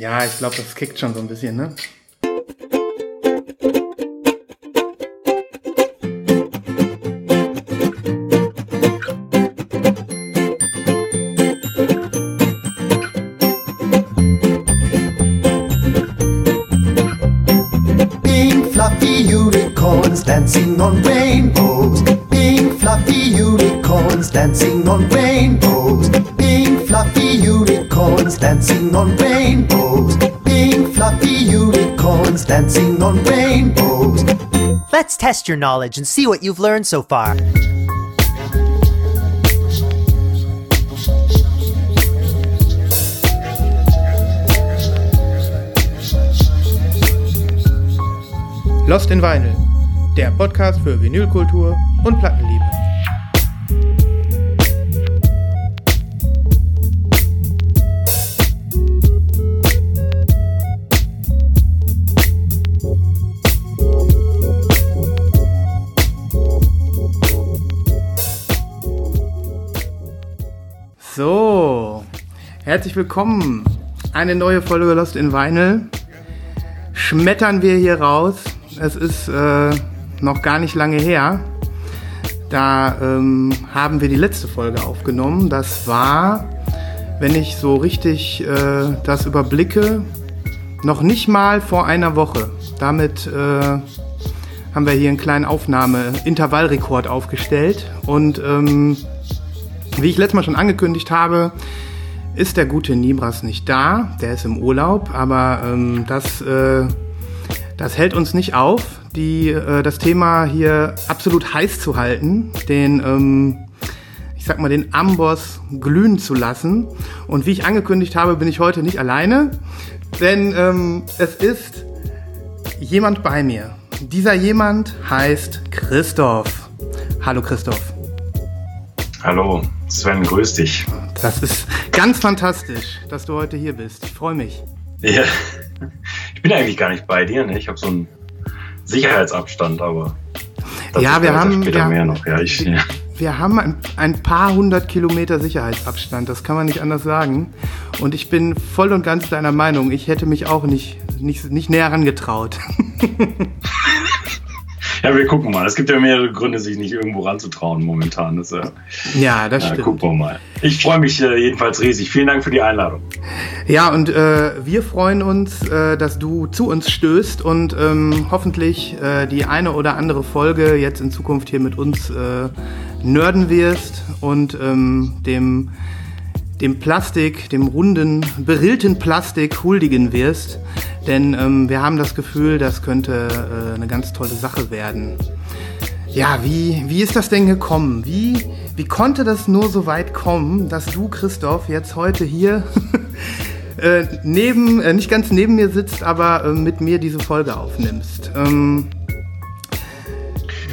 Ja, ich glaube, das kickt schon so ein bisschen, ne? Test your knowledge and see what you've learned so far. Lost in Vinyl, der Podcast für Vinylkultur und Plattenliebe. Herzlich willkommen. Eine neue Folge Lost in Vinyl. Schmettern wir hier raus. Es ist äh, noch gar nicht lange her. Da ähm, haben wir die letzte Folge aufgenommen. Das war, wenn ich so richtig äh, das überblicke, noch nicht mal vor einer Woche. Damit äh, haben wir hier einen kleinen Aufnahme-Intervallrekord aufgestellt. Und ähm, wie ich letztes Mal schon angekündigt habe, ist der gute Nibras nicht da. Der ist im Urlaub, aber ähm, das, äh, das hält uns nicht auf, die, äh, das Thema hier absolut heiß zu halten, den, ähm, ich sag mal, den Amboss glühen zu lassen. Und wie ich angekündigt habe, bin ich heute nicht alleine, denn ähm, es ist jemand bei mir. Dieser jemand heißt Christoph. Hallo Christoph. Hallo, Sven, grüß dich. Das ist ganz fantastisch, dass du heute hier bist. Ich freue mich. Ja. Ich bin eigentlich gar nicht bei dir, ne? Ich habe so einen Sicherheitsabstand, aber ja, wir haben, später wir, mehr noch. Ja, ich, ja. wir haben ein, ein, paar hundert Kilometer Sicherheitsabstand, das kann man nicht anders sagen. Und ich bin voll und ganz deiner Meinung. Ich hätte mich auch nicht, nicht, nicht näher herangetraut. Ja, wir gucken mal. Es gibt ja mehrere Gründe, sich nicht irgendwo ranzutrauen momentan. Das, äh, ja, das ja, stimmt. Gucken wir mal. Ich freue mich äh, jedenfalls riesig. Vielen Dank für die Einladung. Ja, und äh, wir freuen uns, äh, dass du zu uns stößt und ähm, hoffentlich äh, die eine oder andere Folge jetzt in Zukunft hier mit uns äh, nörden wirst und ähm, dem dem Plastik, dem runden, berillten Plastik huldigen wirst. Denn ähm, wir haben das Gefühl, das könnte äh, eine ganz tolle Sache werden. Ja, wie, wie ist das denn gekommen? Wie, wie konnte das nur so weit kommen, dass du, Christoph, jetzt heute hier äh, neben, äh, nicht ganz neben mir sitzt, aber äh, mit mir diese Folge aufnimmst? Ähm,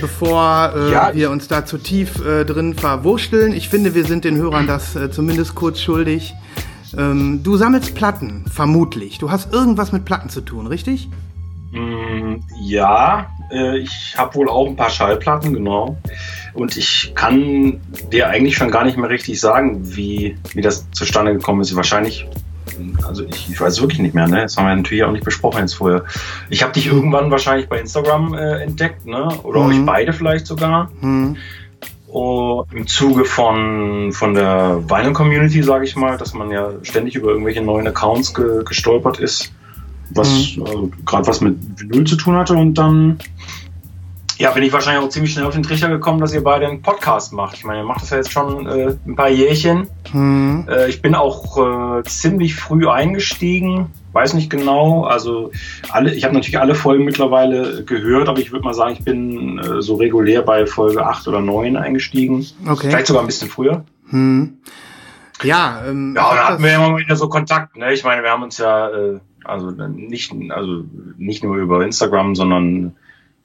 bevor äh, Ja. wir uns da zu tief äh, drin verwurschteln. Ich finde, wir sind den Hörern das äh, zumindest kurz schuldig. Ähm, du sammelst Platten, vermutlich. Du hast irgendwas mit Platten zu tun, richtig? Mm, Ja, äh, ich habe wohl auch ein paar Schallplatten, genau. Und ich kann dir eigentlich schon gar nicht mehr richtig sagen, wie, wie das zustande gekommen ist. Wahrscheinlich, also ich, ich weiß es wirklich nicht mehr, ne? Das haben wir natürlich auch nicht besprochen jetzt vorher. Ich habe dich irgendwann wahrscheinlich bei Instagram äh, entdeckt, ne? Oder Mhm. euch beide vielleicht sogar. Hm. Oh, Im Zuge von, von der Vinyl Community, sage ich mal, dass man ja ständig über irgendwelche neuen Accounts ge, gestolpert ist, was äh, gerade was mit Vinyl zu tun hatte. Und dann ja, bin ich wahrscheinlich auch ziemlich schnell auf den Trichter gekommen, dass ihr beide einen Podcast macht. Ich meine, ihr macht das ja jetzt schon äh, ein paar Jährchen. Hm. Äh, ich bin auch äh, ziemlich früh eingestiegen, weiß nicht genau. Also alle, ich habe natürlich alle Folgen mittlerweile gehört, aber ich würde mal sagen, ich bin äh, so regulär bei Folge 8 oder 9 eingestiegen. Okay. Vielleicht sogar ein bisschen früher. Hm. Ja, ähm, Ja, da hatten wir ja immer wieder so Kontakt. Ne? Ich meine, wir haben uns ja äh, also nicht, also nicht nur über Instagram, sondern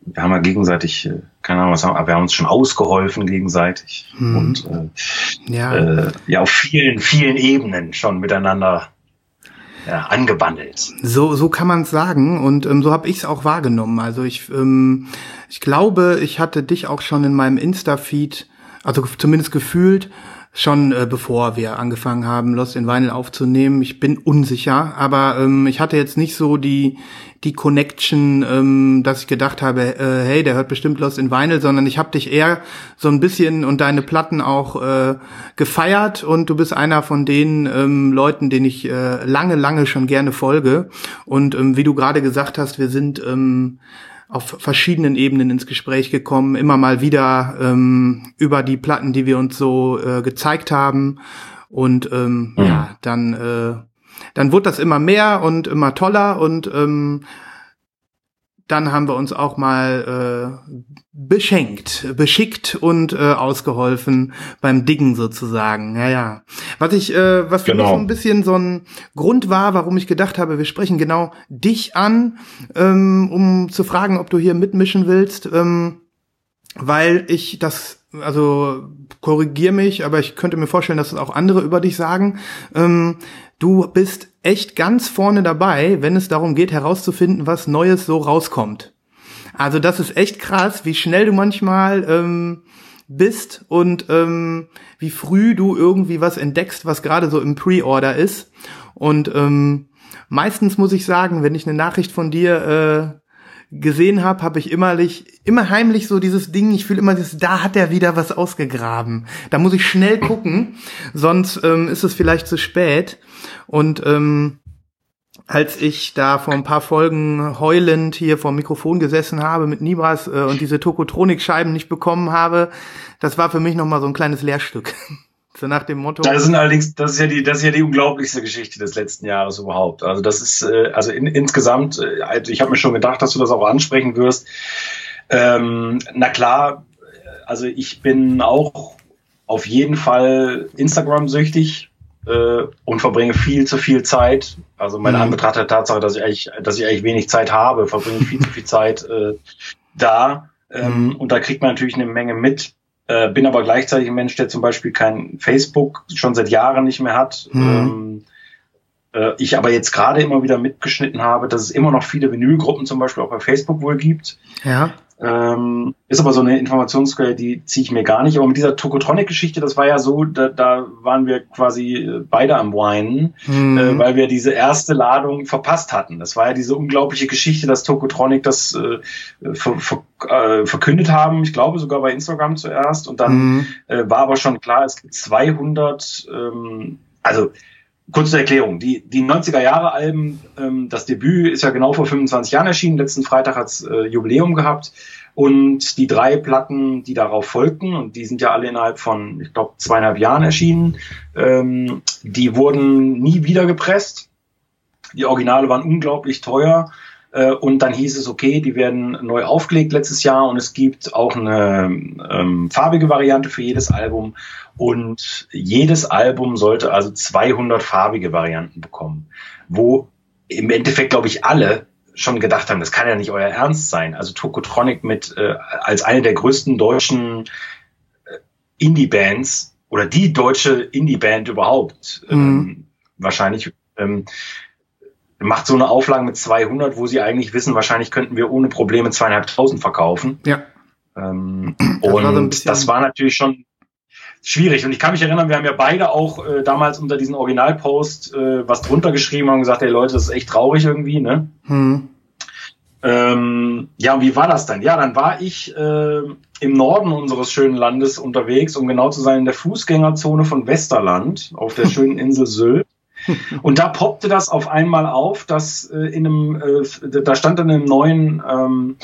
wir haben ja gegenseitig, äh, keine Ahnung, was haben, aber wir haben uns schon ausgeholfen gegenseitig Mhm. und äh, ja. äh, ja auf vielen, vielen Ebenen schon miteinander ja, angebandelt. So, so kann man es sagen und ähm, so habe ich es auch wahrgenommen. Also ich, ähm, ich glaube, ich hatte dich auch schon in meinem Insta-Feed, also zumindest gefühlt, schon äh, bevor wir angefangen haben, Lost in Vinyl aufzunehmen. Ich bin unsicher, aber ähm, ich hatte jetzt nicht so die die Connection, ähm, dass ich gedacht habe, äh, hey, der hört bestimmt Lost in Vinyl, sondern ich habe dich eher so ein bisschen und deine Platten auch äh, gefeiert und du bist einer von den ähm, Leuten, denen ich äh, lange, lange schon gerne folge. Und ähm, wie du gerade gesagt hast, wir sind ähm, auf verschiedenen Ebenen ins Gespräch gekommen, immer mal wieder ähm, über die Platten, die wir uns so äh, gezeigt haben. Und ähm, mhm. ja, dann, äh, dann wurde das immer mehr und immer toller und ähm, dann haben wir uns auch mal äh, beschenkt, beschickt und äh, ausgeholfen beim Diggen sozusagen. Ja, ja. Was ich, äh, was für genau. mich so ein bisschen so ein Grund war, warum ich gedacht habe, wir sprechen genau dich an, ähm, um zu fragen, ob du hier mitmischen willst, ähm, weil ich das also korrigier mich, aber ich könnte mir vorstellen, dass das auch andere über dich sagen. Ähm, du bist echt ganz vorne dabei, wenn es darum geht, herauszufinden, was Neues so rauskommt. Also das ist echt krass, wie schnell du manchmal ähm, bist und ähm, wie früh du irgendwie was entdeckst, was gerade so im Pre-Order ist. Und ähm, meistens muss ich sagen, wenn ich eine Nachricht von dir äh, gesehen habe, habe ich immerlich, immer heimlich so dieses Ding, ich fühle immer dieses, da hat er wieder was ausgegraben. Da muss ich schnell gucken, sonst ähm, ist es vielleicht zu spät. Und ähm, als ich da vor ein paar Folgen heulend hier vor dem Mikrofon gesessen habe mit Nibras äh, und diese Tokotronik-Scheiben nicht bekommen habe, das war für mich nochmal so ein kleines Lehrstück. So nach dem Motto. Das sind allerdings, das ist ja die, das ist ja die unglaublichste Geschichte des letzten Jahres überhaupt. Also das ist, äh, also in, insgesamt, äh, also ich habe mir schon gedacht, dass du das auch ansprechen wirst. Ähm, na klar, also ich bin auch auf jeden Fall Instagram-süchtig äh, und verbringe viel zu viel Zeit. Also meine mhm. Anbetracht der Tatsache, dass ich eigentlich, dass ich eigentlich wenig Zeit habe, verbringe ich viel zu viel Zeit äh, da. Ähm, mhm. Und da kriegt man natürlich eine Menge mit. Äh, bin aber gleichzeitig ein Mensch, der zum Beispiel kein Facebook schon seit Jahren nicht mehr hat. Mhm. Ähm, äh, ich aber jetzt gerade immer wieder mitgeschnitten habe, dass es immer noch viele Vinylgruppen zum Beispiel auch bei Facebook wohl gibt. Ja. Ähm, ist aber so eine Informationsquelle, die ziehe ich mir gar nicht. Aber mit dieser Tokotronic-Geschichte, das war ja so, da, da waren wir quasi äh, beide am Weinen, mhm. äh, weil wir diese erste Ladung verpasst hatten. Das war ja diese unglaubliche Geschichte, dass Tokotronic das äh, ver, ver, äh, verkündet haben. Ich glaube sogar bei Instagram zuerst. Und dann mhm. äh, war aber schon klar, es gibt 200, ähm, also Kurze Erklärung, die, die 90er Jahre Alben, ähm, das Debüt ist ja genau vor 25 Jahren erschienen, letzten Freitag hat's äh, Jubiläum gehabt. Und die drei Platten, die darauf folgten, und die sind ja alle innerhalb von, ich glaube, zweieinhalb Jahren erschienen, ähm, die wurden nie wieder gepresst. Die Originale waren unglaublich teuer. Äh, und dann hieß es, okay, die werden neu aufgelegt letztes Jahr. Und es gibt auch eine ähm, farbige Variante für jedes Album und jedes Album sollte also 200 farbige Varianten bekommen, wo im Endeffekt, glaube ich, alle schon gedacht haben, das kann ja nicht euer Ernst sein. Also Tokotronic mit äh, als eine der größten deutschen äh, Indie-Bands oder die deutsche Indie-Band überhaupt ähm, mhm. wahrscheinlich ähm, macht so eine Auflage mit 200, wo sie eigentlich wissen, wahrscheinlich könnten wir ohne Probleme zweieinhalbtausend verkaufen. Ja. Ähm, das und so das war natürlich schon schwierig. Und ich kann mich erinnern, wir haben ja beide auch äh, damals unter diesen Originalpost äh, was drunter geschrieben und gesagt, ey Leute, das ist echt traurig irgendwie, ne? Hm. Ähm, ja, und wie war das dann? Ja, dann war ich äh, im Norden unseres schönen Landes unterwegs, um genau zu sein, in der Fußgängerzone von Westerland auf der schönen Insel Sylt. Und da poppte das auf einmal auf, dass äh, in einem, äh, da stand dann im neuen ähm,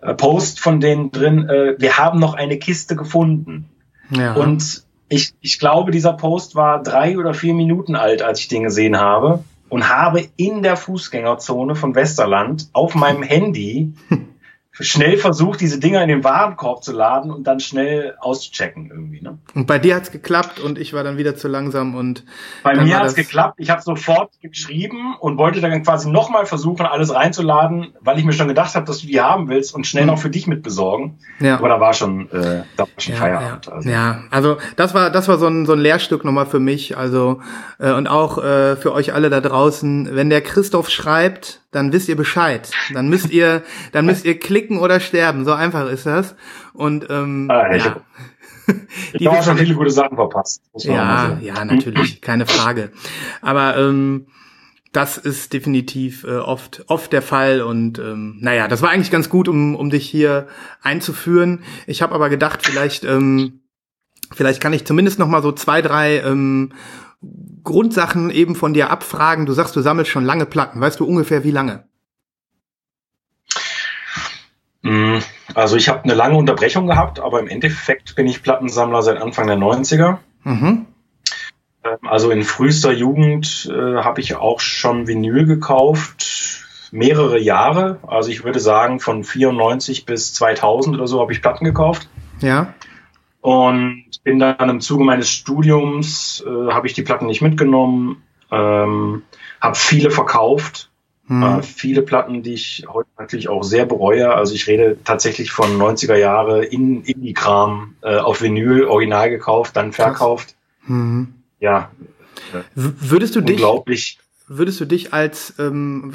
äh, Post von denen drin, äh, wir haben noch eine Kiste gefunden. Ja. Und ich, ich glaube, dieser Post war drei oder vier Minuten alt, als ich den gesehen habe und habe in der Fußgängerzone von Westerland auf meinem Handy schnell versucht, diese Dinger in den Warenkorb zu laden und dann schnell auszuchecken irgendwie. Ne? Und bei dir hat's geklappt und ich war dann wieder zu langsam und bei mir hat's geklappt. Ich habe sofort geschrieben und wollte dann quasi nochmal versuchen, alles reinzuladen, weil ich mir schon gedacht habe, dass du die haben willst und schnell mhm. noch für dich mit besorgen. Ja. Aber da war schon, äh, da war schon ja, Feierabend. Ja. Also. ja, also das war das war so ein so ein Lehrstück nochmal für mich. Also äh, und auch äh, für euch alle da draußen, wenn der Christoph schreibt dann wisst ihr Bescheid. Dann müsst ihr, dann müsst ihr klicken oder sterben. So einfach ist das. Und ähm, ah, ja. Ich habe auch schon viele gute Sachen verpasst. Ja, ja, natürlich, keine Frage. Aber ähm, das ist definitiv äh, oft oft der Fall und ähm, naja, das war eigentlich ganz gut, um um dich hier einzuführen. Ich habe aber gedacht, vielleicht ähm, vielleicht kann ich zumindest noch mal so zwei drei ähm, Grundsachen eben von dir abfragen. Du sagst, du sammelst schon lange Platten. Weißt du ungefähr wie lange? Mm, also ich habe eine lange Unterbrechung gehabt, aber im Endeffekt bin ich Plattensammler seit Anfang der 90er. Mhm. Ähm, also in frühester Jugend äh, habe ich auch schon Vinyl gekauft, mehrere Jahre. Also ich würde sagen, von 94 bis 2000 oder so habe ich Platten gekauft. Ja. Und bin dann im Zuge meines Studiums, äh, habe ich die Platten nicht mitgenommen, ähm, habe viele verkauft. Hm. Äh, viele Platten, die ich heute natürlich auch sehr bereue. Also ich rede tatsächlich von 90er Jahre in Indie-Kram äh, auf Vinyl, original gekauft, dann verkauft. Hm ja. Würdest du unglaublich. dich, würdest du dich als, ähm,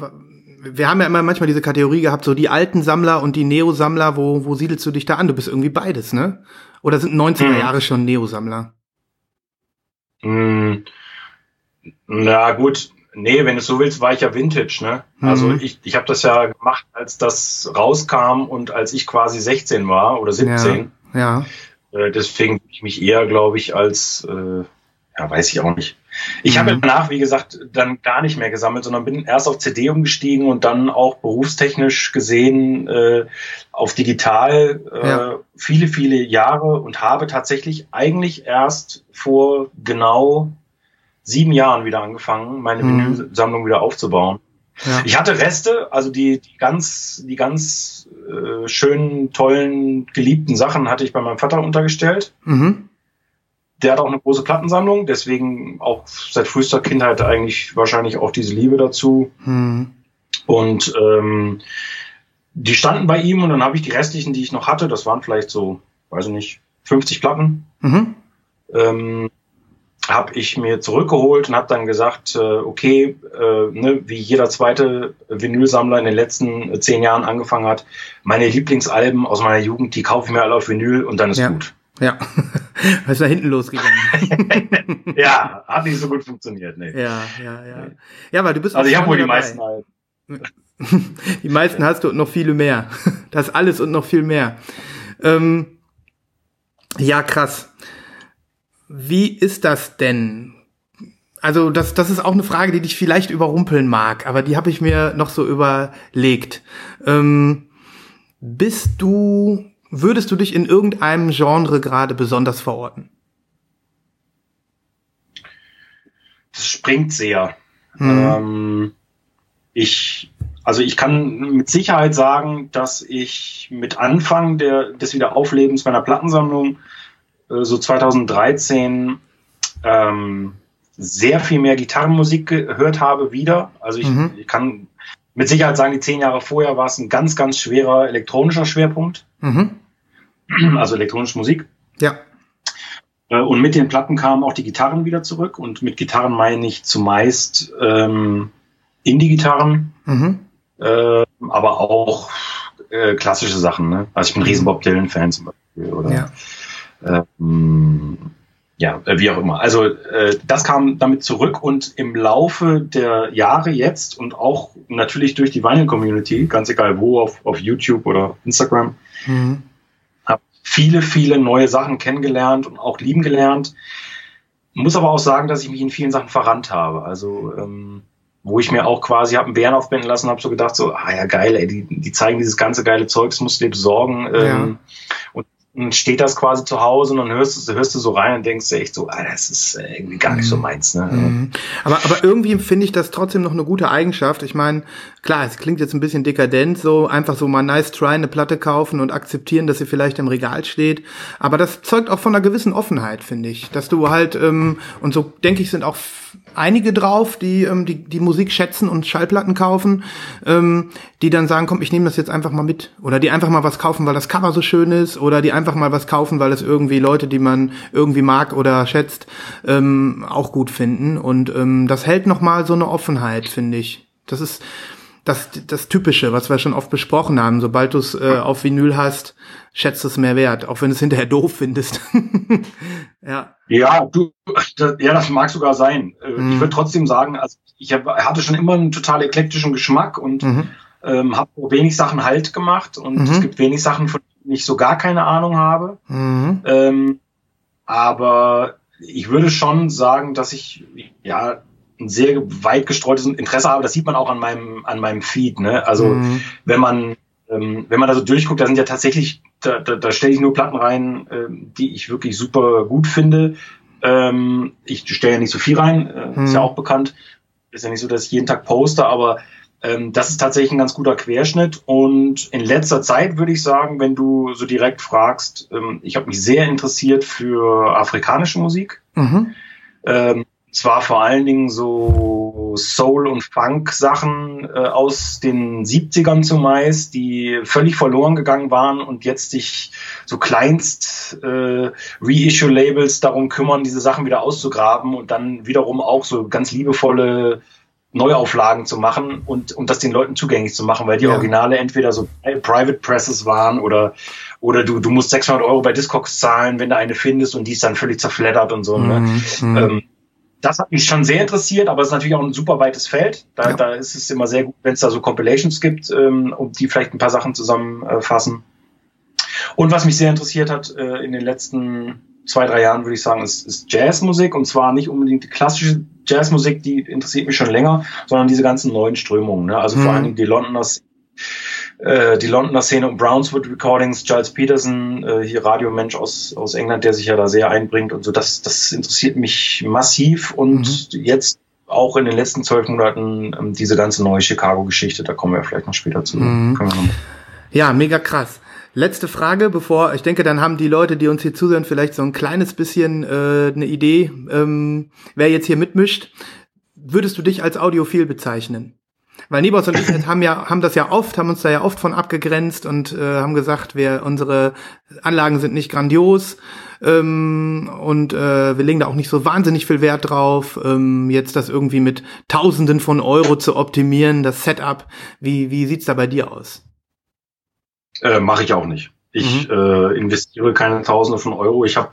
wir haben ja immer manchmal diese Kategorie gehabt, so die alten Sammler und die Neo-Sammler, wo, wo siedelst du dich da an? Du bist irgendwie beides, ne? Oder sind 90er hm. Jahre schon Neo-Sammler? Hm. Na gut, nee, wenn du so willst, war ich ja Vintage, ne? Mhm. Also ich, ich habe das ja gemacht, als das rauskam und als ich quasi 16 war oder 17. Ja. ja. Äh, deswegen ich mich eher, glaube ich, als äh, ja, weiß ich auch nicht. Ich mhm. habe danach, wie gesagt, dann gar nicht mehr gesammelt, sondern bin erst auf CD umgestiegen und dann auch berufstechnisch gesehen äh, auf digital äh, ja. viele, viele Jahre und habe tatsächlich eigentlich erst vor genau sieben Jahren wieder angefangen, meine mhm. Vinylsammlung wieder aufzubauen. Ja. Ich hatte Reste, also die, die ganz, die ganz äh, schönen, tollen, geliebten Sachen hatte ich bei meinem Vater untergestellt. Mhm der hat auch eine große Plattensammlung, deswegen auch seit frühester Kindheit eigentlich wahrscheinlich auch diese Liebe dazu. Hm. Und ähm, die standen bei ihm und dann habe ich die restlichen, die ich noch hatte, das waren vielleicht so, weiß ich nicht, 50 Platten, mhm. ähm, habe ich mir zurückgeholt und habe dann gesagt, äh, okay, äh, ne, wie jeder zweite Vinylsammler in den letzten äh, zehn Jahren angefangen hat, meine Lieblingsalben aus meiner Jugend, die kaufe ich mir alle auf Vinyl und dann ist ja. gut. Ja, was ist da hinten losgegangen? ja, hat nicht so gut funktioniert, ne. Ja, ja, ja. Ja, weil du bist Also ich habe wohl die meisten halt. Die meisten hast du und noch viele mehr. Das alles und noch viel mehr. Ähm, ja, krass. Wie ist das denn? Also das, das ist auch eine Frage, die dich vielleicht überrumpeln mag, aber die habe ich mir noch so überlegt. Ähm, bist du würdest du dich in irgendeinem Genre gerade besonders verorten? Das springt sehr. Mhm. Ähm, ich, also ich kann mit Sicherheit sagen, dass ich mit Anfang der, des Wiederauflebens meiner Plattensammlung äh, so 2013 ähm, sehr viel mehr Gitarrenmusik gehört habe wieder. Also ich, mhm. ich kann mit Sicherheit sagen, die zehn Jahre vorher war es ein ganz, ganz schwerer elektronischer Schwerpunkt. Mhm. Also elektronische Musik. Ja. Äh, und mit den Platten kamen auch die Gitarren wieder zurück. Und mit Gitarren meine ich zumeist ähm, Indie-Gitarren, mhm. äh, aber auch äh, klassische Sachen. Ne? Also ich bin riesen Bob Dylan-Fan zum Beispiel. Oder, ja. Ähm, ja, äh, wie auch immer. Also äh, das kam damit zurück und im Laufe der Jahre jetzt und auch natürlich durch die Vinyl-Community, ganz egal wo, auf, auf YouTube oder Instagram, mhm. habe viele, viele neue Sachen kennengelernt und auch lieben gelernt. Muss aber auch sagen, dass ich mich in vielen Sachen verrannt habe. Also ähm, wo ich mir auch quasi habe einen Bären aufbinden lassen, habe so gedacht so, ah ja geil, ey, die, die zeigen dieses ganze geile Zeug, das musst du dir besorgen. Ähm, ja. Und steht das quasi zu Hause und dann hörst du, hörst du so rein und denkst dir echt so, ah, das ist äh, irgendwie gar nicht so mhm. meins. Ne? Mhm. Aber, aber irgendwie finde ich das trotzdem noch eine gute Eigenschaft. Ich meine, klar, es klingt jetzt ein bisschen dekadent, so einfach so mal nice try eine Platte kaufen und akzeptieren, dass sie vielleicht im Regal steht. Aber das zeugt auch von einer gewissen Offenheit, finde ich. Dass du halt, ähm, und so denke ich, sind auch einige drauf, die, ähm, die die Musik schätzen und Schallplatten kaufen, ähm, die dann sagen, komm, ich nehme das jetzt einfach mal mit. Oder die einfach mal was kaufen, weil das Cover so schön ist. Oder die einfach mal was kaufen, weil es irgendwie Leute, die man irgendwie mag oder schätzt, ähm, auch gut finden. Und ähm, das hält noch mal so eine Offenheit, finde ich. Das ist das, das Typische, was wir schon oft besprochen haben. Sobald du es äh, auf Vinyl hast, schätzt es mehr wert, auch wenn du es hinterher doof findest. ja. Ja, du, das, ja, das mag sogar sein. Mhm. Ich würde trotzdem sagen, also ich hab, hatte schon immer einen total eklektischen Geschmack und mhm. ähm, habe wenig Sachen halt gemacht und mhm. es gibt wenig Sachen, von denen ich so gar keine Ahnung habe. Mhm. Ähm, aber ich würde schon sagen, dass ich ja ein sehr weit gestreutes Interesse habe. Das sieht man auch an meinem an meinem Feed. Ne? Also mhm. wenn man ähm, wenn man da so durchguckt, da sind ja tatsächlich, da, da, da stelle ich nur Platten rein, äh, die ich wirklich super gut finde. Ähm, ich stelle ja nicht so viel rein, äh, mhm. ist ja mhm. auch bekannt. Ist ja nicht so, dass ich jeden Tag poste, aber ähm, das ist tatsächlich ein ganz guter Querschnitt. Und in letzter Zeit würde ich sagen, wenn du so direkt fragst, ähm, ich habe mich sehr interessiert für afrikanische Musik. Mhm. Zwar vor allen Dingen so Soul- und Funk-Sachen äh, aus den 70ern zumeist, die völlig verloren gegangen waren und jetzt sich so kleinst äh, Reissue-Labels darum kümmern, diese Sachen wieder auszugraben und dann wiederum auch so ganz liebevolle Neuauflagen zu machen und, und das den Leuten zugänglich zu machen, weil die ja. Originale entweder so Private Presses waren oder, oder du, du musst 600 Euro bei Discogs zahlen, wenn du eine findest und die ist dann völlig zerfleddert und so. Ne? Mhm. mhm. Ähm, das hat mich schon sehr interessiert, aber es ist natürlich auch ein super weites Feld. Da, ja. da ist es immer sehr gut, wenn es da so Compilations gibt, ähm, um die vielleicht ein paar Sachen zusammenfassen. Und was mich sehr interessiert hat äh, in den letzten zwei, drei Jahren, würde ich sagen, ist, ist Jazzmusik. Und zwar nicht unbedingt die klassische Jazzmusik, die interessiert mich schon länger, sondern diese ganzen neuen Strömungen. Ne? Also mhm. vor allen Dingen die Londoners äh, die Londoner Szene und Brownswood Recordings, Giles Peterson, äh, hier Radiomensch aus, aus England, der sich ja da sehr einbringt und so, das, das interessiert mich massiv und mhm. jetzt auch in den letzten zwölf Monaten ähm, diese ganze neue Chicago-Geschichte, da kommen wir vielleicht noch später zu. Mhm. Ja, mega krass. Letzte Frage, bevor ich denke, dann haben die Leute, die uns hier zuhören, vielleicht so ein kleines bisschen äh, eine Idee, ähm, wer jetzt hier mitmischt. Würdest du dich als audiophil bezeichnen? Weil Nibos und ich haben ja, haben das ja oft, haben uns da ja oft von abgegrenzt und äh, haben gesagt, wir, unsere Anlagen sind nicht grandios ähm, und äh, wir legen da auch nicht so wahnsinnig viel Wert drauf, ähm, jetzt das irgendwie mit Tausenden von Euro zu optimieren, das Setup. Wie, wie sieht's da bei dir aus? Äh, Mache ich auch nicht. Ich mhm. äh, investiere keine Tausende von Euro. Ich habe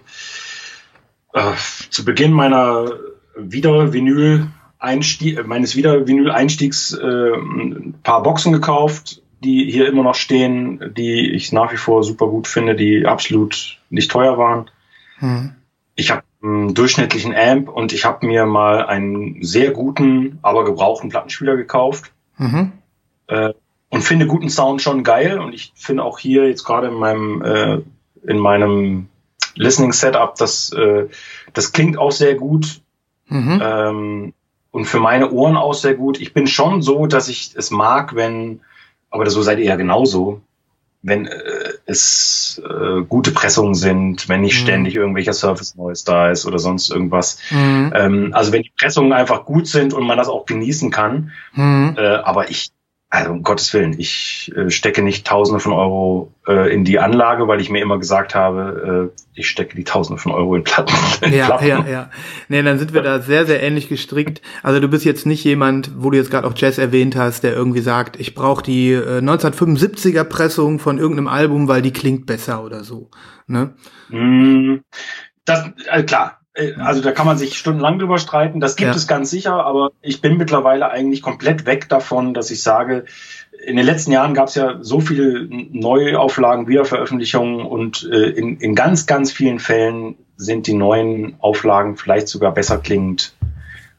äh, zu Beginn meiner Wieder-Vinyl Einstieg, meines Wieder-Vinyl-Einstiegs äh, ein paar Boxen gekauft, die hier immer noch stehen, die ich nach wie vor super gut finde, die absolut nicht teuer waren. Hm. Ich habe einen durchschnittlichen Amp und ich habe mir mal einen sehr guten, aber gebrauchten Plattenspieler gekauft. Mhm. Äh, und finde guten Sound schon geil. Und ich finde auch hier jetzt gerade in meinem, äh, in meinem Listening Setup, das, äh, das klingt auch sehr gut. Mhm. Ähm, und für meine Ohren auch sehr gut. Ich bin schon so, dass ich es mag, wenn, aber so seid ihr ja genauso, wenn äh, es äh, gute Pressungen sind, wenn nicht mhm. ständig irgendwelcher Surface Neues da ist oder sonst irgendwas. Mhm. Ähm, also wenn die Pressungen einfach gut sind und man das auch genießen kann. Mhm. Äh, aber ich also um Gottes Willen, ich äh, stecke nicht Tausende von Euro äh, in die Anlage, weil ich mir immer gesagt habe, äh, ich stecke die Tausende von Euro in Platten. In ja, Platten. ja, ja. Nee, dann sind wir da sehr, sehr ähnlich gestrickt. Also du bist jetzt nicht jemand, wo du jetzt gerade auch Jazz erwähnt hast, der irgendwie sagt, ich brauche die äh, 1975er Pressung von irgendeinem Album, weil die klingt besser oder so. Ne? Mm, das, äh, klar, also da kann man sich stundenlang drüber streiten, das gibt ja. es ganz sicher, aber ich bin mittlerweile eigentlich komplett weg davon, dass ich sage, in den letzten Jahren gab es ja so viele Neuauflagen, Wiederveröffentlichungen und äh, in, in ganz, ganz vielen Fällen sind die neuen Auflagen vielleicht sogar besser klingend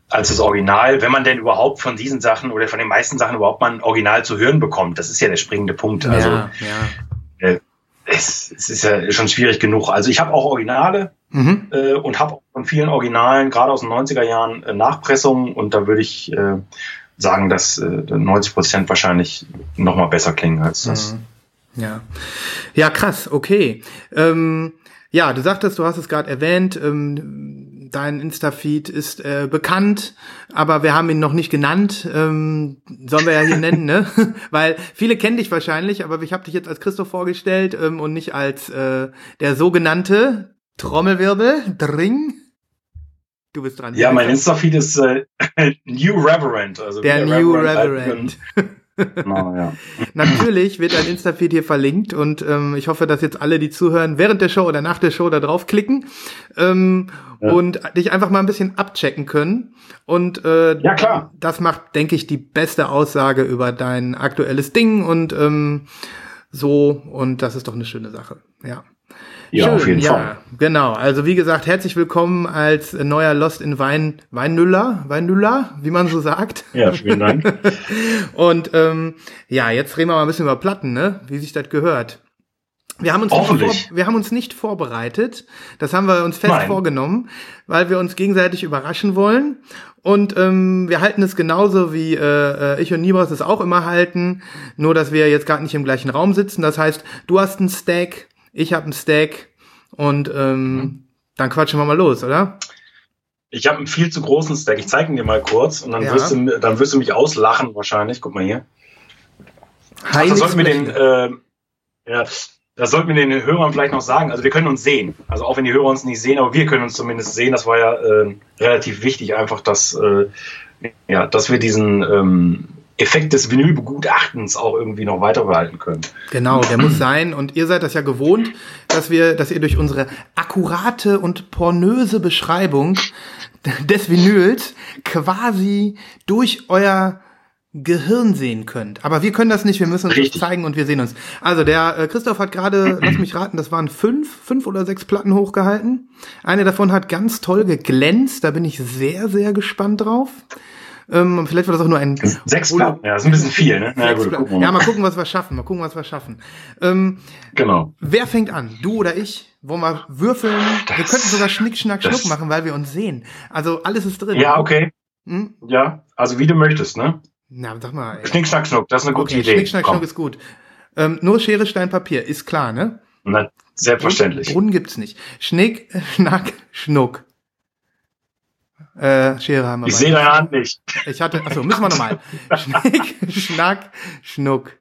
als das Original, wenn man denn überhaupt von diesen Sachen oder von den meisten Sachen überhaupt mal ein Original zu hören bekommt. Das ist ja der springende Punkt. Also ja, ja. Es, es ist ja schon schwierig genug. Also ich habe auch Originale, mhm. äh, und habe von vielen Originalen, gerade aus den 90er Jahren, äh, Nachpressungen und da würde ich äh, sagen, dass äh, 90 Prozent wahrscheinlich noch mal besser klingen als das. Mhm. Ja, ja, krass, okay. Ähm, ja, du sagtest, du hast es gerade erwähnt, ähm, dein Insta-Feed ist äh, bekannt, aber wir haben ihn noch nicht genannt. Ähm, sollen wir ja hier nennen, ne? Weil viele kennen dich wahrscheinlich, aber ich habe dich jetzt als Christoph vorgestellt ähm, und nicht als äh, der sogenannte Trommelwirbel, Dring. Du bist dran. Ja, mein Insta-Feed ist äh, New Reverend. Also der New Reverend. Reverend. Genau, ja. Natürlich wird dein Insta-Feed hier verlinkt und ähm, ich hoffe, dass jetzt alle, die zuhören, während der Show oder nach der Show da draufklicken ähm, Ja. und dich einfach mal ein bisschen abchecken können. Und äh, Ja, klar. das macht, denke ich, die beste Aussage über dein aktuelles Ding und ähm, so und das ist doch eine schöne Sache. Ja. Ja, auf jeden ja, Fall. Genau. Also wie gesagt, herzlich willkommen als neuer Lost in Wein Weinnüller, Weinnüller, wie man so sagt. Ja, vielen Dank. Und ähm, ja, jetzt reden wir mal ein bisschen über Platten, ne? Wie sich das gehört. Wir haben uns, nicht, Hoffentlich. vor, wir haben uns nicht vorbereitet. Das haben wir uns fest Nein. vorgenommen, weil wir uns gegenseitig überraschen wollen. Und ähm, wir halten es genauso, wie äh, äh, ich und Nibras es auch immer halten. Nur, dass wir jetzt gerade nicht im gleichen Raum sitzen. Das heißt, du hast einen Stack, ich habe einen Stack. Und ähm, Mhm. dann quatschen wir mal los, oder? Ich habe einen viel zu großen Stack. Ich zeige ihn dir mal kurz und dann, Ja. wirst du, dann wirst du mich auslachen wahrscheinlich. Guck mal hier. Ach, das sollten wir den, äh, ja, das sollten wir den Hörern vielleicht noch sagen. Also wir können uns sehen. Also auch wenn die Hörer uns nicht sehen, aber wir können uns zumindest sehen. Das war ja äh, relativ wichtig, einfach, dass, äh, ja, dass wir diesen ähm, Effekt des Vinylbegutachtens auch irgendwie noch weiter behalten können. Genau, der muss sein. Und ihr seid das ja gewohnt, dass wir, dass ihr durch unsere akkurate und pornöse Beschreibung des Vinyls quasi durch euer Gehirn sehen könnt. Aber wir können das nicht, wir müssen uns Richtig. zeigen und wir sehen uns. Also der äh, Christoph hat gerade, lass mich raten, das waren fünf, fünf oder sechs Platten hochgehalten. Eine davon hat ganz toll geglänzt, da bin ich sehr, sehr gespannt drauf. Ähm, vielleicht war das auch nur ein Sechs Platten, ja, das ist ein bisschen viel, ne? Na gut, gucken wir Ja, mal. gucken, was wir schaffen. Mal gucken, was wir schaffen. Ähm, Genau. Wer fängt an? Du oder ich? Wollen wir würfeln? wir Das- könnten sogar Schnick, Schnack, das- Schnuck machen, weil wir uns sehen. Also alles ist drin. Ja, okay. Hm? Ja, also wie du möchtest, ne? Na, sag mal. Ey. Schnick, schnack, schnuck, das ist eine gute Okay, Idee. Schnick, Schnack, Komm. Schnuck ist gut. Ähm, nur Schere, Stein, Papier. Ist klar, ne? Na, selbstverständlich. Brunnen gibt's nicht. Schnick, Schnack, Schnuck. Äh, Schere haben wir Ich sehe deine Hand nicht. Ich hatte, achso, müssen wir nochmal. Schnick, Schnack, Schnuck.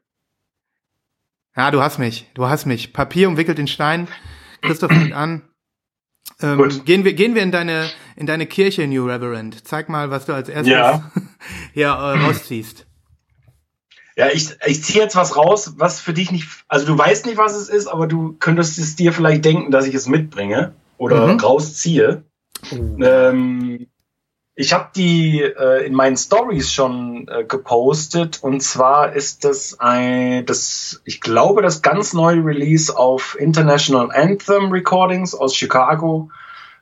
Ja, du hast mich. Du hast mich. Papier umwickelt in Stein. Christoph fängt an. Ähm, Gut. gehen wir, gehen wir in deine, in deine Kirche, New Reverend. Zeig mal, was du als erstes Ja. hier äh, rausziehst. Ja, ich, ich ziehe jetzt was raus, was für dich nicht, also du weißt nicht, was es ist, aber du könntest es dir vielleicht denken, dass ich es mitbringe oder Mhm. rausziehe. Ähm, ich habe die äh, in meinen Stories schon äh, gepostet und zwar ist das ein, das, ich glaube, das ganz neue Release auf International Anthem Recordings aus Chicago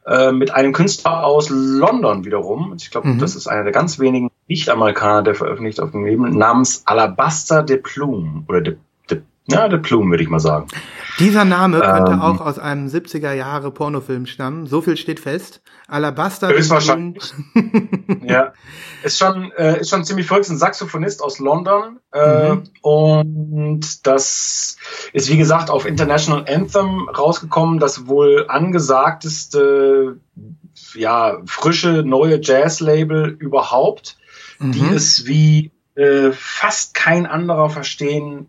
äh, mit einem Künstler aus London wiederum. Ich glaube, Mhm. das ist einer der ganz wenigen Nicht-Amerikaner, der veröffentlicht auf dem Leben, namens Alabaster de Plume oder de, de, ja, de Plume würde ich mal sagen. Dieser Name könnte Ähm. auch aus einem 70er Jahre Pornofilm stammen. So viel steht fest. Alabaster. Höchstwahrscheinlich. ja, ist schon, äh, ist schon ziemlich verrückt. Ist ein Saxophonist aus London. Äh, Mhm. Und das ist, wie gesagt, auf International Anthem rausgekommen, das wohl angesagteste, ja, frische, neue Jazz-Label überhaupt, die Mhm. es wie äh, fast kein anderer verstehen,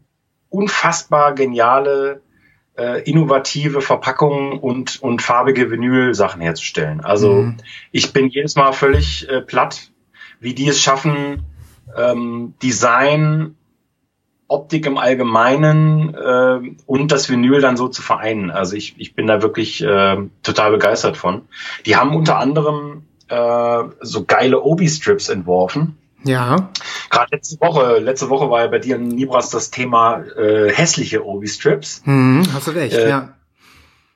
unfassbar geniale, äh, innovative Verpackungen und, und farbige Vinyl-Sachen herzustellen. Also, Mhm. ich bin jedes Mal völlig äh, platt, wie die es schaffen, ähm, Design, Optik im Allgemeinen äh, und das Vinyl dann so zu vereinen. Also ich, ich bin da wirklich äh, total begeistert von. Die haben unter anderem äh, so geile Obi-Strips entworfen. Ja. Gerade letzte Woche, letzte Woche war ja bei dir in Nibras das Thema äh, hässliche Obi-Strips. Hm, hast du recht, Äh, ja.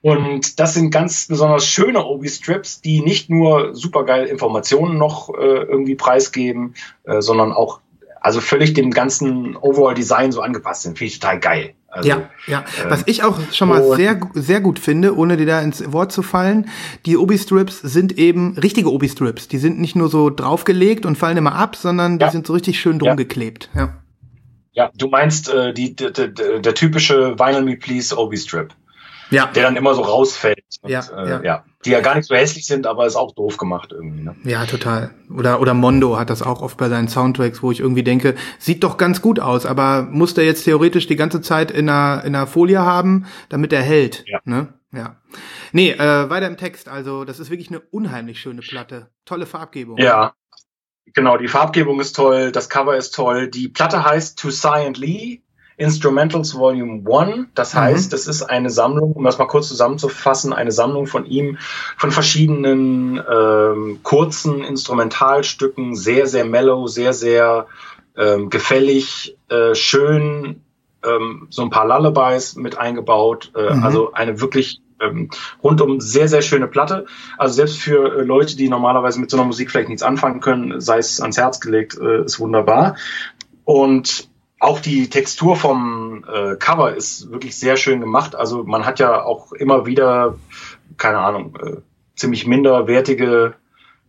Und das sind ganz besonders schöne Obi-Strips, die nicht nur supergeil Informationen noch äh, irgendwie preisgeben, äh, sondern auch also völlig dem ganzen Overall-Design so angepasst sind. Finde ich total geil. Also, Ja, ja. Was ich auch schon mal sehr, sehr gut finde, ohne dir da ins Wort zu fallen, die Obi-Strips sind eben richtige Obi-Strips. Die sind nicht nur so draufgelegt und fallen immer ab, sondern die Ja. sind so richtig schön drum Ja. geklebt. Ja. Ja, du meinst äh, die, der, der, der typische Vinyl Me Please Obi-Strip, Ja. der dann immer so rausfällt. Und, Ja, äh, ja. Ja. Die ja gar nicht so hässlich sind, aber ist auch doof gemacht irgendwie. Ne? Ja, total. Oder, oder Mondo hat das auch oft bei seinen Soundtracks, wo ich irgendwie denke, sieht doch ganz gut aus, aber muss der jetzt theoretisch die ganze Zeit in einer, in einer Folie haben, damit er hält. Ja. Ne? Ja. Nee, äh, weiter im Text. Also, das ist wirklich eine unheimlich schöne Platte. Tolle Farbgebung. Ja. Genau, die Farbgebung ist toll, das Cover ist toll. Die Platte heißt To Cy and Lee, Instrumentals Volume 1. Das Mhm. heißt, es ist eine Sammlung, um das mal kurz zusammenzufassen, eine Sammlung von ihm, von verschiedenen ähm, kurzen Instrumentalstücken, sehr, sehr mellow, sehr, sehr ähm, gefällig, äh, schön, ähm, so ein paar Lullabies mit eingebaut. Äh, Mhm. Also eine wirklich ähm, rundum sehr, sehr schöne Platte. Also selbst für äh, Leute, die normalerweise mit so einer Musik vielleicht nichts anfangen können, sei es ans Herz gelegt, äh, ist wunderbar. Und auch die Textur vom äh, Cover ist wirklich sehr schön gemacht. Also man hat ja auch immer wieder, keine Ahnung, äh, ziemlich minderwertige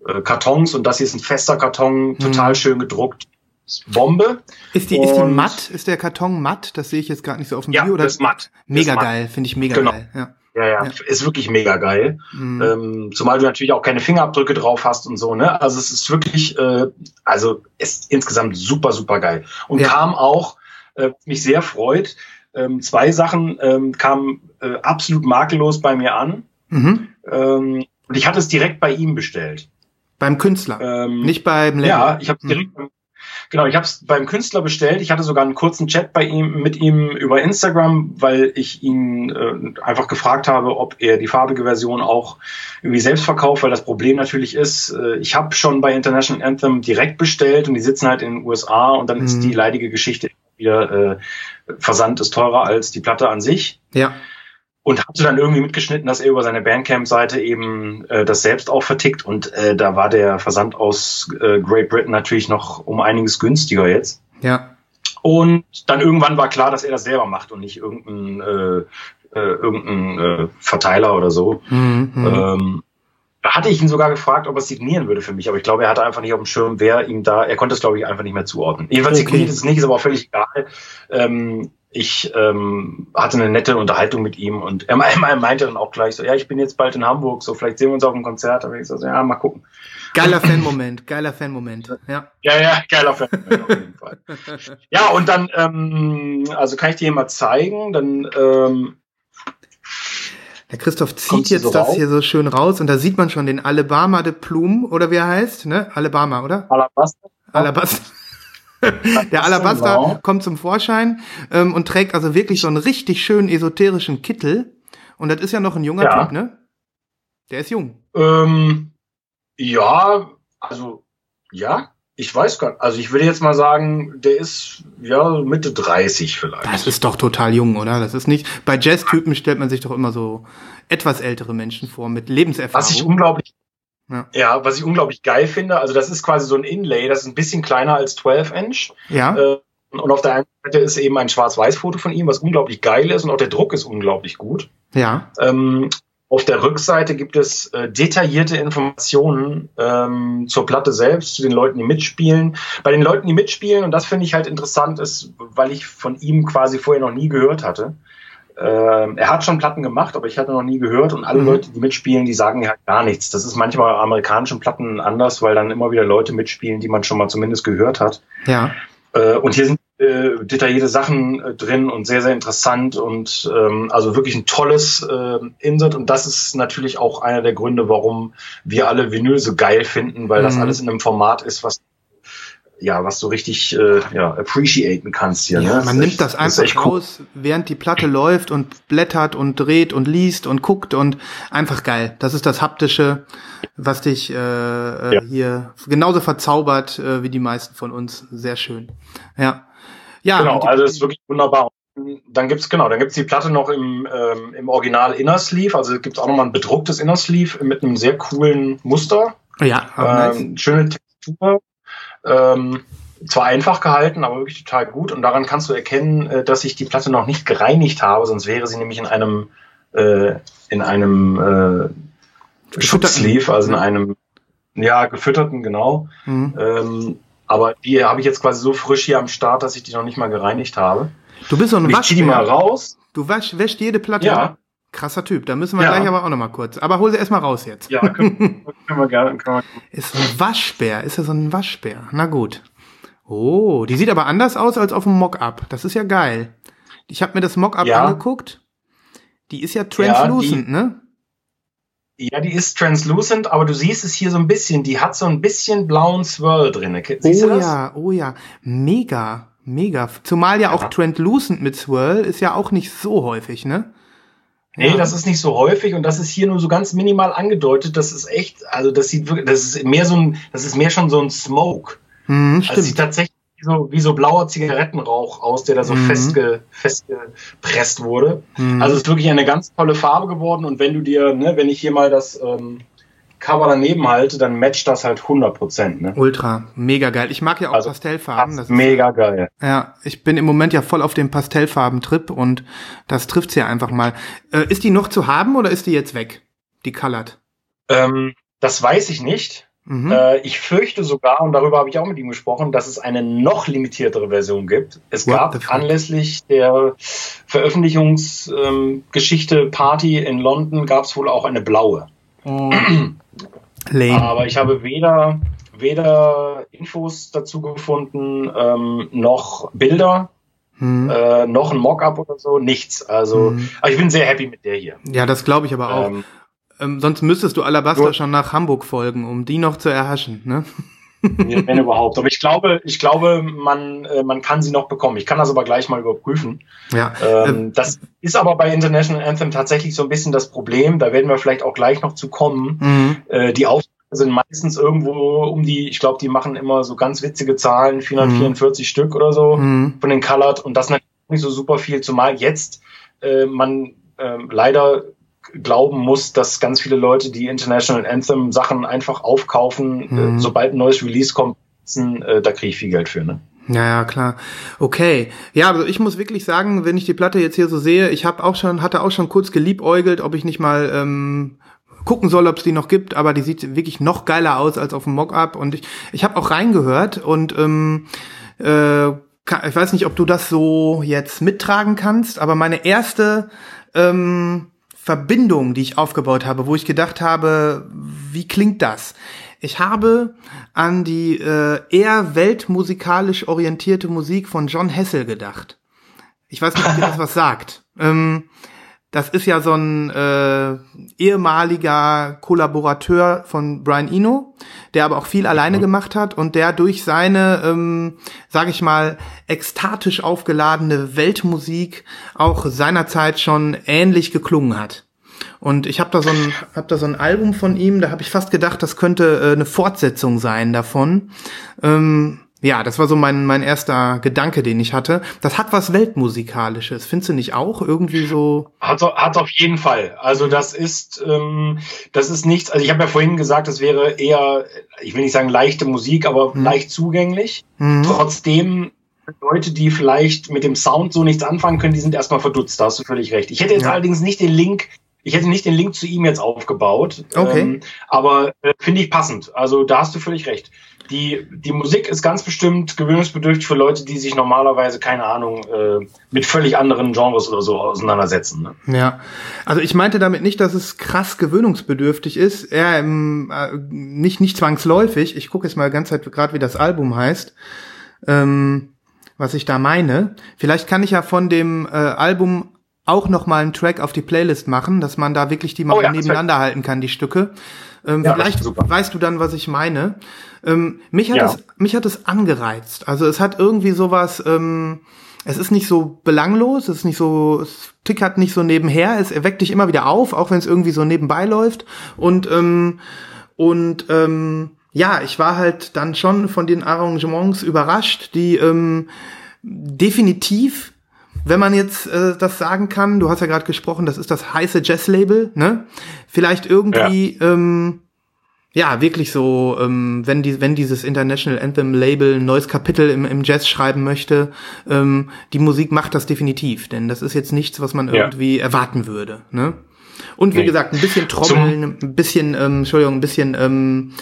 äh, Kartons und das hier ist ein fester Karton, total schön gedruckt. Ist Bombe. Ist die, ist die matt? Ist der Karton matt? Das sehe ich jetzt gerade nicht so auf dem Ja, Video. das ist matt. Mega ist geil, finde ich mega Genau. geil. Ja. Ja, ja, Ja. ist wirklich mega geil. Mhm. Ähm, zumal du natürlich auch keine Fingerabdrücke drauf hast und so, ne? Also es ist wirklich, äh, also ist insgesamt super, super geil. Und Ja. kam auch, äh, was mich sehr freut, ähm, zwei Sachen ähm, kamen äh, absolut makellos bei mir an. Mhm. Ähm, und ich hatte es direkt bei ihm bestellt. Beim Künstler, Ähm, nicht beim Label. ja, ich habe Mhm. direkt beim- genau, ich habe es beim Künstler bestellt. Ich hatte sogar einen kurzen Chat bei ihm mit ihm über Instagram, weil ich ihn äh, einfach gefragt habe, ob er die farbige Version auch irgendwie selbst verkauft, weil das Problem natürlich ist, äh, ich habe schon bei International Anthem direkt bestellt und die sitzen halt in den USA und dann ist Mhm. die leidige Geschichte wieder äh, Versand ist teurer als die Platte an sich Ja. Und hatte dann irgendwie mitgeschnitten, dass er über seine Bandcamp-Seite eben äh, das selbst auch vertickt und äh, da war der Versand aus äh, Great Britain natürlich noch um einiges günstiger jetzt. Ja. Und dann irgendwann war klar, dass er das selber macht und nicht irgendein, äh, äh, irgendein äh, Verteiler oder so. Mhm. Mhm. Ähm, da hatte ich ihn sogar gefragt, ob er es signieren würde für mich, aber ich glaube, er hatte einfach nicht auf dem Schirm, wer ihm da, er konnte es, glaube ich, einfach nicht mehr zuordnen. Jedenfalls Okay. signiert es nicht, ist aber auch völlig egal. Ähm, ich ähm, hatte eine nette Unterhaltung mit ihm und er, er meinte dann auch gleich so, ja, ich bin jetzt bald in Hamburg, so vielleicht sehen wir uns auf dem Konzert. Aber ich so, ja, mal gucken. Geiler Fan-Moment, geiler Fan-Moment. Ja. Ja, ja, geiler Fan. auf jeden Fall. Ja, und dann, ähm, also kann ich dir mal zeigen, dann ähm, Der Christoph zieht jetzt so das raus? hier so schön raus und da sieht man schon den Alabama de Plume oder wie er heißt, ne? Alabama, oder? Alabaster. Alabaster. Der Alabaster Genau. kommt zum Vorschein ähm, und trägt also wirklich so einen richtig schönen esoterischen Kittel. Und das ist ja noch ein junger Ja. Typ, ne? Der ist jung. Ähm, ja, also ja, ich weiß gar nicht. Also ich würde jetzt mal sagen, der ist ja Mitte 30 vielleicht. Das ist doch total jung, oder? Das ist nicht. Bei Jazz-Typen stellt man sich doch immer so etwas ältere Menschen vor mit Lebenserfahrung. was ich unglaublich Ja. ja. was ich unglaublich geil finde, also das ist quasi so ein Inlay, das ist ein bisschen kleiner als 12 Inch. ja. Äh, und auf der einen Seite ist eben ein Schwarz-Weiß-Foto von ihm, was unglaublich geil ist und auch der Druck ist unglaublich gut. ja. Ähm, auf der Rückseite gibt es äh, detaillierte Informationen ähm, zur Platte selbst, zu den Leuten, die mitspielen. Bei den Leuten, die mitspielen, und das finde ich halt interessant, ist, weil ich von ihm quasi vorher noch nie gehört hatte. Ähm, er hat schon Platten gemacht, aber ich hatte noch nie gehört und alle Mhm. Leute, die mitspielen, die sagen ja gar nichts. Das ist manchmal bei amerikanischen Platten anders, weil dann immer wieder Leute mitspielen, die man schon mal zumindest gehört hat. Ja. Äh, und hier sind äh, detaillierte Sachen äh, drin und sehr, sehr interessant und ähm, also wirklich ein tolles äh, Insert. Und das ist natürlich auch einer der Gründe, warum wir alle Vinyl so geil finden, weil das Mhm. alles in einem Format ist, was ja, was du richtig äh, ja, appreciaten kannst hier. Ja, ne? man nimmt echt- das einfach cool. raus, während die Platte läuft und blättert und dreht und liest und guckt und einfach geil. Das ist das haptische, was dich äh, äh, Ja. hier genauso verzaubert äh, wie die meisten von uns. Sehr schön. Ja. Ja, Genau, also das ist wirklich wunderbar. Dann gibt's genau, dann gibt's die Platte noch im, ähm, im Original Inner Sleeve, also gibt's auch nochmal ein bedrucktes Inner Sleeve mit einem sehr coolen Muster. ja, aber nice. Ähm, schöne Textur. Ähm, zwar einfach gehalten, aber wirklich total gut. Und daran kannst du erkennen, äh, dass ich die Platte noch nicht gereinigt habe, sonst wäre sie nämlich in einem äh, in einem äh. Schutzsleeve, also in einem ja gefütterten genau. Mhm. Ähm, aber die habe ich jetzt quasi so frisch hier am Start, dass ich die noch nicht mal gereinigt habe. Du bist so ein Und ich zieh die mal Waschbär. raus. Du wäschst jede Platte. Ja. Krasser Typ. Da müssen wir Ja. gleich aber auch noch mal kurz. Aber hol sie erst mal raus jetzt. Ja, können, können wir gerne. Können wir, Ist ein Waschbär. Ist ja so ein Waschbär. Na gut. Oh, die sieht aber anders aus als auf dem Mock-up. Das ist ja geil. Ich habe mir das Mock-up Ja. angeguckt. Die ist ja translucent, ne? Ja, die ist translucent, aber du siehst es hier so ein bisschen. Die hat so ein bisschen blauen Swirl drin. Siehst oh du das? ja, oh ja. Mega, mega. Zumal ja, auch translucent mit Swirl ist ja auch nicht so häufig, ne? Nee, Ja. das ist nicht so häufig und das ist hier nur so ganz minimal angedeutet. Das ist echt, also das sieht wirklich, das ist mehr so ein, das ist mehr schon so ein Smoke. Hm, Also es sieht tatsächlich wie so, wie so blauer Zigarettenrauch aus, der da so Mhm. festge, festgepresst wurde. Mhm. Also es ist wirklich eine ganz tolle Farbe geworden und wenn du dir, ne, wenn ich hier mal das ähm, Cover daneben halte, dann matcht das halt 100 Prozent. Ne? Ultra, mega geil. Ich mag ja auch Also, Pastellfarben. Das ist mega geil. Ja, ich bin im Moment ja voll auf dem Pastellfarben-Trip und das trifft's ja einfach mal. Äh, ist die noch zu haben oder ist die jetzt weg? Die Colored. Ähm, das weiß ich nicht. Mhm. Äh, ich fürchte sogar, und darüber habe ich auch mit ihm gesprochen, dass es eine noch limitiertere Version gibt. Es What gab anlässlich der Veröffentlichungsgeschichte ähm, Party in London gab es wohl auch eine blaue. Lame. Aber ich habe weder, weder Infos dazu gefunden, ähm, noch Bilder, Hm. äh, noch ein Mockup oder so, nichts. Also, Mhm. aber ich bin sehr happy mit der hier. Ja, das glaube ich aber auch. Ähm, Ähm, sonst müsstest du Alabaster schon nach Hamburg folgen, um die noch zu erhaschen, ne? Ja, wenn überhaupt. Aber ich glaube, ich glaube, man, äh, man kann sie noch bekommen. Ich kann das aber gleich mal überprüfen. Ja. Ähm, das ist aber bei International Anthem tatsächlich so ein bisschen das Problem. Da werden wir vielleicht auch gleich noch zu kommen. Mhm. Äh, die Aufnahmen sind meistens irgendwo um die, ich glaube, die machen immer so ganz witzige Zahlen, 444 Stück oder so Mhm. von den Colored. Und das natürlich nicht so super viel, zumal jetzt äh, man äh, leider glauben muss, dass ganz viele Leute die International Anthem Sachen einfach aufkaufen, Mhm. äh, sobald ein neues Release kommt, äh, da kriege ich viel Geld für. Ne? Ja, ja, klar. Okay. Ja, also ich muss wirklich sagen, wenn ich die Platte jetzt hier so sehe, ich habe auch schon, hatte auch schon kurz geliebäugelt, ob ich nicht mal ähm, gucken soll, ob es die noch gibt, aber die sieht wirklich noch geiler aus als auf dem Mockup. Und ich, ich habe auch reingehört und ähm, äh, ich weiß nicht, ob du das so jetzt mittragen kannst, aber meine erste ähm, Verbindung, die ich aufgebaut habe, wo ich gedacht habe, wie klingt das? Ich habe an die äh, eher weltmusikalisch orientierte Musik von John Hessel gedacht. Ich weiß nicht, ob dir das was sagt. Ähm, das ist ja so ein äh, ehemaliger Kollaborateur von Brian Eno, der aber auch viel alleine gemacht hat und der durch seine, ähm, sage ich mal, ekstatisch aufgeladene Weltmusik auch seinerzeit schon ähnlich geklungen hat. Und ich habe da so ein hab da so ein Album von ihm, da habe ich fast gedacht, das könnte äh, eine Fortsetzung sein davon. Ähm, ja, das war so mein mein erster Gedanke, den ich hatte. Das hat was weltmusikalisches, findest du nicht auch irgendwie so? Hat, hat auf jeden Fall. Also das ist, ähm, das ist nichts. Also ich habe ja vorhin gesagt, das wäre eher, ich will nicht sagen leichte Musik, aber leicht zugänglich. Mhm. Trotzdem Leute, die vielleicht mit dem Sound so nichts anfangen können, die sind erstmal verdutzt. Da hast du völlig recht. Ich hätte jetzt Ja. allerdings nicht den Link. Ich hätte nicht den Link zu ihm jetzt aufgebaut. Okay. Ähm, aber äh, finde ich passend. Also da hast du völlig recht. Die, die Musik ist ganz bestimmt gewöhnungsbedürftig für Leute, die sich normalerweise, keine Ahnung, äh, mit völlig anderen Genres oder so auseinandersetzen. Ne? Ja, also ich meinte damit nicht, dass es krass gewöhnungsbedürftig ist, eher im, äh, nicht nicht zwangsläufig. Ich gucke jetzt mal ganz Zeit gerade, wie das Album heißt, ähm, was ich da meine. Vielleicht kann ich ja von dem äh, Album auch noch mal einen Track auf die Playlist machen, dass man da wirklich die mal Oh ja, nebeneinander halten kann, die Stücke. Ähm, Ja, vielleicht weißt du dann, was ich meine. Ähm, mich hat Ja. es mich hat es angereizt. Also es hat irgendwie sowas. Ähm, es ist nicht so belanglos, es ist nicht so, es tickert nicht so nebenher, es erweckt dich immer wieder auf, auch wenn es irgendwie so nebenbei läuft. Und ähm, und ähm, ja, ich war halt dann schon von den Arrangements überrascht, die ähm, definitiv, wenn man jetzt äh, das sagen kann, du hast ja gerade gesprochen, das ist das heiße Jazz-Label, ne? Vielleicht irgendwie, ja, ähm, ja wirklich so, ähm, wenn die, wenn dieses International Anthem Label ein neues Kapitel im, im Jazz schreiben möchte, ähm, die Musik macht das definitiv, denn das ist jetzt nichts, was man Ja. irgendwie erwarten würde, ne? Und wie Nee. gesagt, ein bisschen Trommeln, ein bisschen, ähm, Entschuldigung, ein bisschen, ähm,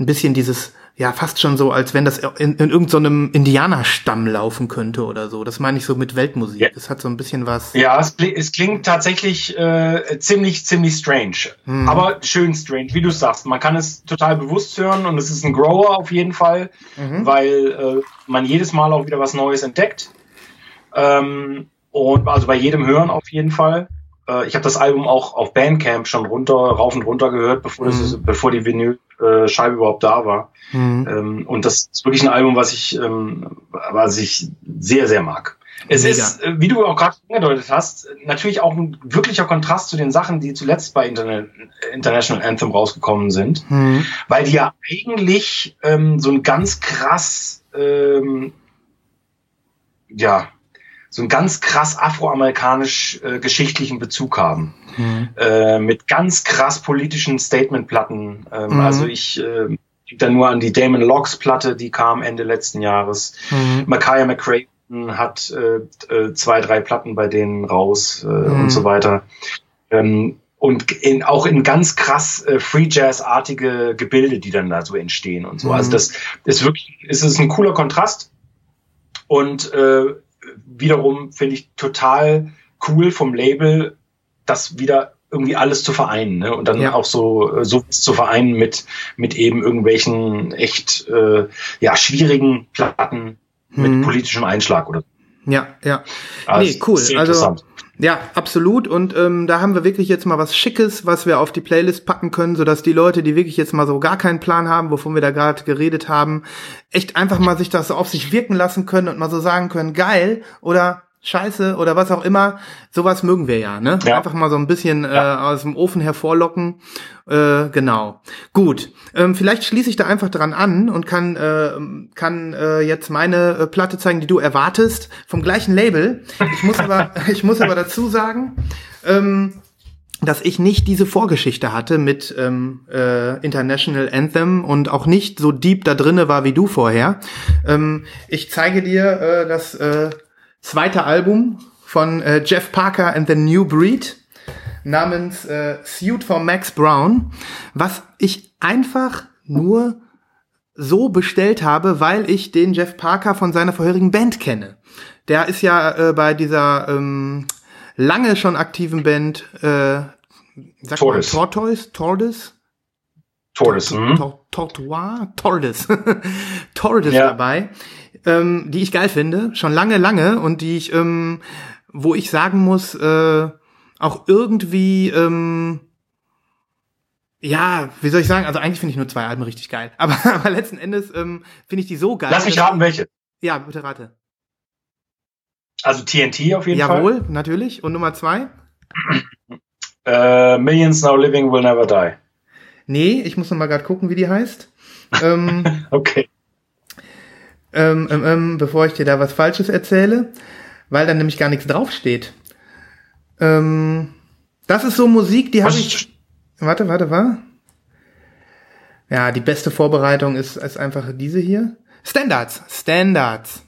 ein bisschen dieses, ja, fast schon so, als wenn das in, in irgendeinem Indianerstamm laufen könnte oder so. Das meine ich so mit Weltmusik. Ja. Es hat so ein bisschen was. Ja, es, es klingt tatsächlich äh, ziemlich, ziemlich strange. Hm. Aber schön strange, wie du sagst. Man kann es total bewusst hören und es ist ein Grower auf jeden Fall, Mhm. weil äh, man jedes Mal auch wieder was Neues entdeckt. Ähm, und also bei jedem Hören auf jeden Fall. Äh, ich habe das Album auch auf Bandcamp schon runter, rauf und runter gehört, bevor, das, Mhm. bevor die Vinyl-Scheibe überhaupt da war. Mhm. Ähm, und das ist wirklich ein Album, was ich, ähm, was ich sehr, sehr mag. Es Mega. ist, äh, wie du auch gerade angedeutet hast, natürlich auch ein wirklicher Kontrast zu den Sachen, die zuletzt bei Interna International Anthem rausgekommen sind, Mhm. weil die ja eigentlich ähm, so ein ganz krass, ähm, ja, so einen ganz krass afroamerikanisch äh, geschichtlichen Bezug haben Mhm. äh, mit ganz krass politischen Statement-Platten. Ähm, Mhm. Also ich äh, denk da nur an die Damon Logs Platte, die kam Ende letzten Jahres. Mhm. Makaya McCracken hat äh, äh, zwei, drei Platten bei denen raus äh, Mhm. und so weiter. Ähm, und in, auch in ganz krass äh, Free Jazz-artige Gebilde, die dann da so entstehen und so. Mhm. Also das ist wirklich, es ist ein cooler Kontrast. Und äh, wiederum finde ich total cool vom Label, das wieder irgendwie alles zu vereinen ne? und dann Ja. auch so äh, so zu vereinen mit mit eben irgendwelchen echt äh, ja schwierigen Platten mit Mhm. politischem Einschlag oder Ja, ja. Also, nee, cool. Also, interessant. Ja, absolut. Und ähm, da haben wir wirklich jetzt mal was Schickes, was wir auf die Playlist packen können, sodass die Leute, die wirklich jetzt mal so gar keinen Plan haben, wovon wir da gerade geredet haben, echt einfach mal sich das so auf sich wirken lassen können und mal so sagen können, geil oder Scheiße oder was auch immer. Sowas mögen wir ja, ne? Ja. Einfach mal so ein bisschen Ja. äh, aus dem Ofen hervorlocken. Äh, genau. Gut. Ähm, vielleicht schließe ich da einfach dran an und kann, äh, kann äh, jetzt meine äh, Platte zeigen, die du erwartest, vom gleichen Label. Ich muss aber, ich muss aber dazu sagen, ähm, dass ich nicht diese Vorgeschichte hatte mit ähm, äh, International Anthem und auch nicht so deep da drinne war wie du vorher. Ähm, ich zeige dir äh, das äh, zweite Album von äh, Jeff Parker and the New Breed namens äh, Suit for Max Brown, was ich einfach nur so bestellt habe, weil ich den Jeff Parker von seiner vorherigen Band kenne. Der ist ja äh, bei dieser ähm, lange schon aktiven Band äh, sag Tortoise. mal Tortoise, Tortoise, Tortoise. Mhm. Tor- Tortoise, Tortoise, Tortoise dabei, ähm, die ich geil finde, schon lange, lange und die ich, ähm, wo ich sagen muss, äh, auch irgendwie, ähm, ja, wie soll ich sagen, also eigentlich finde ich nur zwei Alben richtig geil, aber, aber letzten Endes ähm, finde ich die so geil. Lass mich raten, welche. Ja, bitte rate. Also TNT auf jeden Fall. Jawohl, natürlich. Und Nummer zwei? Äh, Millions Now Living Will Never Die. Nee, ich muss noch mal gerade gucken, wie die heißt. ähm, Okay. Ähm, ähm, ähm, bevor ich dir da was Falsches erzähle, weil dann nämlich gar nichts draufsteht. Ähm, das ist so Musik, die habe ich. Warte, warte, warte. Ja, die beste Vorbereitung ist, ist einfach diese hier. Standards, Standards.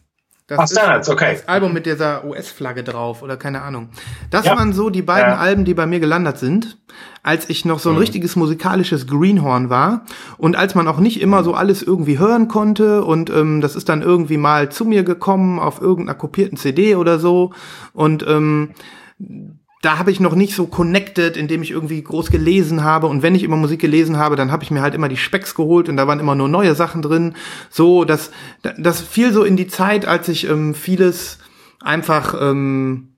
Das Ah, Standards, ist okay. Das Album mit dieser US-Flagge drauf oder keine Ahnung. Das Ja. waren so die beiden Ja. Alben, die bei mir gelandet sind, als ich noch so Mhm. ein richtiges musikalisches Greenhorn war und als man auch nicht immer so alles irgendwie hören konnte und ähm, das ist dann irgendwie mal zu mir gekommen auf irgendeiner kopierten CD oder so und ähm, da habe ich noch nicht so connected, indem ich irgendwie groß gelesen habe. Und wenn ich immer Musik gelesen habe, dann habe ich mir halt immer die Specks geholt und da waren immer nur neue Sachen drin. So, das, das fiel so in die Zeit, als ich ähm, vieles einfach ähm,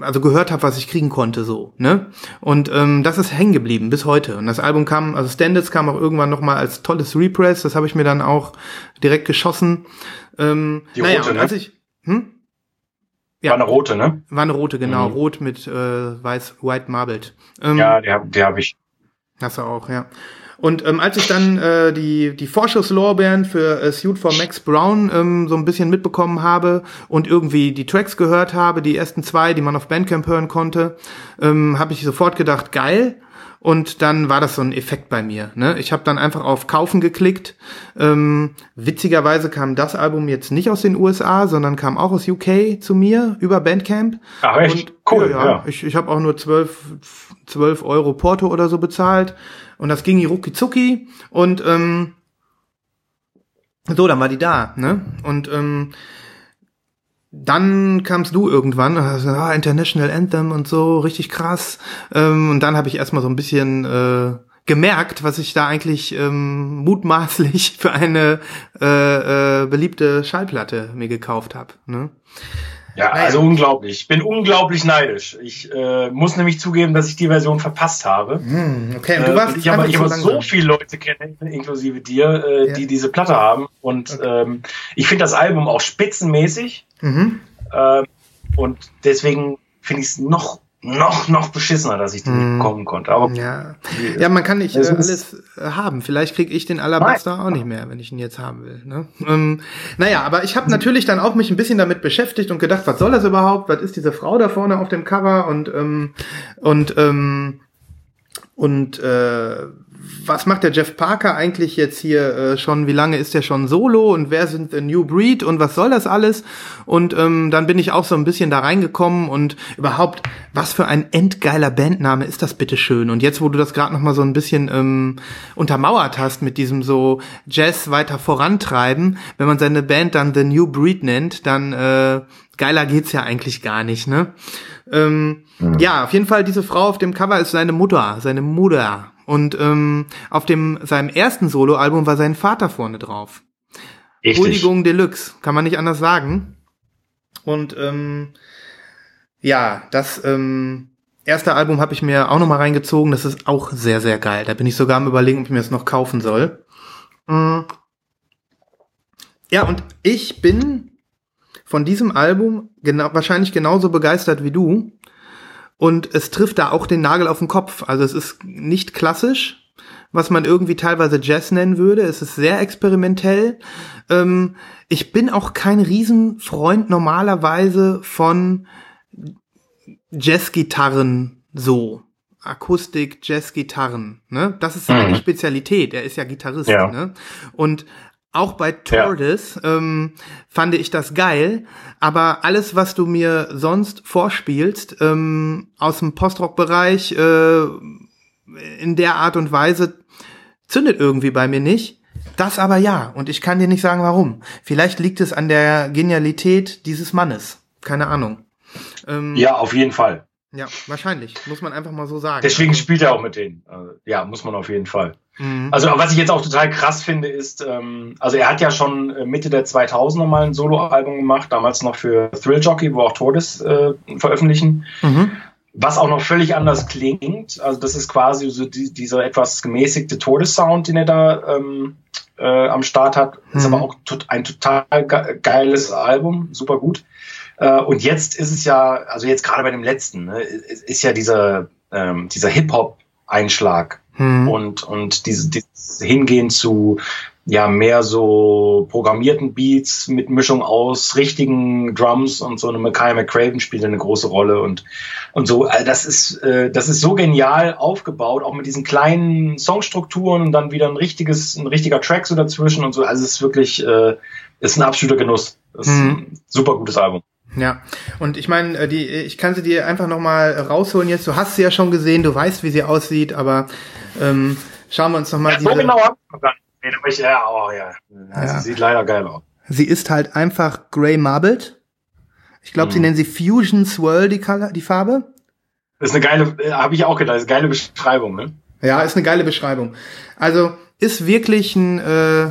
also gehört habe, was ich kriegen konnte, so, ne? Und ähm, das ist hängen geblieben bis heute. Und das Album kam, also Standards kam auch irgendwann noch mal als tolles Repress. Das habe ich mir dann auch direkt geschossen. Ähm, Die naja, rote, ne? als ich, hm? Ja. War eine rote, ne? War eine rote, genau. Mhm. Rot mit äh, weiß, white marbled. Ähm, Ja, die, hab- die habe ich. Hast du auch, ja. Und ähm, als ich dann äh, die, die Vorschusslorbeeren für äh, Suit for Max Brown ähm, so ein bisschen mitbekommen habe und irgendwie die Tracks gehört habe, die ersten zwei, die man auf Bandcamp hören konnte, ähm, habe ich sofort gedacht, geil. Und dann war das so ein Effekt bei mir. Ne? Ich habe dann einfach auf Kaufen geklickt. Ähm, witzigerweise kam das Album jetzt nicht aus den USA, sondern kam auch aus UK zu mir über Bandcamp. Ach, echt? Und, Cool, Ja, ja. Ich, ich habe auch nur 12, 12 Euro Porto oder so bezahlt. Und das ging rucki zucki. Und ähm, so, dann war die da. Ne? Und ähm, dann kamst du irgendwann, gesagt, ah, International Anthem und so, richtig krass. Ähm, und dann habe ich erstmal so ein bisschen äh, gemerkt, was ich da eigentlich ähm, mutmaßlich für eine äh, äh, beliebte Schallplatte mir gekauft habe. Ne? Ja, Naja. also unglaublich. Ich bin unglaublich neidisch. Ich äh, muss nämlich zugeben, dass ich die Version verpasst habe. Hm, okay, und Äh, du warst und ich aber, einfach ich zu aber so viele Leute kenne, inklusive dir, äh, Ja. die diese Platte haben. Und ähm, ich finde das Album auch spitzenmäßig. Mhm. Ähm, und deswegen finde ich es noch, noch, noch beschissener, dass ich die nicht bekommen konnte. Aber. Ja. ja, man kann nicht äh, alles äh, haben. Vielleicht kriege ich den Alabaster auch nicht mehr, wenn ich ihn jetzt haben will. Ne? Ähm, naja, aber ich habe natürlich dann auch mich ein bisschen damit beschäftigt und gedacht, was soll das überhaupt? Was ist diese Frau da vorne auf dem Cover? Und ähm, und ähm, und äh, was macht der Jeff Parker eigentlich jetzt hier äh, schon? Wie lange ist der schon solo? Und wer sind The New Breed? Und was soll das alles? Und ähm, dann bin ich auch so ein bisschen da reingekommen und überhaupt, was für ein endgeiler Bandname ist das bitte schön? Und jetzt, wo du das gerade noch mal so ein bisschen ähm, untermauert hast mit diesem so Jazz weiter vorantreiben, wenn man seine Band dann The New Breed nennt, dann äh, geiler geht's ja eigentlich gar nicht, ne? Ähm, Ja, auf jeden Fall, diese Frau auf dem Cover ist seine Mutter, seine Mutter. Und ähm, auf dem seinem ersten Soloalbum war sein Vater vorne drauf. richtig. Huldigung Deluxe, kann man nicht anders sagen. Und ähm, ja, das ähm, erste Album habe ich mir auch noch mal reingezogen. Das ist auch sehr, sehr geil. Da bin ich sogar am überlegen, ob ich mir das noch kaufen soll. Mm. Ja, und ich bin von diesem Album genau, wahrscheinlich genauso begeistert wie du. Und es trifft da auch den Nagel auf den Kopf. Also es ist nicht klassisch, was man irgendwie teilweise Jazz nennen würde. Es ist sehr experimentell. Ähm, ich bin auch kein Riesenfreund normalerweise von Jazzgitarren so. Akustik, Jazzgitarren, ne? Das ist seine Mhm. Spezialität. Er ist ja Gitarrist, Ja. ne? Und auch bei Tortoise ähm, fand ich das geil, aber alles, was du mir sonst vorspielst, ähm, aus dem Postrock-Bereich, äh, in der Art und Weise, zündet irgendwie bei mir nicht. Das aber ja, und ich kann dir nicht sagen, warum. Vielleicht liegt es an der Genialität dieses Mannes. Keine Ahnung. Ähm, Ja, auf jeden Fall. ja, wahrscheinlich. Muss man einfach mal so sagen. Deswegen Also, spielt er auch mit denen. Also, ja, muss man auf jeden Fall. Mhm. Also, was ich jetzt auch total krass finde, ist, ähm, also er hat ja schon äh, Mitte der 2000er mal ein Soloalbum gemacht, damals noch für Thrill Jockey, wo auch Todes äh, veröffentlichen. Mhm. Was auch noch völlig anders klingt. Also, das ist quasi so die, dieser etwas gemäßigte Todessound, den er da ähm, äh, am Start hat. Ist Mhm. aber auch ein total ge geiles Album, super gut. Äh, und jetzt ist es ja, also jetzt gerade bei dem letzten, ne, ist, ist ja dieser, ähm, dieser Hip-Hop-Einschlag Mhm. und, und dieses, dieses Hingehen zu ja mehr so programmierten Beats mit Mischung aus richtigen Drums und so eine Mackay McCraven spielt eine große Rolle und und so also das ist äh, das ist so genial aufgebaut auch mit diesen kleinen Songstrukturen und dann wieder ein richtiges ein richtiger Track so dazwischen und so also es ist wirklich äh, ist ein absoluter Genuss ist Mhm. ein super gutes Album Ja, und ich meine, äh, die, ich kann sie dir einfach noch mal rausholen jetzt. Du hast sie ja schon gesehen, du weißt, wie sie aussieht, aber ähm, schauen wir uns noch mal ja, so diese. genau hab ich ja, oh, ja. ja. Ja. sie sieht leider geil aus Sie ist halt einfach grey marbled. Ich glaube, sie Mhm. nennen sie Fusion Swirl die, Color, die Farbe. Das ist eine geile, äh, habe ich auch gedacht, ist eine geile Beschreibung, ne? Ja, ist eine geile Beschreibung. Also ist wirklich ein, äh,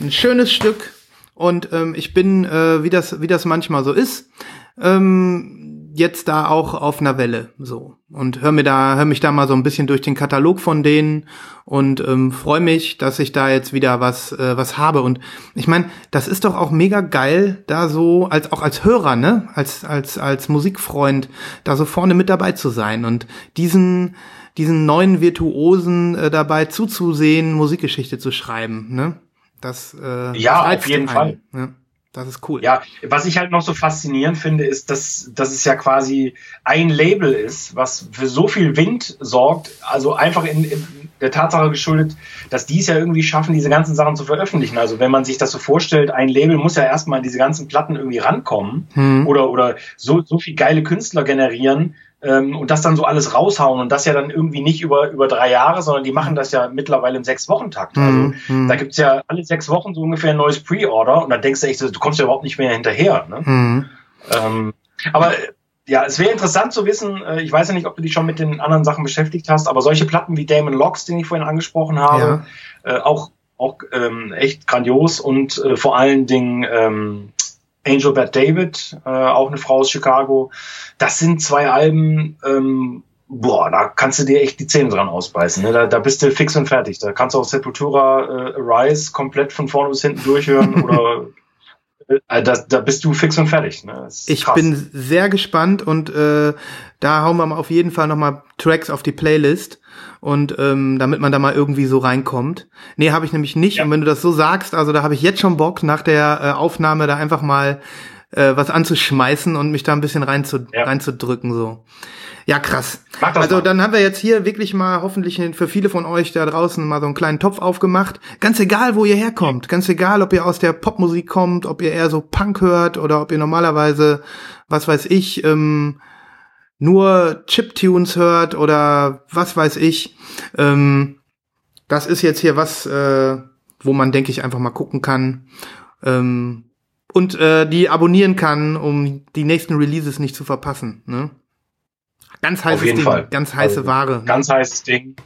ein schönes Stück und ähm, ich bin, äh, wie das wie das manchmal so ist, ähm, jetzt da auch auf einer Welle so. Und hör mir da hör mich da mal so ein bisschen durch den Katalog von denen und ähm, freue mich, dass ich da jetzt wieder was äh, was habe. Und ich meine, das ist doch auch mega geil, da so als auch als Hörer, ne, als als als Musikfreund da so vorne mit dabei zu sein und diesen diesen neuen Virtuosen äh, dabei zuzusehen, Musikgeschichte zu schreiben, ne? Das äh, Ja, das auf jeden einen, Fall. Ne? Das ist cool. Ja, was ich halt noch so faszinierend finde, ist, dass, dass es ja quasi ein Label ist, was für so viel Wind sorgt, also einfach in, in der Tatsache geschuldet, dass die es ja irgendwie schaffen, diese ganzen Sachen zu veröffentlichen. Also wenn man sich das so vorstellt, ein Label muss ja erstmal an diese ganzen Platten irgendwie rankommen Hm. oder, oder so, so viel geile Künstler generieren ähm, und das dann so alles raushauen und das ja dann irgendwie nicht über, über drei Jahre, sondern die machen das ja mittlerweile im Sechs-Wochen-Takt. Also Hm, hm. da gibt's ja alle sechs Wochen so ungefähr ein neues Pre-Order und dann denkst du echt, du kommst ja überhaupt nicht mehr hinterher. Ne? Hm. Ähm, aber äh, ja, es wäre interessant zu wissen, äh, ich weiß ja nicht, ob du dich schon mit den anderen Sachen beschäftigt hast, aber solche Platten wie Damon Locks, den ich vorhin angesprochen habe, äh, auch, auch ähm, echt grandios und äh, vor allen Dingen ähm, Angel Bat David, äh, auch eine Frau aus Chicago. Das sind zwei Alben, ähm, boah, da kannst du dir echt die Zähne dran ausbeißen. Ne? Da, da bist du fix und fertig. Da kannst du auch Sepultura äh, Rise komplett von vorne bis hinten durchhören oder da, da bist du fix und fertig. Ne? Ich krass. bin sehr gespannt und äh, da hauen wir mal auf jeden Fall nochmal Tracks auf die Playlist und ähm, damit man da mal irgendwie so reinkommt. Nee, habe ich nämlich nicht. Ja. Und wenn du das so sagst, also da habe ich jetzt schon Bock, nach der äh, Aufnahme da einfach mal äh, was anzuschmeißen und mich da ein bisschen reinzu Ja. reinzudrücken so. Ja, krass. Also mal. dann haben wir jetzt hier wirklich mal hoffentlich für viele von euch da draußen mal so einen kleinen Topf aufgemacht. Ganz egal, wo ihr herkommt. Ganz egal, ob ihr aus der Popmusik kommt, ob ihr eher so Punk hört oder ob ihr normalerweise, was weiß ich, ähm, nur Chiptunes hört oder was weiß ich. Ähm, das ist jetzt hier was, äh, wo man, denke ich, einfach mal gucken kann. Ähm, und äh, die abonnieren kann, um die nächsten Releases nicht zu verpassen. Ne? Ganz heißes jeden Ding, Fall. ganz heiße Also, Ware. Ganz heißes Ding.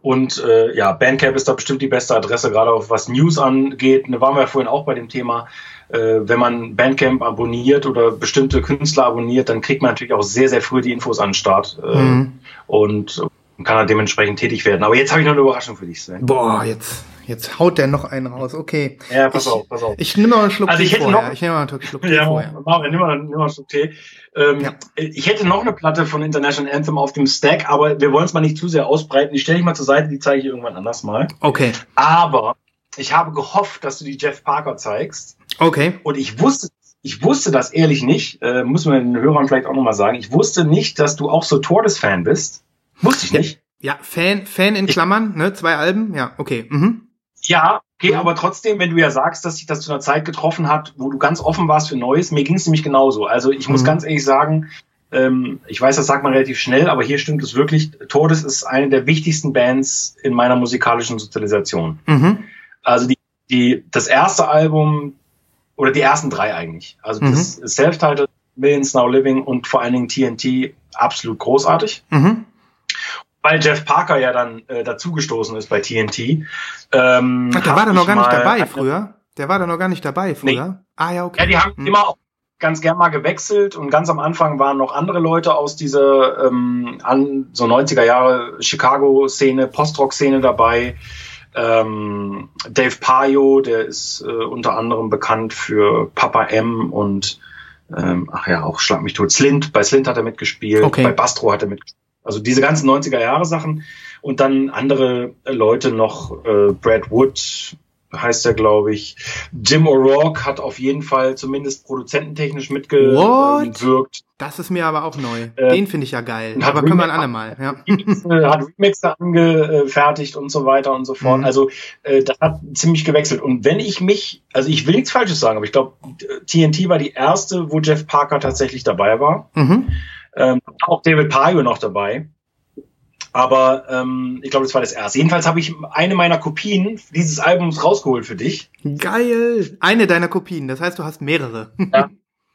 Und äh, ja, Bandcamp ist da bestimmt die beste Adresse, gerade auch was News angeht. Da waren wir ja vorhin auch bei dem Thema. Äh, wenn man Bandcamp abonniert oder bestimmte Künstler abonniert, dann kriegt man natürlich auch sehr, sehr früh die Infos an den Start äh, Mhm. und kann dann dementsprechend tätig werden. Aber jetzt habe ich noch eine Überraschung für dich, Sven. Boah, jetzt, jetzt haut der noch einen raus. Okay. Ja, pass ich, auf, pass auf. Ich nehme noch einen Schluck Also ich Tee hätte vorher. noch- ich nehme noch einen Schluck Tee Ja, vorher. mach, nimm mal, nimm mal einen Schluck Tee. Ähm, Ja. Ich hätte noch eine Platte von International Anthem auf dem Stack, aber wir wollen es mal nicht zu sehr ausbreiten. Die stelle ich mal zur Seite, die zeige ich irgendwann anders mal. Okay, Aber ich habe gehofft, dass du die Jeff Parker zeigst. okay. Und ich wusste, ich wusste das ehrlich nicht, äh, muss man den Hörern vielleicht auch nochmal sagen. Ich wusste nicht, dass du auch so Tordes-Fan bist. Wusste ich nicht. Ja, Fan, Fan in Klammern, ne? Zwei Alben, ja, okay. Mhm. Ja, okay, aber trotzdem, wenn du ja sagst, dass sich das zu einer Zeit getroffen hat, wo du ganz offen warst für Neues, mir ging es nämlich genauso. Also ich muss Mhm. ganz ehrlich sagen, ähm, ich weiß, das sagt man relativ schnell, aber hier stimmt es wirklich. Todes ist eine der wichtigsten Bands in meiner musikalischen Sozialisation. Mhm. Also die, die, das erste Album oder die ersten drei eigentlich. Also Mhm. das Self-Titled, Millions Now Living und vor allen Dingen TNT absolut großartig. Mhm. Weil Jeff Parker ja dann äh, dazugestoßen ist bei TNT. Ähm, Ach, der war da noch gar nicht dabei früher. Der war da noch gar nicht dabei früher. Ah ja, okay. Ja, die haben Mhm. immer auch ganz gern mal gewechselt und ganz am Anfang waren noch andere Leute aus dieser ähm, an, so 90er Jahre Chicago-Szene, Post-Rock-Szene dabei. Ähm, Dave Payo, der ist äh, unter anderem bekannt für Papa M und ähm, ach ja, auch Schlag mich tot. Slint, bei Slint hat er mitgespielt, Okay. bei Bastro hat er mitgespielt. Also diese ganzen 90er Jahre Sachen und dann andere äh, Leute noch, äh, Brad Wood heißt er, glaube ich. Jim O'Rourke hat auf jeden Fall zumindest produzententechnisch mitgewirkt. Das ist mir aber auch neu. Äh, Den finde ich ja geil. Aber können wir ein andermal, ja. Äh, hat Remixe angefertigt und so weiter und so fort. Mhm. Also äh, das hat ziemlich gewechselt. Und wenn ich mich, also ich will nichts Falsches sagen, aber ich glaube, TNT war die erste, wo Jeff Parker tatsächlich dabei war. Mhm. Ähm, auch David Payo noch dabei. Aber ähm, ich glaube, das war das erste. Jedenfalls habe ich eine meiner Kopien dieses Albums rausgeholt für dich. Geil. Eine deiner Kopien. Das heißt, du hast mehrere.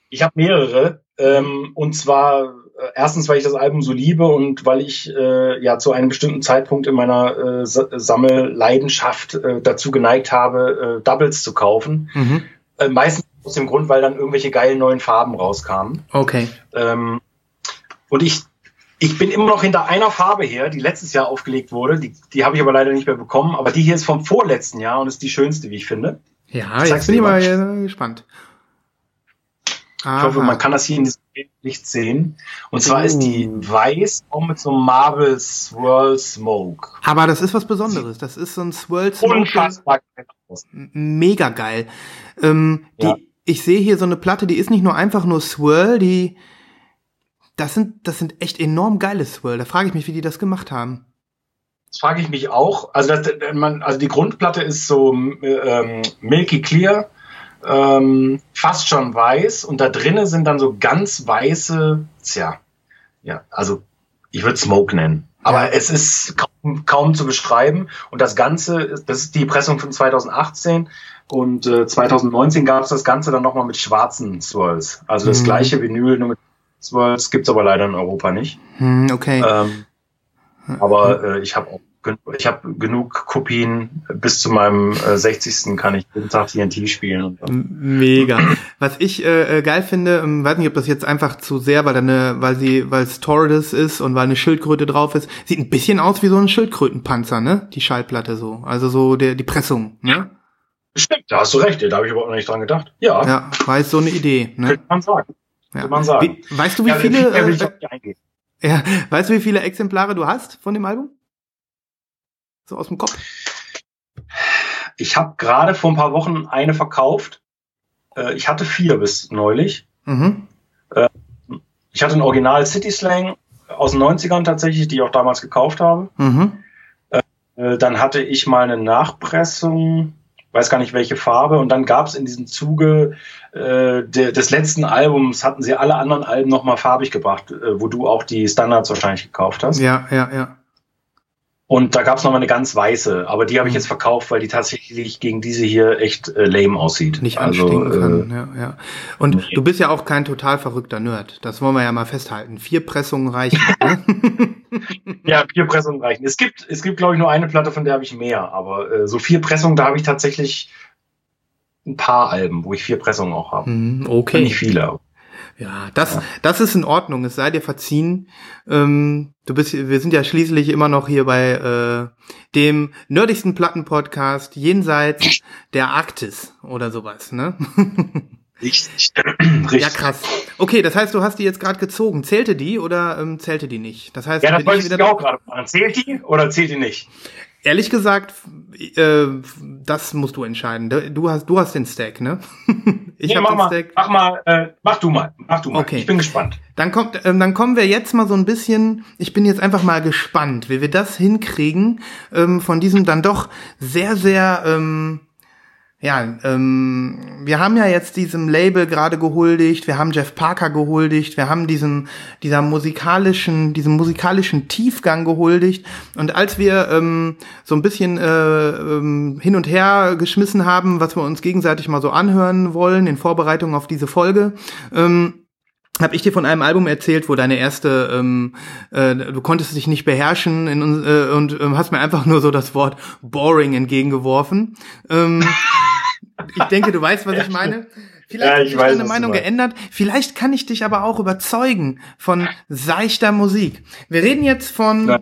Ich habe mehrere. Ähm, und zwar äh, erstens, weil ich das Album so liebe und weil ich äh, ja zu einem bestimmten Zeitpunkt in meiner äh, Sa- Sammelleidenschaft äh, dazu geneigt habe, äh, Doubles zu kaufen. mhm. Äh, meistens aus dem Grund, weil dann irgendwelche geilen neuen Farben rauskamen. Okay. Ähm, und ich, ich bin immer noch hinter einer Farbe her, die letztes Jahr aufgelegt wurde. Die, die habe ich aber leider nicht mehr bekommen. Aber die hier ist vom vorletzten Jahr und ist die schönste, wie ich finde. Ja, Zeig's jetzt bin ich mal äh, gespannt. Ich hoffe, Aha. man kann das hier in diesem Bild nicht sehen. Und zwar Oh. ist die weiß auch mit so einem Marble Swirl Smoke. Aber das ist was Besonderes. Das ist so ein Swirl Smoke. Unfassbar. Mega geil. Ähm, die, Ja. Ich sehe hier so eine Platte, die ist nicht nur einfach nur Swirl, die das sind, das sind echt enorm geile Swirl. Da frage ich mich, wie die das gemacht haben. Das frage ich mich auch. Also, das, man, also die Grundplatte ist so ähm, milky clear, ähm, fast schon weiß und da drinnen sind dann so ganz weiße, tja, ja, also ich würde Smoke nennen. Aber Ja. es ist kaum, kaum zu beschreiben. Und das Ganze, das ist die Pressung von 2018. Und äh, 2019 gab es das Ganze dann nochmal mit schwarzen Swirls. Also das Mhm. gleiche Vinyl, nur Swirls, gibt's aber leider in Europa nicht. Hm, okay. Ähm, aber äh, ich habe auch ich habe genug Kopien. Bis zu meinem äh, 60. kann ich jeden Tag TNT spielen. Mega. Was ich äh, äh, geil finde, ähm, weiß nicht, ob das jetzt einfach zu sehr, weil eine, weil sie, weil es Tortoise ist und weil eine Schildkröte drauf ist, sieht ein bisschen aus wie so ein Schildkrötenpanzer, ne? Die Schallplatte so. Also so der die Pressung, ne? Stimmt, da hast du recht. Da habe ich überhaupt noch nicht dran gedacht. Ja, Ja, war jetzt so eine Idee, ne? könnte man sagen. Ja. Man sagen. Wie, weißt du, wie Ja, viele, äh, ja, weißt du, wie viele Exemplare du hast von dem Album? So aus dem Kopf? Ich habe gerade vor ein paar Wochen eine verkauft. Äh, Ich hatte vier bis neulich. Mhm. Ich hatte ein Original City Slang aus den 90ern tatsächlich, die ich auch damals gekauft habe. Mhm. Äh, Dann hatte ich mal eine Nachpressung, weiß gar nicht welche Farbe. Und dann gab es in diesem Zuge äh, de, des letzten Albums, hatten sie alle anderen Alben nochmal farbig gebracht, äh, wo du auch die Standards wahrscheinlich gekauft hast. Ja, ja, ja. Und da gab es nochmal eine ganz weiße, aber die habe ich jetzt verkauft, weil die tatsächlich gegen diese hier echt äh, lame aussieht. Nicht also, anstinken äh, kann. Ja, ja. Und nee. du bist ja auch kein total verrückter Nerd. Das wollen wir ja mal festhalten. Vier Pressungen reichen. ne? Ja, vier Pressungen reichen. Es gibt, es gibt, glaube ich, nur eine Platte, von der habe ich mehr. Aber äh, so vier Pressungen, da habe ich tatsächlich ein paar Alben, wo ich vier Pressungen auch habe. Hm, Nicht okay. viele. Ja, das, das ist in Ordnung. Es sei dir verziehen. Ähm, du bist, wir sind ja schließlich immer noch hier bei äh, dem nerdigsten Plattenpodcast jenseits der Arktis oder sowas, ne? Richtig. ja, krass. Okay, das heißt, du hast die jetzt gerade gezogen. Zählte die oder ähm, zählte die nicht? Das heißt, Ja, das wollte ich wieder auch gerade fragen. Zählt die oder zählt die nicht? Ehrlich gesagt, äh, das musst du entscheiden. Du hast, du hast den Stack, ne? ich Nee, hab mach den mal, Stack. mach mal, äh, mach du mal, mach du mal. Okay. Ich bin gespannt. Dann kommt, ähm, dann kommen wir jetzt mal so ein bisschen. Ich bin jetzt einfach mal gespannt, wie wir das hinkriegen ähm, von diesem dann doch sehr, sehr. Ähm, ja, ähm, wir haben ja jetzt diesem Label gerade gehuldigt, wir haben Jeff Parker gehuldigt, wir haben diesem dieser musikalischen, diesem musikalischen Tiefgang gehuldigt. Und als wir ähm, so ein bisschen äh, ähm, hin und her geschmissen haben, was wir uns gegenseitig mal so anhören wollen in Vorbereitung auf diese Folge, ähm, habe ich dir von einem Album erzählt, wo deine erste, ähm, äh, du konntest dich nicht beherrschen in, äh, und ähm, hast mir einfach nur so das Wort boring entgegengeworfen. Ähm, ich denke, du weißt, was ich meine. Vielleicht Ja, hat ich sich weiß, deine Meinung geändert. Vielleicht kann ich dich aber auch überzeugen von seichter Musik. Wir reden jetzt von Ja.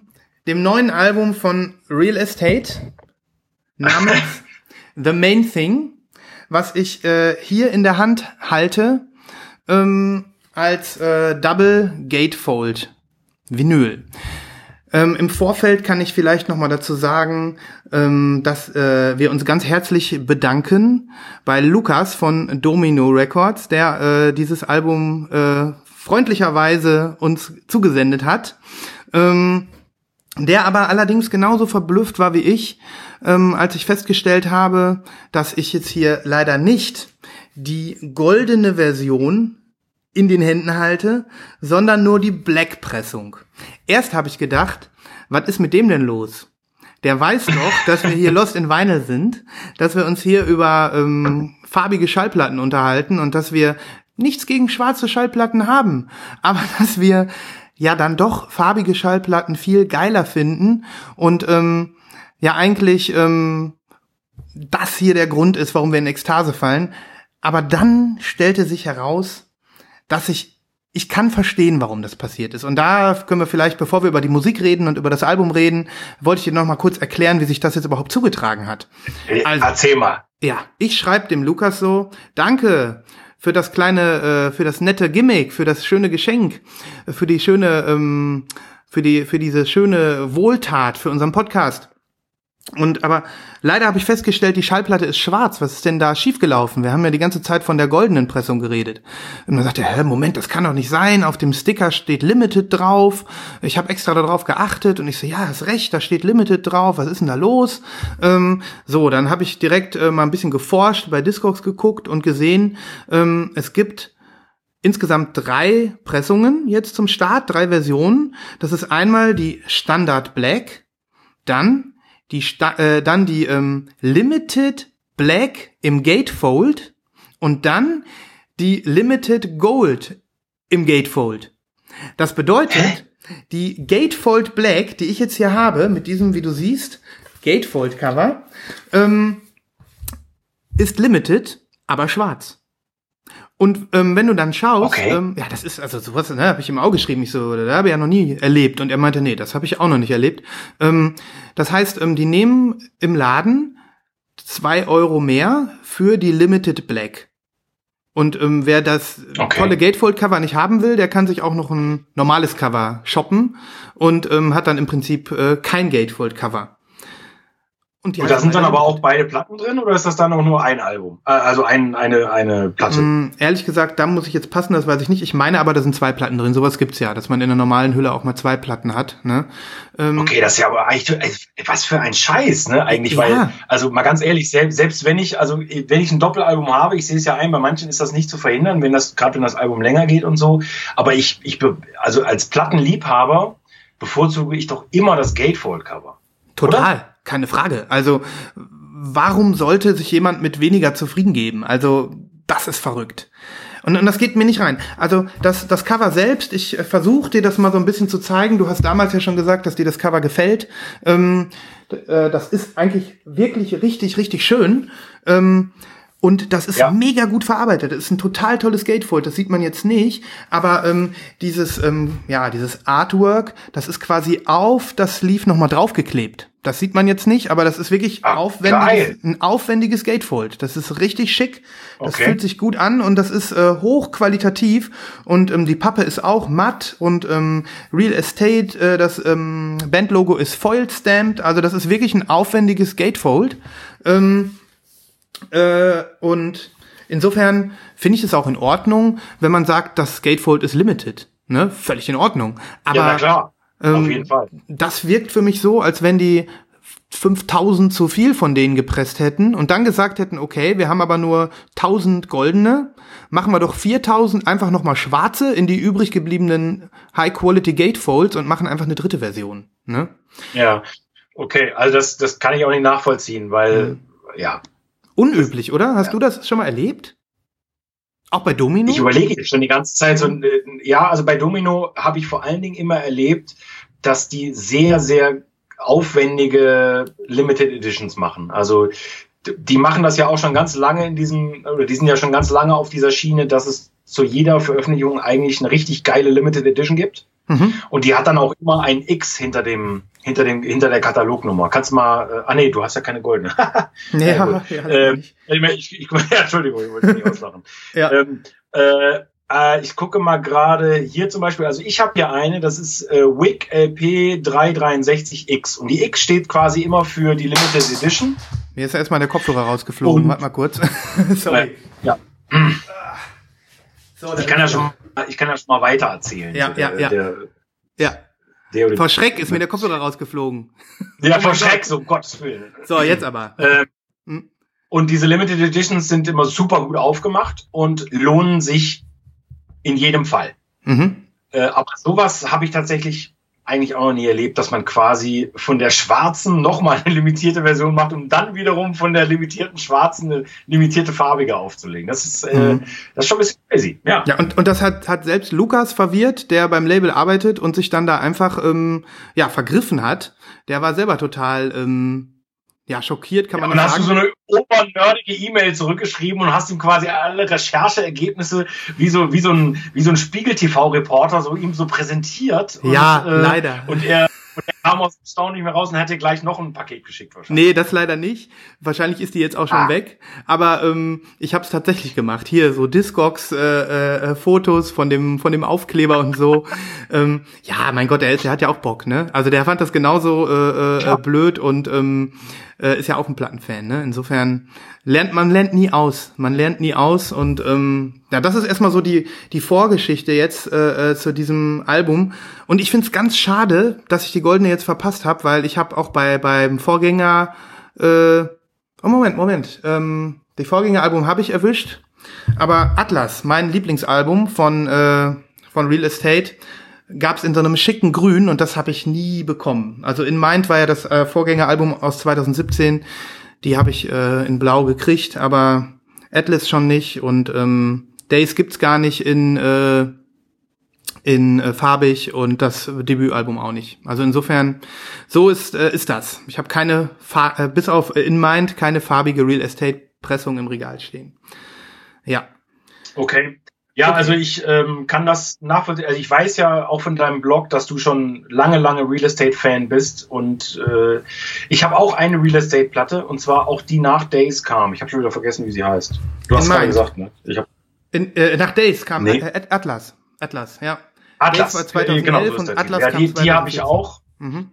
dem neuen Album von Real Estate namens The Main Thing, was ich äh, hier in der Hand halte ähm, als äh, Double Gatefold Vinyl. Ähm, Im Vorfeld kann ich vielleicht noch mal dazu sagen, ähm, dass äh, wir uns ganz herzlich bedanken bei Lukas von Domino Records, der äh, dieses Album äh, freundlicherweise uns zugesendet hat. Ähm, der aber allerdings genauso verblüfft war wie ich, ähm, als ich festgestellt habe, dass ich jetzt hier leider nicht die goldene Version in den Händen halte, sondern nur die Black-Pressung. Erst habe ich gedacht, was ist mit dem denn los? Der weiß doch, dass wir hier Lost in Vinyl sind, dass wir uns hier über ähm, farbige Schallplatten unterhalten und dass wir nichts gegen schwarze Schallplatten haben, aber dass wir ja dann doch farbige Schallplatten viel geiler finden und ähm, ja eigentlich ähm, das hier der Grund ist, warum wir in Ekstase fallen. Aber dann stellte sich heraus, dass ich ich kann verstehen, warum das passiert ist. Und da können wir vielleicht, bevor wir über die Musik reden und über das Album reden, wollte ich dir noch mal kurz erklären, wie sich das jetzt überhaupt zugetragen hat. Also- Erzähl mal. Ja, ich schreibe dem Lukas so, danke für das kleine, äh, für das nette Gimmick, für das schöne Geschenk, äh, für die schöne, ähm, für die, für diese schöne Wohltat für unseren Podcast. Und aber leider habe ich festgestellt, die Schallplatte ist schwarz. Was ist denn da schiefgelaufen? Wir haben ja die ganze Zeit von der goldenen Pressung geredet. Und dann sagt er, hä, Moment, das kann doch nicht sein. Auf dem Sticker steht Limited drauf. Ich habe extra darauf geachtet und ich so, ja, hast recht, da steht Limited drauf. Was ist denn da los? Ähm, so, dann habe ich direkt äh, mal ein bisschen geforscht, bei Discogs geguckt und gesehen, ähm, es gibt insgesamt drei Pressungen jetzt zum Start, drei Versionen. Das ist einmal die Standard Black, dann die Sta äh, dann die ähm, Limited Black im Gatefold und dann die Limited Gold im Gatefold. Das bedeutet, Die Gatefold Black, die ich jetzt hier habe, mit diesem, wie du siehst, Gatefold Cover, ähm, ist limited, aber schwarz. Und ähm, wenn du dann schaust, Okay. ähm, ja, das ist also sowas, ne, habe ich im Auge geschrieben, ich so, da habe ich ja noch nie erlebt. Und er meinte, nee, das habe ich auch noch nicht erlebt. Ähm, das heißt, ähm, die nehmen im Laden zwei Euro mehr für die Limited Black. Und ähm, wer das Okay. tolle Gatefold-Cover nicht haben will, der kann sich auch noch ein normales Cover shoppen und ähm, hat dann im Prinzip äh, kein Gatefold-Cover. Und, die Und da sind dann aber auch beide Platten drin oder ist das dann auch nur ein Album? Äh, Also ein, eine, eine Platte. Mm, ehrlich gesagt, da muss ich jetzt passen, das weiß ich nicht. Ich meine aber, da sind zwei Platten drin. Sowas gibt's ja, dass man in einer normalen Hülle auch mal zwei Platten hat. Ne? Ähm, Okay, das ist ja aber eigentlich, äh, was für ein Scheiß, ne? Eigentlich, Ja. weil, also mal ganz ehrlich, selbst, selbst wenn ich, also wenn ich ein Doppelalbum habe, ich sehe es ja ein, bei manchen ist das nicht zu verhindern, wenn das, gerade wenn das Album länger geht und so. Aber ich, ich, also als Plattenliebhaber bevorzuge ich doch immer das Gatefold-Cover. Total, keine Frage. Also, warum sollte sich jemand mit weniger zufrieden geben? Also, das ist verrückt. Und, und das geht mir nicht rein. Also, das, das Cover selbst, ich äh, versuche dir das mal so ein bisschen zu zeigen. Du hast damals ja schon gesagt, dass dir das Cover gefällt. Ähm, äh, das ist eigentlich wirklich richtig, richtig schön. Ähm, und das ist Ja. mega gut verarbeitet. Das ist ein total tolles Gatefold. Das sieht man jetzt nicht. Aber ähm, dieses, ähm, ja, dieses Artwork, das ist quasi auf das Sleeve nochmal draufgeklebt. Das sieht man jetzt nicht, aber das ist wirklich Ah, aufwendiges, ein aufwendiges Gatefold. Das ist richtig schick. Das Okay. fühlt sich gut an und das ist äh, hochqualitativ. Und ähm, die Pappe ist auch matt und ähm, Real Estate, äh, das ähm, Bandlogo ist foil stamped. Also das ist wirklich ein aufwendiges Gatefold. Ähm, äh, und insofern finde ich es auch in Ordnung, wenn man sagt, das Gatefold ist limited. Ne? Völlig in Ordnung. Aber ja, klar. Auf ähm, jeden Fall. das wirkt für mich so, als wenn die 5000 zu viel von denen gepresst hätten und dann gesagt hätten, okay, wir haben aber nur 1000 goldene, machen wir doch 4000 einfach nochmal schwarze in die übrig gebliebenen High-Quality Gatefolds und machen einfach eine dritte Version. Ne? Ja. Okay, also das, das kann ich auch nicht nachvollziehen, weil, Mhm. ja, Unüblich, oder? Hast du das schon mal erlebt? Auch bei Domino? Ich überlege schon die ganze Zeit so, äh, ja, also bei Domino habe ich vor allen Dingen immer erlebt, dass die sehr, sehr aufwendige Limited Editions machen. Also die machen das ja auch schon ganz lange in diesem, oder die sind ja schon ganz lange auf dieser Schiene, dass es zu jeder Veröffentlichung eigentlich eine richtig geile Limited Edition gibt. Mhm. Und die hat dann auch immer ein X hinter dem, hinter dem, hinter der Katalognummer. Kannst mal, äh, ah nee, du hast ja keine goldene. Ja, gut. ja, Ähm, ich, ich, ja, Entschuldigung, ich wollte nicht auslachen. Ja. Ähm, äh, äh, ich gucke mal gerade hier zum Beispiel, also ich habe hier eine, das ist äh, WIC LP 363X und die X steht quasi immer für die Limited Edition. Mir ist ja erstmal der Kopfhörer rausgeflogen. Und- Warte mal kurz. Sorry. Äh, ja, So, ich kann ja schon, mal- ich kann ja schon mal weiter erzählen. Ja, ja, ja. Der, Ja, der, der, vor Schreck ist mir der Kopfhörer rausgeflogen. ja, vor Schreck, so um Gottes Willen. So, jetzt aber. Ähm, Hm. und diese Limited Editions sind immer super gut aufgemacht und lohnen sich in jedem Fall. Mhm. Äh, aber sowas habe ich tatsächlich eigentlich auch noch nie erlebt, dass man quasi von der schwarzen nochmal eine limitierte Version macht, um dann wiederum von der limitierten schwarzen eine limitierte farbige aufzulegen. Das ist, äh, Mhm. das ist schon ein bisschen crazy. Ja. Ja, und, und das hat, hat selbst Lukas verwirrt, der beim Label arbeitet und sich dann da einfach ähm, ja, vergriffen hat. Der war selber total ähm, ja, schockiert, kann man und nicht hast du sagen. so eine obernerdige E-Mail zurückgeschrieben und hast ihm quasi alle Rechercheergebnisse wie so, wie so ein, wie so ein Spiegel-TV-Reporter so ihm so präsentiert. Und, Ja, leider. Und er, und er kam aus dem Staunen nicht mehr raus und hätte gleich noch ein Paket geschickt wahrscheinlich. Nee, das leider nicht. Wahrscheinlich ist die jetzt auch schon Ah. weg. Aber ähm, ich habe es tatsächlich gemacht. Hier so Discogs äh, äh, Fotos von dem von dem Aufkleber und so. ähm, ja, mein Gott, der, ist, der hat ja auch Bock, ne? Also der fand das genauso äh, äh, Ja. blöd und ähm, äh, ist ja auch ein Plattenfan, ne? Insofern lernt man lernt nie aus. Man lernt nie aus und ähm, ja, das ist erstmal so die die Vorgeschichte jetzt äh, äh, zu diesem Album. Und ich find's ganz schade, dass ich die goldene jetzt verpasst habe, weil ich habe auch bei beim Vorgänger äh, oh Moment, Moment. Ähm, die Vorgängeralbum habe ich erwischt, aber Atlas, mein Lieblingsalbum von äh, von Real Estate, gab's in so einem schicken Grün und das habe ich nie bekommen. Also in Mind war ja das äh, Vorgängeralbum aus 2017, die habe ich äh, in Blau gekriegt, aber Atlas schon nicht und ähm, Days gibt's gar nicht in äh, in äh, farbig und das Debütalbum auch nicht. Also insofern, so ist äh, ist das. Ich habe keine, Fa äh, bis auf äh, In Mind, keine farbige Real Estate Pressung im Regal stehen. Ja. Okay. Ja, also ich ähm, kann das nachvollziehen. Also ich weiß ja auch von deinem Blog, dass du schon lange, lange Real Estate Fan bist und äh, ich habe auch eine Real Estate Platte und zwar auch die nach Days kam. Ich habe schon wieder vergessen, wie sie heißt. Du hast gerade gesagt, ne? Ich hab, In, äh, nach Days kam Nee. At- Atlas. Atlas, ja. Atlas. Days war 2011 genau, so und Atlas ja, die, die habe ich 2014. auch. Mhm.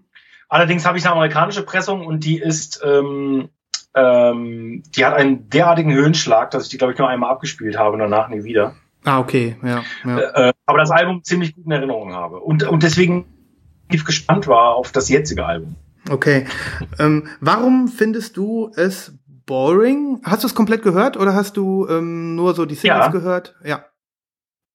Allerdings habe ich eine amerikanische Pressung und die ist, ähm, ähm, die hat einen derartigen Höhenschlag, dass ich die, glaube ich, nur einmal abgespielt habe und danach nie wieder. Ah, okay, ja. ja. Äh, aber das Album ziemlich gut in Erinnerung habe. Und, und deswegen tief gespannt war auf das jetzige Album. Okay. ähm, warum findest du es boring? Hast du es komplett gehört oder hast du ähm, nur so die Singles Ja. gehört? Ja.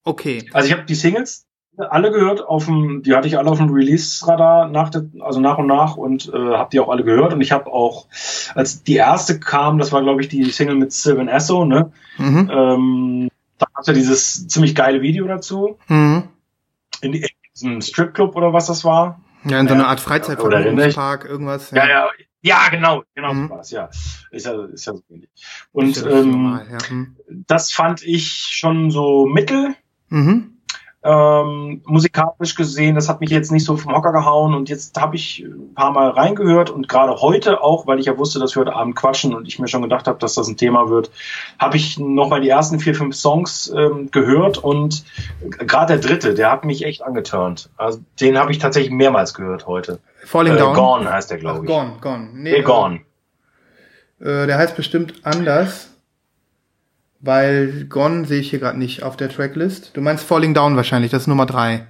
Okay. Also ich habe die Singles alle gehört, auf dem, die hatte ich alle auf dem Release-Radar, nach der, also nach und nach und äh, habe die auch alle gehört. Und ich habe auch, als die erste kam, das war glaube ich die Single mit Sylvan Esso, ne? Mhm. Ähm, da gab ja dieses ziemlich geile Video dazu. Mhm. In, in diesem Stripclub oder was das war. Ja, in so Ja. einer Art Freizeit Oder ähnlich. irgendwas. Ja, ja, ja, genau, genau Mhm. so war es, ja. Ist ja, ist ja so ähnlich. Und ja das ähm, normal, ja. Mhm. das fand ich schon so mittel. Mhm. Ähm, musikalisch gesehen, das hat mich jetzt nicht so vom Hocker gehauen und jetzt habe ich ein paar Mal reingehört und gerade heute auch, weil ich ja wusste, dass wir heute Abend quatschen und ich mir schon gedacht habe, dass das ein Thema wird, habe ich nochmal die ersten vier, fünf Songs ähm, gehört und gerade der dritte, der hat mich echt angeturnt. Also den habe ich tatsächlich mehrmals gehört heute. Falling Äh, Down. Gone heißt der, glaube ich. Gone, Gone. Nee, Gone. Äh, der heißt bestimmt anders. Weil Gone sehe ich hier gerade nicht auf der Tracklist. Du meinst Falling Down wahrscheinlich, das ist Nummer drei.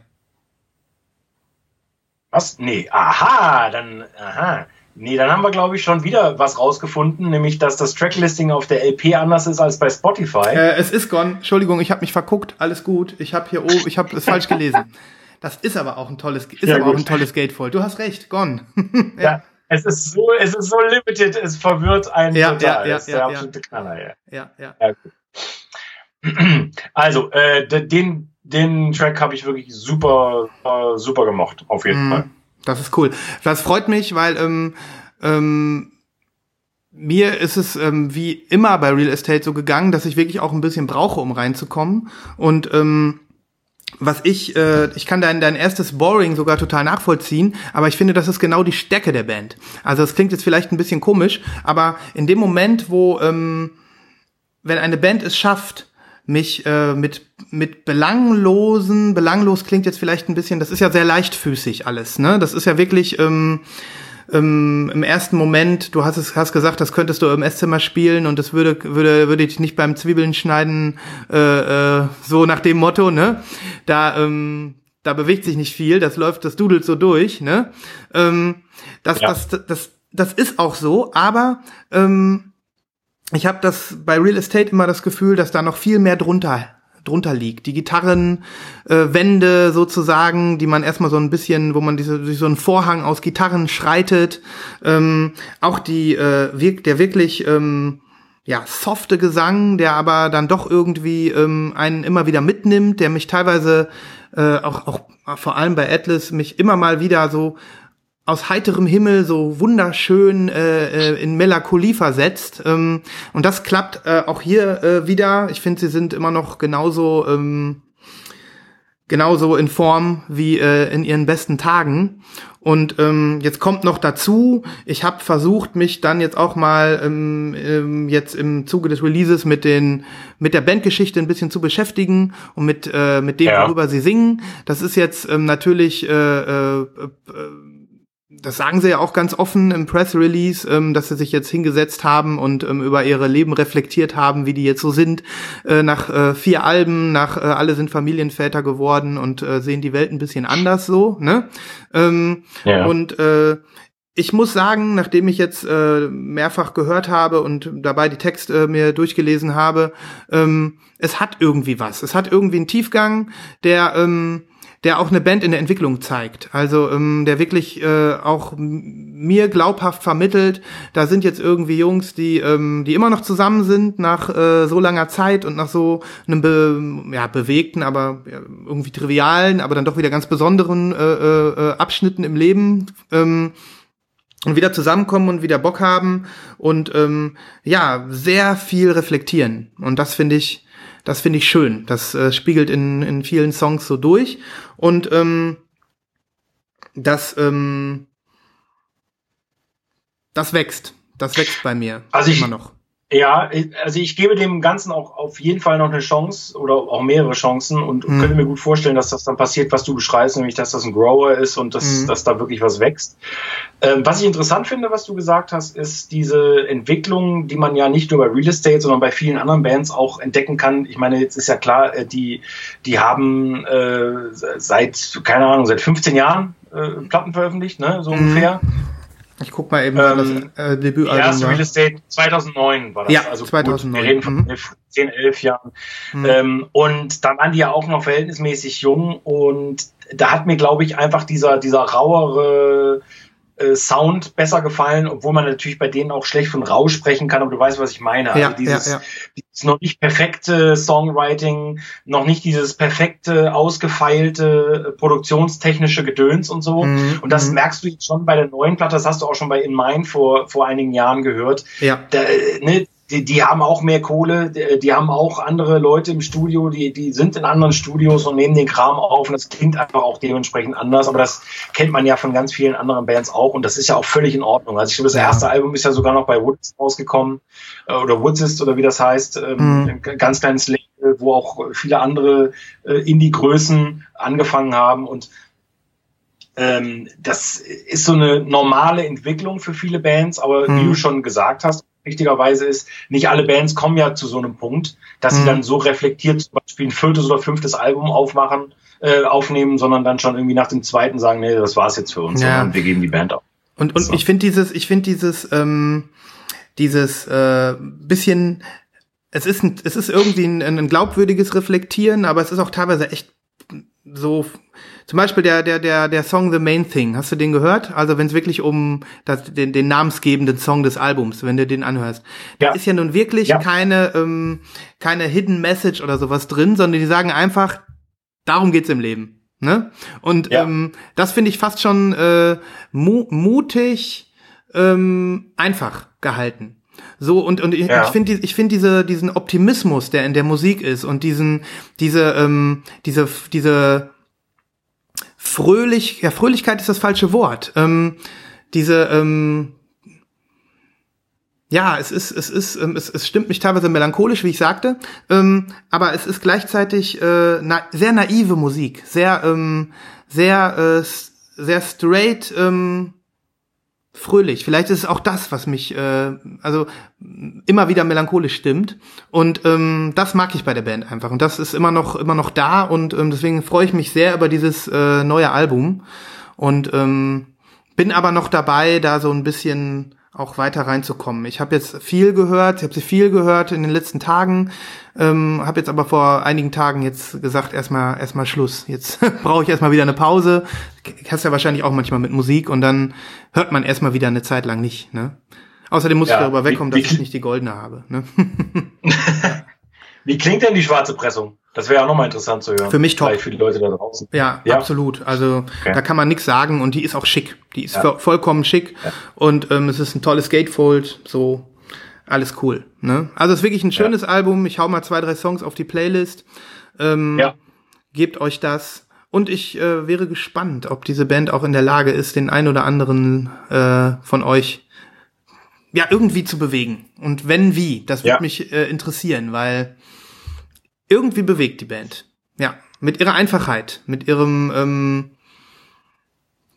Was? Nee, aha, dann, aha. Nee, dann haben wir, glaube ich, schon wieder was rausgefunden, nämlich, dass das Tracklisting auf der LP anders ist als bei Spotify. Äh, es ist Gone. Entschuldigung, ich habe mich verguckt. Alles gut. Ich habe hier oben, ich habe es falsch gelesen. Das ist aber auch ein tolles, ist Ja, aber gut. auch ein tolles Gatefold. Du hast recht, Gone. ja. Es ist so, es ist so limited, es verwirrt einen Ja, total. ja, ja, der ja, absolute Knaller, ja. ja, ja. ja. Also, äh, den, den Track habe ich wirklich super, äh, super gemocht, auf jeden Fall. Mhm. Das ist cool. Das freut mich, weil ähm, ähm, mir ist es ähm, wie immer bei Real Estate so gegangen, dass ich wirklich auch ein bisschen brauche, um reinzukommen. Und ähm, was ich, äh, ich kann dein, dein erstes Boring sogar total nachvollziehen, aber ich finde, das ist genau die Stärke der Band. Also es klingt jetzt vielleicht ein bisschen komisch, aber in dem Moment, wo, ähm, wenn eine Band es schafft, mich äh, mit mit belanglosen, belanglos klingt jetzt vielleicht ein bisschen, das ist ja sehr leichtfüßig alles, ne? Das ist ja wirklich ähm, ähm, im ersten Moment, du hast es hast gesagt, das könntest du im Esszimmer spielen und das würde würde würde dich nicht beim Zwiebeln schneiden äh, äh, so nach dem Motto, ne? Da ähm, da bewegt sich nicht viel, das läuft, das dudelt so durch, ne? Ähm, das, Ja. das, das, das ist auch so, aber ähm, ich habe das bei Real Estate immer das Gefühl, dass da noch viel mehr drunter drunter liegt. Die Gitarrenwände äh, Wände sozusagen, die man erstmal so ein bisschen, wo man diese, durch so einen Vorhang aus Gitarren schreitet. Ähm, auch die äh, wirk der wirklich ähm, ja softe Gesang, der aber dann doch irgendwie ähm, einen immer wieder mitnimmt, der mich teilweise äh, auch auch vor allem bei Atlas mich immer mal wieder so aus heiterem Himmel so wunderschön äh, äh, in Melancholie versetzt. Ähm, und das klappt äh, auch hier äh, wieder. Ich finde, sie sind immer noch genauso ähm, genauso in Form wie äh, in ihren besten Tagen. Und ähm, jetzt kommt noch dazu, ich habe versucht, mich dann jetzt auch mal ähm, ähm, jetzt im Zuge des Releases mit den mit der Bandgeschichte ein bisschen zu beschäftigen und mit äh, mit dem, Ja. worüber sie singen. Das ist jetzt ähm, natürlich äh, äh, äh, das sagen sie ja auch ganz offen im Press Release, ähm, dass sie sich jetzt hingesetzt haben und ähm, über ihre Leben reflektiert haben, wie die jetzt so sind. Äh, nach äh, vier Alben, nach äh, alle sind Familienväter geworden und äh, sehen die Welt ein bisschen anders so. Ne? Ähm, Ja. Und äh, ich muss sagen, nachdem ich jetzt äh, mehrfach gehört habe und dabei die Texte mir durchgelesen habe, ähm, es hat irgendwie was. Es hat irgendwie einen Tiefgang, der ähm, der auch eine Band in der Entwicklung zeigt. Also ähm, der wirklich äh, auch mir glaubhaft vermittelt, da sind jetzt irgendwie Jungs, die ähm, die immer noch zusammen sind nach äh, so langer Zeit und nach so einem be ja, bewegten, aber irgendwie trivialen, aber dann doch wieder ganz besonderen äh, äh, Abschnitten im Leben. Ähm, und wieder zusammenkommen und wieder Bock haben und ähm, ja sehr viel reflektieren und das finde ich das finde ich schön. Das äh, spiegelt in, in vielen Songs so durch. Und ähm, das ähm, das wächst. Das wächst bei mir also ich, immer noch ja, also ich gebe dem Ganzen auch auf jeden Fall noch eine Chance oder auch mehrere Chancen und mhm. könnte mir gut vorstellen, dass das dann passiert, was du beschreibst, nämlich dass das ein Grower ist und dass, mhm. dass da wirklich was wächst. Ähm, was ich interessant finde, was du gesagt hast, ist diese Entwicklung, die man ja nicht nur bei Real Estate, sondern bei vielen anderen Bands auch entdecken kann. Ich meine, jetzt ist ja klar, äh, die, die haben äh, seit, keine Ahnung, seit 15 Jahren äh, Platten veröffentlicht, ne, so mhm. ungefähr. Ich guck mal eben, ähm, das äh, Debütalbum war. Real Estate 2009 war das. Ja, also 2009. Gut, wir reden von mhm. 10, 11 Jahren. Mhm. Ähm, und da waren die ja auch noch verhältnismäßig jung und da hat mir, glaube ich, einfach dieser, dieser rauere äh, Sound besser gefallen, obwohl man natürlich bei denen auch schlecht von Rausch sprechen kann, aber du weißt, was ich meine. Also ja, dieses, ja, ja. dieses noch nicht perfekte Songwriting, noch nicht dieses perfekte, ausgefeilte, äh, produktionstechnische Gedöns und so. Mhm, und das mhm. merkst du jetzt schon bei der neuen Platte, das hast du auch schon bei In Mine vor, vor einigen Jahren gehört. Ja. Da, äh, ne, die, die haben auch mehr Kohle, die, die, haben auch andere Leute im Studio, die, die sind in anderen Studios und nehmen den Kram auf und das klingt einfach auch dementsprechend anders, aber das kennt man ja von ganz vielen anderen Bands auch und das ist ja auch völlig in Ordnung. Also ich glaube, das erste Album ist ja sogar noch bei Woods rausgekommen äh, oder Woods ist oder wie das heißt, ähm, mhm. ganz kleines Label, wo auch viele andere äh, Indie-Größen angefangen haben und ähm, das ist so eine normale Entwicklung für viele Bands, aber mhm. wie du schon gesagt hast, richtigerweise ist, nicht alle Bands kommen ja zu so einem Punkt, dass mhm. sie dann so reflektiert zum Beispiel ein viertes oder fünftes Album aufmachen, äh, aufnehmen, sondern dann schon irgendwie nach dem zweiten sagen, nee, das war's jetzt für uns, ja. sondern wir geben die Band auf. Und, und so. ich finde dieses, ich finde dieses, ähm, dieses äh, bisschen, es ist, ein, es ist irgendwie ein, ein glaubwürdiges Reflektieren, aber es ist auch teilweise echt so zum Beispiel der, der, der, der Song The Main Thing, hast du den gehört? Also wenn es wirklich um das, den, den namensgebenden Song des Albums, wenn du den anhörst. Ja. Da ist ja nun wirklich ja. keine, ähm, keine Hidden Message oder sowas drin, sondern die sagen einfach, darum geht's im Leben. Ne? Und ja. ähm, das finde ich fast schon äh, mu mutig ähm, einfach gehalten. So, und, und ich, ja. ich finde ich finde diese, diesen Optimismus, der in der Musik ist und diesen, diese, ähm, diese, diese fröhlich, ja, Fröhlichkeit ist das falsche Wort. Ähm, diese, ähm, ja, es ist, es ist, ähm, es, es stimmt mich teilweise melancholisch, wie ich sagte, ähm, aber es ist gleichzeitig äh, na, sehr naive Musik, sehr, ähm, sehr, äh, sehr straight, ähm, fröhlich. Vielleicht ist es auch das, was mich äh, also immer wieder melancholisch stimmt. Und ähm, das mag ich bei der Band einfach. Und das ist immer noch immer noch da. Und ähm, deswegen freue ich mich sehr über dieses äh, neue Album. Und ähm, bin aber noch dabei, da so ein bisschen auch weiter reinzukommen. Ich habe jetzt viel gehört, ich habe sie viel gehört in den letzten Tagen, ähm, habe jetzt aber vor einigen Tagen jetzt gesagt, erstmal erstmal Schluss. Jetzt brauche ich erstmal wieder eine Pause. Hast ja wahrscheinlich auch manchmal mit Musik und dann hört man erstmal wieder eine Zeit lang nicht. Ne? Außerdem muss ja, ich darüber wegkommen, wie, dass ich nicht die goldene habe. Ne? wie klingt denn die schwarze Pressung? Das wäre auch nochmal interessant zu hören. Für mich top. Vielleicht für die Leute da draußen. Ja, ja. absolut. Also okay. da kann man nichts sagen und die ist auch schick. Die ist ja. vollkommen schick ja. und ähm, es ist ein tolles Gatefold. So alles cool. Ne? Also es ist wirklich ein schönes Album. Ich hau mal zwei, drei Songs auf die Playlist. Ähm, ja. Gebt euch das. Und ich äh, wäre gespannt, ob diese Band auch in der Lage ist, den ein oder anderen äh, von euch ja irgendwie zu bewegen. Und wenn wie, das würde mich äh, interessieren, weil irgendwie bewegt die Band. Ja, mit ihrer Einfachheit, mit ihrem, ähm,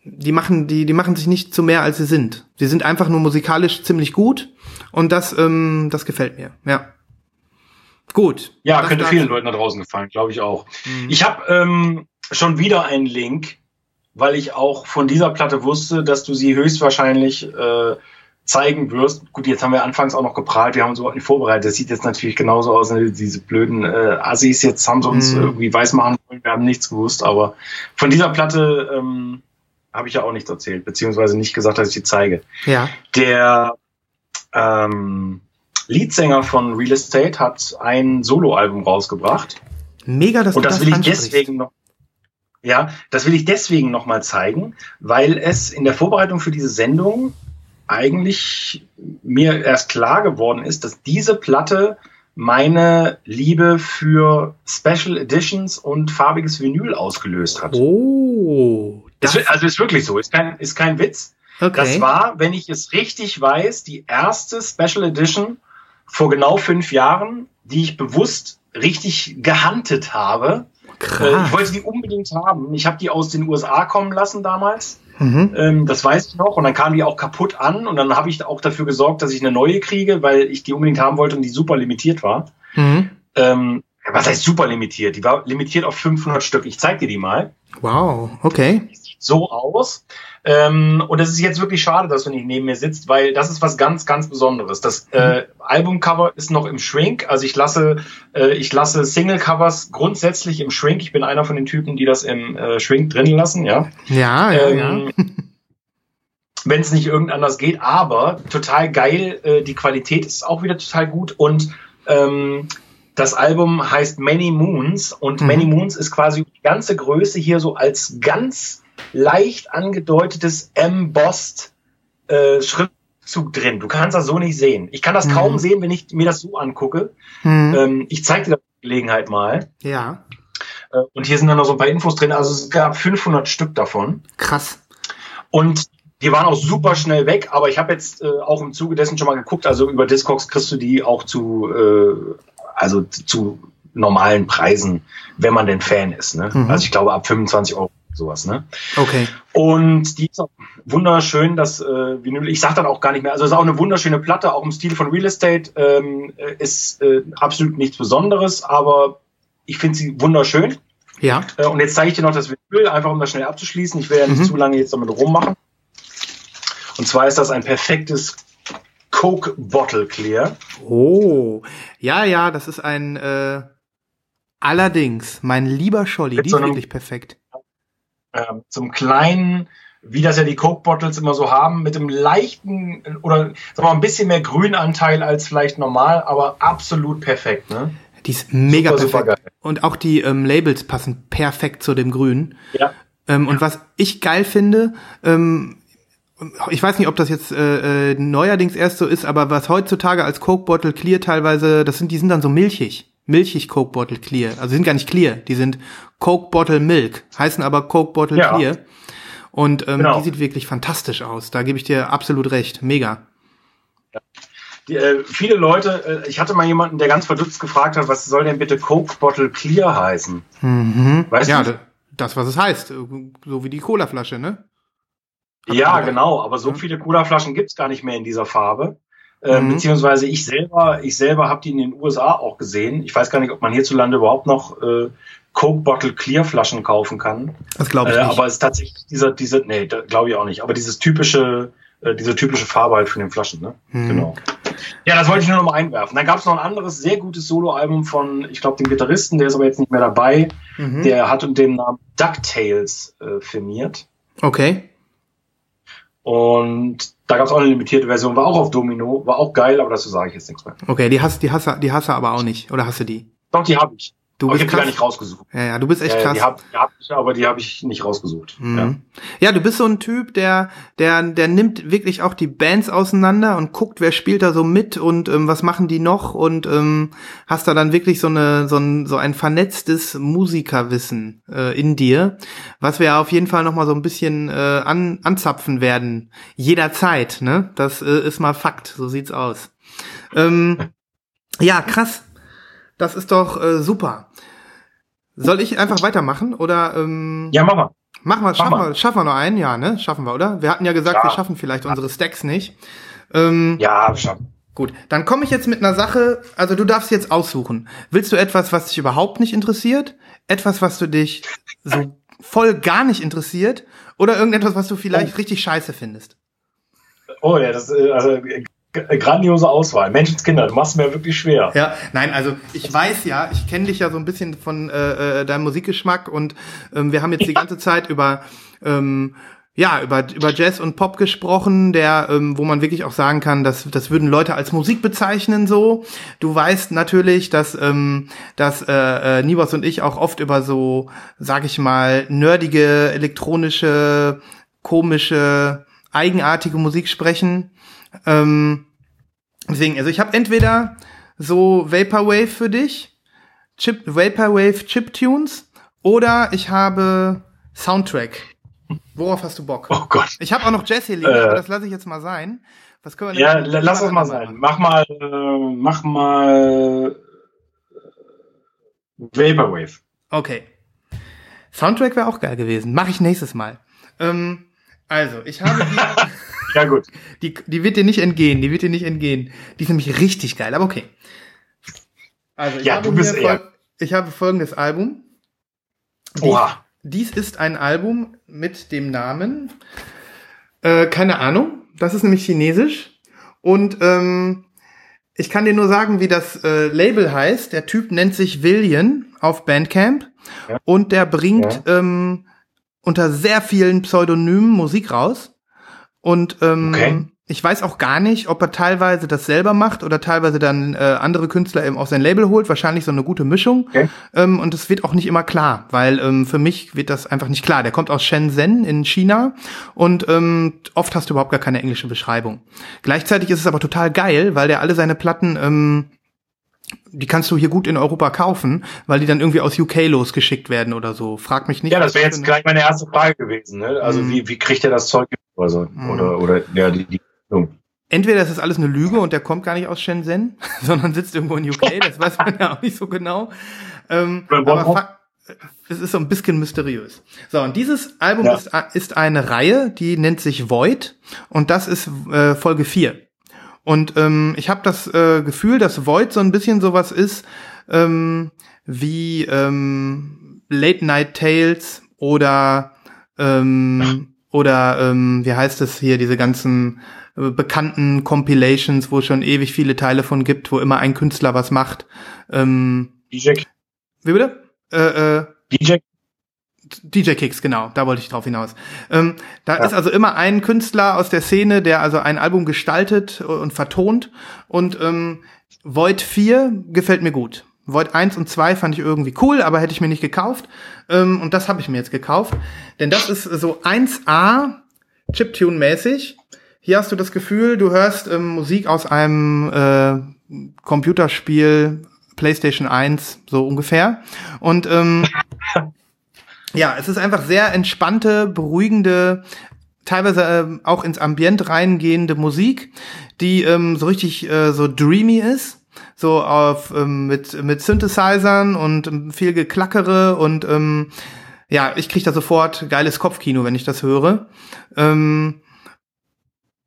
die machen, die, die machen sich nicht zu mehr, als sie sind. Sie sind einfach nur musikalisch ziemlich gut und das, ähm, das gefällt mir. Ja. Gut. Ja, könnte vielen Leuten da draußen gefallen, glaube ich auch. Mhm. Ich habe ähm, schon wieder einen Link, weil ich auch von dieser Platte wusste, dass du sie höchstwahrscheinlich äh, zeigen wirst. Gut, jetzt haben wir anfangs auch noch geprahlt, wir haben uns überhaupt nicht vorbereitet. Das sieht jetzt natürlich genauso aus, ne? diese blöden äh, Assis jetzt haben sie uns Mhm. irgendwie weiß machen wollen, wir haben nichts gewusst, aber von dieser Platte ähm, habe ich ja auch nichts erzählt, beziehungsweise nicht gesagt, dass ich die zeige. Ja. Der ähm, Leadsänger von Real Estate hat ein Soloalbum rausgebracht. Mega, dass Und das das will ich ansprichst. deswegen noch. Ja, das will ich deswegen noch mal zeigen, weil es in der Vorbereitung für diese Sendung eigentlich mir erst klar geworden ist, dass diese Platte meine Liebe für Special Editions und farbiges Vinyl ausgelöst hat. Oh. Es wird- also ist wirklich so, ist kein, ist kein Witz. okay. Das war, wenn ich es richtig weiß, die erste Special Edition vor genau fünf Jahren, die ich bewusst richtig gehandelt habe. Äh, krass. ich wollte die unbedingt haben. Ich habe die aus den USA kommen lassen damals. Mhm. Ähm, das weiß ich noch. Und dann kam die auch kaputt an. Und dann habe ich auch dafür gesorgt, dass ich eine neue kriege, weil ich die unbedingt haben wollte und die super limitiert war. Mhm. Ähm, was heißt super limitiert? Die war limitiert auf 500 Stück. Ich zeig dir die mal. Wow, okay. So aus. Ähm, und es ist jetzt wirklich schade, dass du nicht neben mir sitzt, weil das ist was ganz, ganz Besonderes. Das äh, Albumcover ist noch im Shrink. Also ich lasse, äh, ich lasse Single-Covers grundsätzlich im Shrink. Ich bin einer von den Typen, die das im äh, Shrink drin lassen, ja. Ja, ja, ja. Ähm, Wenn es nicht irgend anders geht, aber total geil. Äh, die Qualität ist auch wieder total gut und ähm, das Album heißt Many Moons und Mhm. Many Moons ist quasi die ganze Größe hier so als ganz leicht angedeutetes embossed äh, Schriftzug drin. Du kannst das so nicht sehen. Ich kann das Mhm. kaum sehen, wenn ich mir das so angucke. Mhm. Ähm, ich zeige dir das bei Gelegenheit mal. ja, Äh, und hier sind dann noch so ein paar Infos drin. Also es gab 500 Stück davon. krass. Und die waren auch super schnell weg, aber ich habe jetzt äh, auch im Zuge dessen schon mal geguckt, also über Discogs kriegst du die auch zu, äh, also zu normalen Preisen, wenn man denn Fan ist. Ne? Mhm. Also ich glaube ab 25 Euro sowas. Ne? Okay. Und die ist auch wunderschön, das äh, Vinyl. Ich sag dann auch gar nicht mehr. Also es ist auch eine wunderschöne Platte, auch im Stil von Real Estate. Ähm, äh, ist äh, absolut nichts Besonderes, aber ich finde sie wunderschön. Ja. Äh, und jetzt zeige ich dir noch das Vinyl, einfach um das schnell abzuschließen. Ich will ja nicht Mhm. zu lange jetzt damit rummachen. Und zwar ist das ein perfektes Coke Bottle Clear. Oh. Ja, ja, das ist ein äh, allerdings, mein lieber Scholli, die so ist einem- wirklich perfekt. Ähm, zum kleinen, wie das ja die Coke Bottles immer so haben, mit einem leichten oder sagen wir mal, ein bisschen mehr Grünanteil als vielleicht normal, aber absolut perfekt. Ne? Die ist mega Super, super perfekt. geil. Und auch die ähm, Labels passen perfekt zu dem Grün. Ja. Ähm, Und was ich geil finde, ähm, ich weiß nicht, ob das jetzt äh, äh, neuerdings erst so ist, aber was heutzutage als Coke Bottle Clear teilweise, das sind, die sind dann so milchig. Milchig Coke Bottle Clear. Also sind gar nicht clear, die sind Coke Bottle Milk, heißen aber Coke Bottle Ja. Clear. Und ähm, Genau. die sieht wirklich fantastisch aus. Da gebe ich dir absolut recht. Mega. Die, äh, viele Leute, äh, ich hatte mal jemanden, der ganz verdutzt gefragt hat, was soll denn bitte Coke Bottle Clear heißen? Mhm. Weißt ja, du? das, was es heißt. So wie die Colaflasche, ne? Ich Ja, genau, aber so Ja. viele Colaflaschen gibt's gar nicht mehr in dieser Farbe. Ähm, Mhm. Beziehungsweise ich selber, ich selber habe die in den USA auch gesehen. Ich weiß gar nicht, ob man hierzulande überhaupt noch äh, Coke Bottle Clear Flaschen kaufen kann. Das glaube ich Äh, nicht. aber es ist tatsächlich dieser, diese, nee, glaube ich auch nicht. Aber dieses typische, äh, diese typische Farbe halt von den Flaschen, ne? Mhm. Genau. Ja, das wollte ich nur noch mal einwerfen. Dann gab es noch ein anderes sehr gutes Soloalbum von, ich glaube, dem Gitarristen, der ist aber jetzt nicht mehr dabei. Mhm. Der hat unter dem Namen DuckTales äh, firmiert. Okay. Und da gab es auch eine limitierte Version, war auch auf Domino, war auch geil, aber dazu sage ich jetzt nichts mehr. Okay, die hast, die hast, die hast du aber auch nicht. Oder hast du die? Doch, die habe ich. Du aber ich bist habe die gar krass. nicht rausgesucht. Ja, ja, du bist echt Äh, krass. Die habe die hab ich, aber die habe ich nicht rausgesucht. Ja. Mhm. Ja, du bist so ein Typ, der, der, der nimmt wirklich auch die Bands auseinander und guckt, wer spielt da so mit und ähm, was machen die noch und ähm, hast da dann wirklich so eine, so ein, so ein vernetztes Musikerwissen äh, in dir, was wir auf jeden Fall noch mal so ein bisschen äh, an, anzapfen werden, jederzeit. Ne, das äh, ist mal Fakt. So sieht's aus. Ähm, ja, krass. Das ist doch äh, super. Soll ich einfach weitermachen oder? Ähm, ja, mach mal. Machen wir, schaffen mal. wir, schaffen wir noch einen, ja, ne? Schaffen wir, oder? Wir hatten ja gesagt, Ja. wir schaffen vielleicht unsere Stacks nicht. Ähm, Ja, schaffen. Gut, dann komme ich jetzt mit einer Sache, also du darfst jetzt aussuchen. Willst du etwas, was dich überhaupt nicht interessiert? Etwas, was du dich so voll gar nicht interessiert? Oder irgendetwas, was du vielleicht richtig scheiße findest? oh ja, das äh, also äh, grandiose Auswahl. Menschenskinder, du machst mir wirklich schwer. Ja, nein, also ich weiß ja, ich kenne dich ja so ein bisschen von äh, äh, deinem Musikgeschmack und ähm, wir haben jetzt die ganze Zeit über ähm, ja über über Jazz und Pop gesprochen, der ähm, wo man wirklich auch sagen kann, dass das würden Leute als Musik bezeichnen so. Du weißt natürlich, dass ähm, dass äh, äh, Nibos und ich auch oft über so, sag ich mal, nerdige elektronische, komische, eigenartige Musik sprechen. Ähm, Deswegen, also ich habe entweder so Vaporwave für dich, Chip, Vaporwave Chiptunes, oder ich habe Soundtrack. Worauf hast du Bock? Oh Gott. Ich habe auch noch hier liegen, Äh. aber das lasse ich jetzt mal sein. Was können wir Ja, lass das mal sein. Mach mal, äh, mach mal äh, Vaporwave. Okay. Soundtrack wäre auch geil gewesen. Mache ich nächstes Mal. Ähm, also, ich habe die, Ja gut. die, die wird dir nicht entgehen, die wird dir nicht entgehen. Die ist nämlich richtig geil, aber okay. Also, ich Ja, habe du bist eher- ich habe folgendes Album. Dies, Oha. dies ist ein Album mit dem Namen, äh, keine Ahnung, das ist nämlich chinesisch. Und ähm, ich kann dir nur sagen, wie das äh, Label heißt. Der Typ nennt sich Villian auf Bandcamp Ja. und der bringt ähm, unter sehr vielen Pseudonymen Musik raus. Und ähm, Okay. ich weiß auch gar nicht, ob er teilweise das selber macht oder teilweise dann äh, andere Künstler eben auf sein Label holt. Wahrscheinlich so eine gute Mischung. Okay. Ähm, und es wird auch nicht immer klar, weil ähm, für mich wird das einfach nicht klar. Der kommt aus Shenzhen in China und ähm, oft hast du überhaupt gar keine englische Beschreibung. Gleichzeitig ist es aber total geil, weil der alle seine Platten, ähm, die kannst du hier gut in Europa kaufen, weil die dann irgendwie aus UK losgeschickt werden oder so. Frag mich nicht. Ja, das wäre jetzt gleich meine erste Frage gewesen. Ne? Also Mhm. wie, wie kriegt er das Zeug oder so? Mhm. Oder, oder ja, die, die Entweder das ist alles eine Lüge und der kommt gar nicht aus Shenzhen, sondern sitzt irgendwo in UK, das weiß man ja auch nicht so genau. Ähm, aber es ist so ein bisschen mysteriös. So, und dieses Album Ja. ist, ist eine Reihe, die nennt sich Void und das ist äh, Folge 4. Und ähm, ich habe das äh, Gefühl, dass Void so ein bisschen sowas ist ähm, wie ähm, Late Night Tales oder ähm, oder ähm, wie heißt es hier diese ganzen äh, bekannten Compilations, wo es schon ewig viele Teile von gibt, wo immer ein Künstler was macht. Ähm, DJ, wie bitte? Äh, äh, DJ DJ Kicks, genau, da wollte ich drauf hinaus. Ähm, da Ja. ist also immer ein Künstler aus der Szene, der also ein Album gestaltet und vertont. Und ähm, Void 4 gefällt mir gut. Void 1 und 2 fand ich irgendwie cool, aber hätte ich mir nicht gekauft. Ähm, und das habe ich mir jetzt gekauft. Denn das ist so 1A Chiptune-mäßig. Hier hast du das Gefühl, du hörst ähm, Musik aus einem äh, Computerspiel PlayStation 1, so ungefähr. Und ähm, ja, es ist einfach sehr entspannte, beruhigende, teilweise ähm, auch ins Ambient reingehende Musik, die ähm, so richtig äh, so dreamy ist. So auf ähm, mit mit Synthesizern und ähm, viel Geklackere und ähm, ja, ich krieg da sofort geiles Kopfkino, wenn ich das höre. Ähm,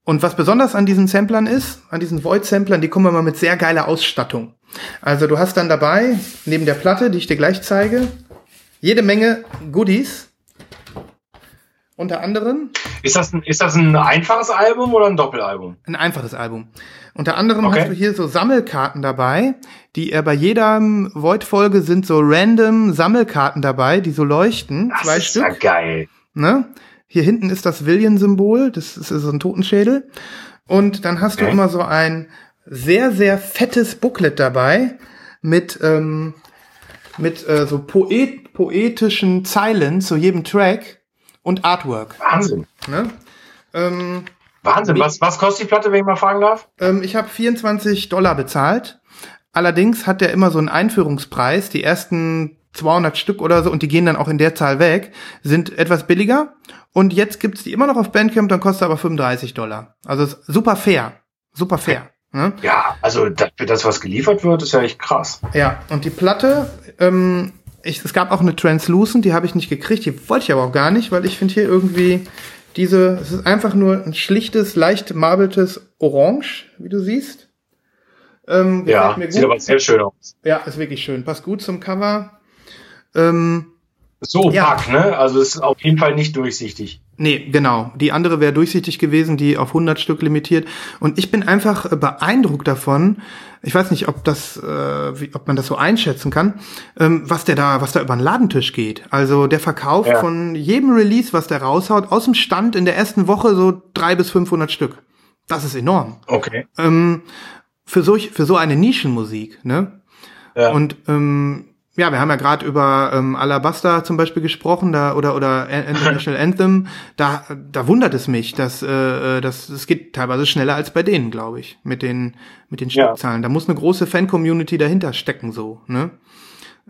und was besonders an diesen Samplern ist, an diesen Void-Samplern, die kommen immer mit sehr geiler Ausstattung. Also du hast dann dabei, neben der Platte, die ich dir gleich zeige, jede Menge Goodies. Unter anderem Ist das, ein, ist das ein einfaches Album oder ein Doppelalbum? ein einfaches Album. Unter anderem Okay. hast du hier so Sammelkarten dabei, die er bei jeder Void-Folge sind so random Sammelkarten dabei, die so leuchten. Das zwei ist Stück. ja geil. Ne? Hier hinten ist das Villian-Symbol, das ist so ein Totenschädel. Und dann hast du Okay. immer so ein sehr, sehr fettes Booklet dabei mit, ähm, mit äh, so poet poetischen Zeilen zu jedem Track und Artwork. Wahnsinn. Ne? Ähm, Wahnsinn. Was, was kostet die Platte, wenn ich mal fragen darf? ähm, ich habe 24 Dollar bezahlt. Allerdings hat der immer so einen Einführungspreis. Die ersten 200 Stück oder so, und die gehen dann auch in der Zahl weg, sind etwas billiger. Und jetzt gibt's die immer noch auf Bandcamp, dann kostet aber 35 Dollar. Also ist super fair. Super fair. Ne? Ja, also das, für das, was geliefert wird, ist ja echt krass. Ja, und die Platte, ähm, ich, es gab auch eine Translucent, die habe ich nicht gekriegt, die wollte ich aber auch gar nicht, weil ich finde hier irgendwie diese, es ist einfach nur ein schlichtes, leicht marbeltes Orange, wie du siehst. Ähm, Ja, sieht aber sehr schön aus. Ja, ist wirklich schön. Passt gut zum Cover. Ähm, So Ja. opack, ne? Also es ist auf jeden Fall nicht durchsichtig. Nee, genau. Die andere wäre durchsichtig gewesen, die auf 100 Stück limitiert. Und ich bin einfach äh, beeindruckt davon. Ich weiß nicht, ob das, äh, wie, ob man das so einschätzen kann, ähm, was der da, was da über den Ladentisch geht. Also der verkauft Ja. von jedem Release, was der raushaut, aus dem Stand in der ersten Woche so drei bis 500 Stück. Das ist enorm. Okay. Ähm, für solch, für so eine Nischenmusik, ne? Ja. Und ähm, ja, wir haben ja gerade über ähm, Alabasta zum Beispiel gesprochen, da oder oder International Anthem. Da da wundert es mich, dass äh, dass es geht teilweise schneller als bei denen, glaube ich, mit den mit den Ja. Stückzahlen. Da muss eine große Fan-Community dahinter stecken, so. Ne?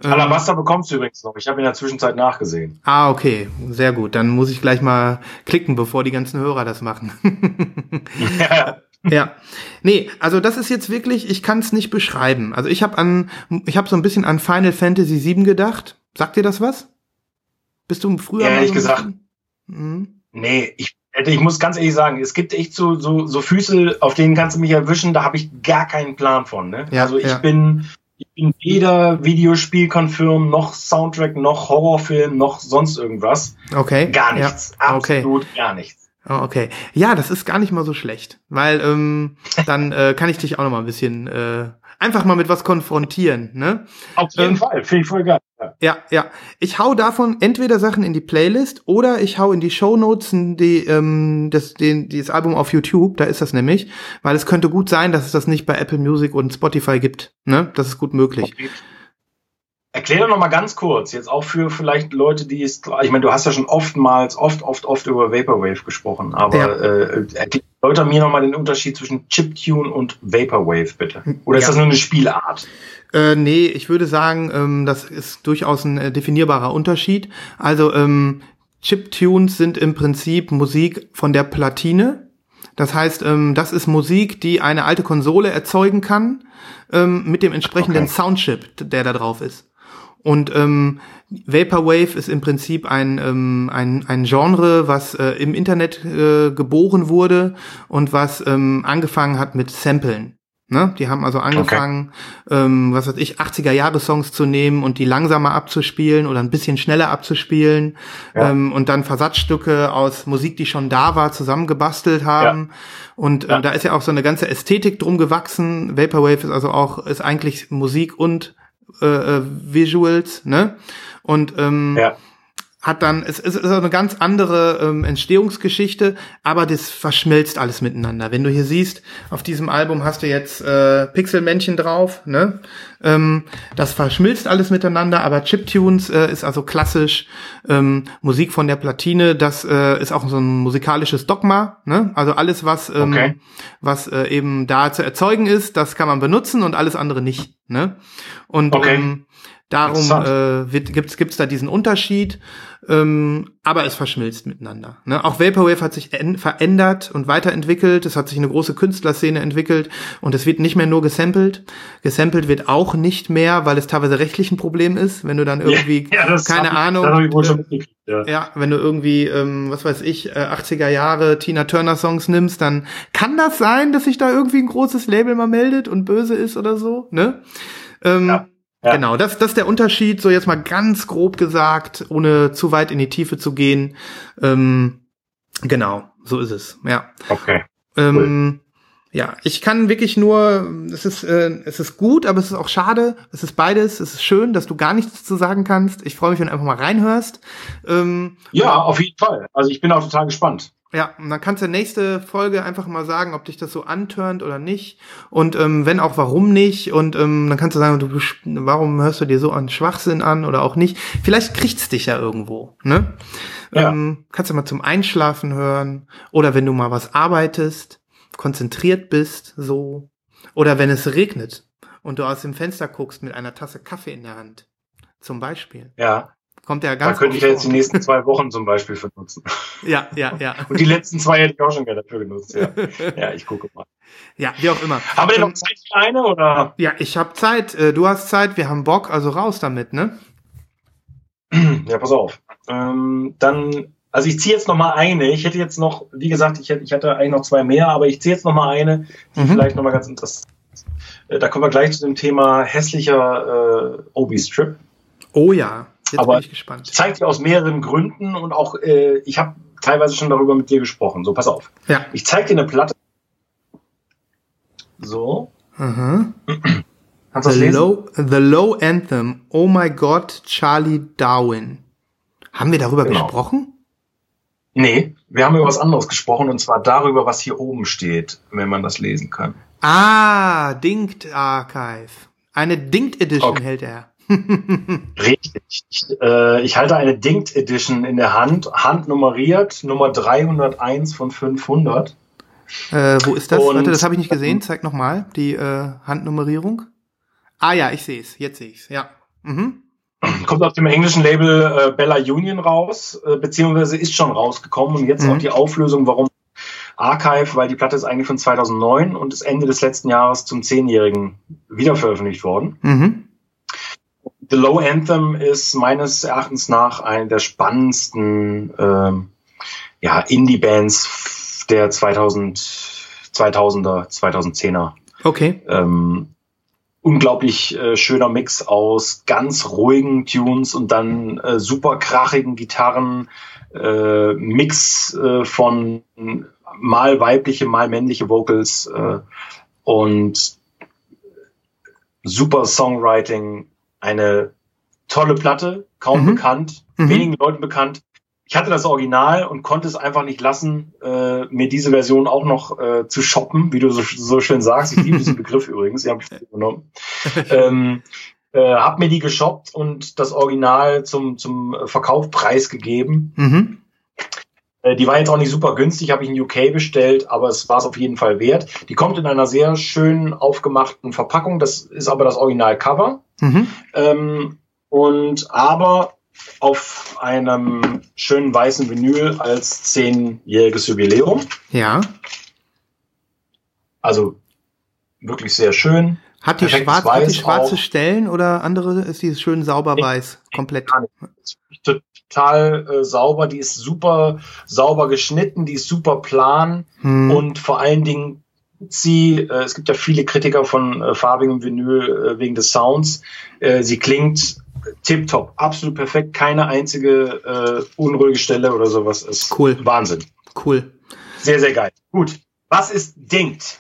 Alabaster bekommst du übrigens noch. Ich habe in der Zwischenzeit nachgesehen. Ah, okay, sehr gut. Dann muss ich gleich mal klicken, bevor die ganzen Hörer das machen. Ja. Nee, also das ist jetzt wirklich, ich kann es nicht beschreiben. Also ich habe an ich habe so ein bisschen an Final Fantasy VII gedacht. Sagt dir das was? Bist du früher Ehrlich so gesagt. Mhm. Nee, ich, ich muss ganz ehrlich sagen, es gibt echt so, so, so Füße, auf denen kannst du mich erwischen, da habe ich gar keinen Plan von. Ne? Ja, also ich ja. bin, ich bin weder Videospiel-Confirm, noch Soundtrack, noch Horrorfilm, noch sonst irgendwas. Okay. Gar nichts. Ja. Okay. Absolut gar nichts. Oh, okay. Ja, das ist gar nicht mal so schlecht, weil ähm, dann äh, kann ich dich auch noch mal ein bisschen äh, einfach mal mit was konfrontieren, ne? Auf jeden Ähm, Fall, finde ich voll geil. Ja. Ja, ja. Ich hau davon entweder Sachen in die Playlist oder ich hau in die Shownotes die, ähm, das, den, dieses Album auf YouTube, da ist das nämlich, weil es könnte gut sein, dass es das nicht bei Apple Music und Spotify gibt. Ne? Das ist gut möglich. Erklär doch noch mal ganz kurz, jetzt auch für vielleicht Leute, die es, ich meine, du hast ja schon oftmals, oft, oft, oft über Vaporwave gesprochen, aber Ja. äh, erklär mir noch mal den Unterschied zwischen Chiptune und Vaporwave, bitte. Oder ist Ja. das nur eine Spielart? Äh, nee, ich würde sagen, ähm, das ist durchaus ein äh, definierbarer Unterschied. Also ähm, Chiptunes sind im Prinzip Musik von der Platine. Das heißt, ähm, das ist Musik, die eine alte Konsole erzeugen kann ähm, mit dem entsprechenden Okay. Soundchip, der da drauf ist. Und ähm, Vaporwave ist im Prinzip ein, ähm, ein, ein Genre, was äh, im Internet äh, geboren wurde und was ähm, angefangen hat mit Samplen. Ne? Die haben also angefangen, ähm, was weiß ich, 80er-Jahre-Songs zu nehmen und die langsamer abzuspielen oder ein bisschen schneller abzuspielen Ja. ähm, und dann Versatzstücke aus Musik, die schon da war, zusammengebastelt haben. Und Ja. ähm, da ist ja auch so eine ganze Ästhetik drum gewachsen. Vaporwave ist also auch, ist eigentlich Musik und äh, äh, Visuals, ne? Und ähm, Ja. Hat dann, es, ist eine ganz andere ähm, Entstehungsgeschichte, aber das verschmilzt alles miteinander. Wenn du hier siehst, auf diesem Album hast du jetzt äh, Pixelmännchen drauf, ne? Ähm, das verschmilzt alles miteinander, aber Chiptunes äh, ist also klassisch ähm, Musik von der Platine, das äh, ist auch so ein musikalisches Dogma, ne? Also alles, was, ähm, Okay. was äh, eben da zu erzeugen ist, das kann man benutzen und alles andere nicht, ne? Und Okay. ähm, Darum äh, gibt's gibt's da diesen Unterschied, ähm, aber es verschmilzt miteinander. Ne? Auch Vaporwave hat sich verändert und weiterentwickelt. Es hat sich eine große Künstlerszene entwickelt und es wird nicht mehr nur gesampelt. Gesampelt wird auch nicht mehr, weil es teilweise rechtlich ein Problem ist, wenn du dann irgendwie Ja, das keine ich, Ahnung. Äh, ja. ja, wenn du irgendwie, ähm, was weiß ich, äh, 80er Jahre Tina Turner Songs nimmst, dann kann das sein, dass sich da irgendwie ein großes Label mal meldet und böse ist oder so, ne? Ähm, Ja, ja. Genau, das, das ist der Unterschied, so jetzt mal ganz grob gesagt, ohne zu weit in die Tiefe zu gehen. Ähm, genau, so ist es, ja. Okay. Ähm, Ja, ich kann wirklich nur, es ist, äh, es ist gut, aber es ist auch schade. Es ist beides. Es ist schön, dass du gar nichts zu sagen kannst. Ich freue mich, wenn du einfach mal reinhörst. Ähm, Ja, auf jeden Fall. Also ich bin auch total gespannt. Ja, und dann kannst du nächste Folge einfach mal sagen, ob dich das so antörnt oder nicht. Und ähm, wenn auch, warum nicht. Und ähm, dann kannst du sagen, du, warum hörst du dir so an Schwachsinn an oder auch nicht. Vielleicht kriegt's dich ja irgendwo. Ne? Ja. Ähm, kannst du mal zum Einschlafen hören. Oder wenn du mal was arbeitest, konzentriert bist, so. Oder wenn es regnet und du aus dem Fenster guckst mit einer Tasse Kaffee in der Hand. Zum Beispiel. Ja, Kommt ja da ganz könnte ich ja jetzt die nächsten zwei Wochen zum Beispiel für nutzen. Ja, ja, ja. Und die letzten zwei hätte ich auch schon gerne dafür genutzt. Ja, ja ich gucke mal. Ja, wie auch immer. Haben wir denn noch Zeit für eine oder? Ja, ich habe Zeit, äh, du hast Zeit, wir haben Bock, also raus damit, ne? Ja, pass auf. Ähm, dann, also ich ziehe jetzt noch mal eine. Ich hätte jetzt noch, wie gesagt, ich hätte, ich hatte eigentlich noch zwei mehr, aber ich ziehe jetzt noch mal eine, die Mhm. vielleicht noch mal ganz interessant ist. Äh, Da kommen wir gleich zu dem Thema hässlicher äh, Obi-Strip. Oh ja. Jetzt Aber bin ich gespannt. Ich zeige dir aus mehreren Gründen und auch, äh, ich habe teilweise schon darüber mit dir gesprochen. So, pass auf. Ja. Ich zeige dir eine Platte. So. Mhm. Kannst du das The lesen? Low, The Low Anthem. Oh my God, Charlie Darwin. Haben wir darüber Genau. gesprochen? Nee, wir haben über was anderes gesprochen und zwar darüber, was hier oben steht, wenn man das lesen kann. Ah, Dinkt Archive. Eine Dinkt Edition Okay. hält er. Richtig. Ich, äh, ich halte eine Dinkt Edition in der Hand, handnummeriert, Nummer 301 von 500. Äh, wo ist das? Und- Warte, das habe ich nicht gesehen. Zeig nochmal die äh, Handnummerierung. Ah ja, ich sehe es. Jetzt sehe ich es. Ja. Mhm. Kommt auf dem englischen Label äh, Bella Union raus, äh, beziehungsweise ist schon rausgekommen und jetzt Mhm. auch die Auflösung, warum Archive, weil die Platte ist eigentlich von 2009 und ist Ende des letzten Jahres zum Zehnjährigen wiederveröffentlicht worden. Mhm. The Low Anthem ist meines Erachtens nach eine der spannendsten ähm, ja, Indie-Bands der 2000, 2000er, 2010er. Okay. Ähm, unglaublich äh, schöner Mix aus ganz ruhigen Tunes und dann äh, super krachigen Gitarren, äh, Mix äh, von mal weibliche, mal männliche Vocals äh, und super Songwriting, eine tolle Platte, kaum Mhm. bekannt, Mhm. wenigen Leuten bekannt. Ich hatte das Original und konnte es einfach nicht lassen, äh, mir diese Version auch noch äh, zu shoppen, wie du so, so schön sagst. Ich liebe diesen Begriff übrigens, die habe ich genommen. ähm, äh, hab mir die geshoppt und das Original zum, zum Verkauf preisgegeben. Mhm. Äh, Die war jetzt auch nicht super günstig, habe ich in UK bestellt, aber es war es auf jeden Fall wert. Die kommt in einer sehr schön aufgemachten Verpackung. Das ist aber das Original-Cover. Mhm. Ähm, und aber auf einem schönen weißen Vinyl als zehnjähriges Jubiläum. Ja. Also wirklich sehr schön. Hat die, schwarz, hat die schwarze auch. Stellen oder andere ist die schön sauber Nee, weiß? Komplett. Total äh, sauber, die ist super sauber geschnitten, die ist super plan Hm. und vor allen Dingen sie, äh, es gibt ja viele Kritiker von äh, farbigem Vinyl äh, wegen des Sounds, äh, sie klingt tipptopp, absolut perfekt, keine einzige äh, unruhige Stelle oder sowas ist Cool. Wahnsinn. Cool. Sehr, sehr geil. Gut. Was ist Dingt?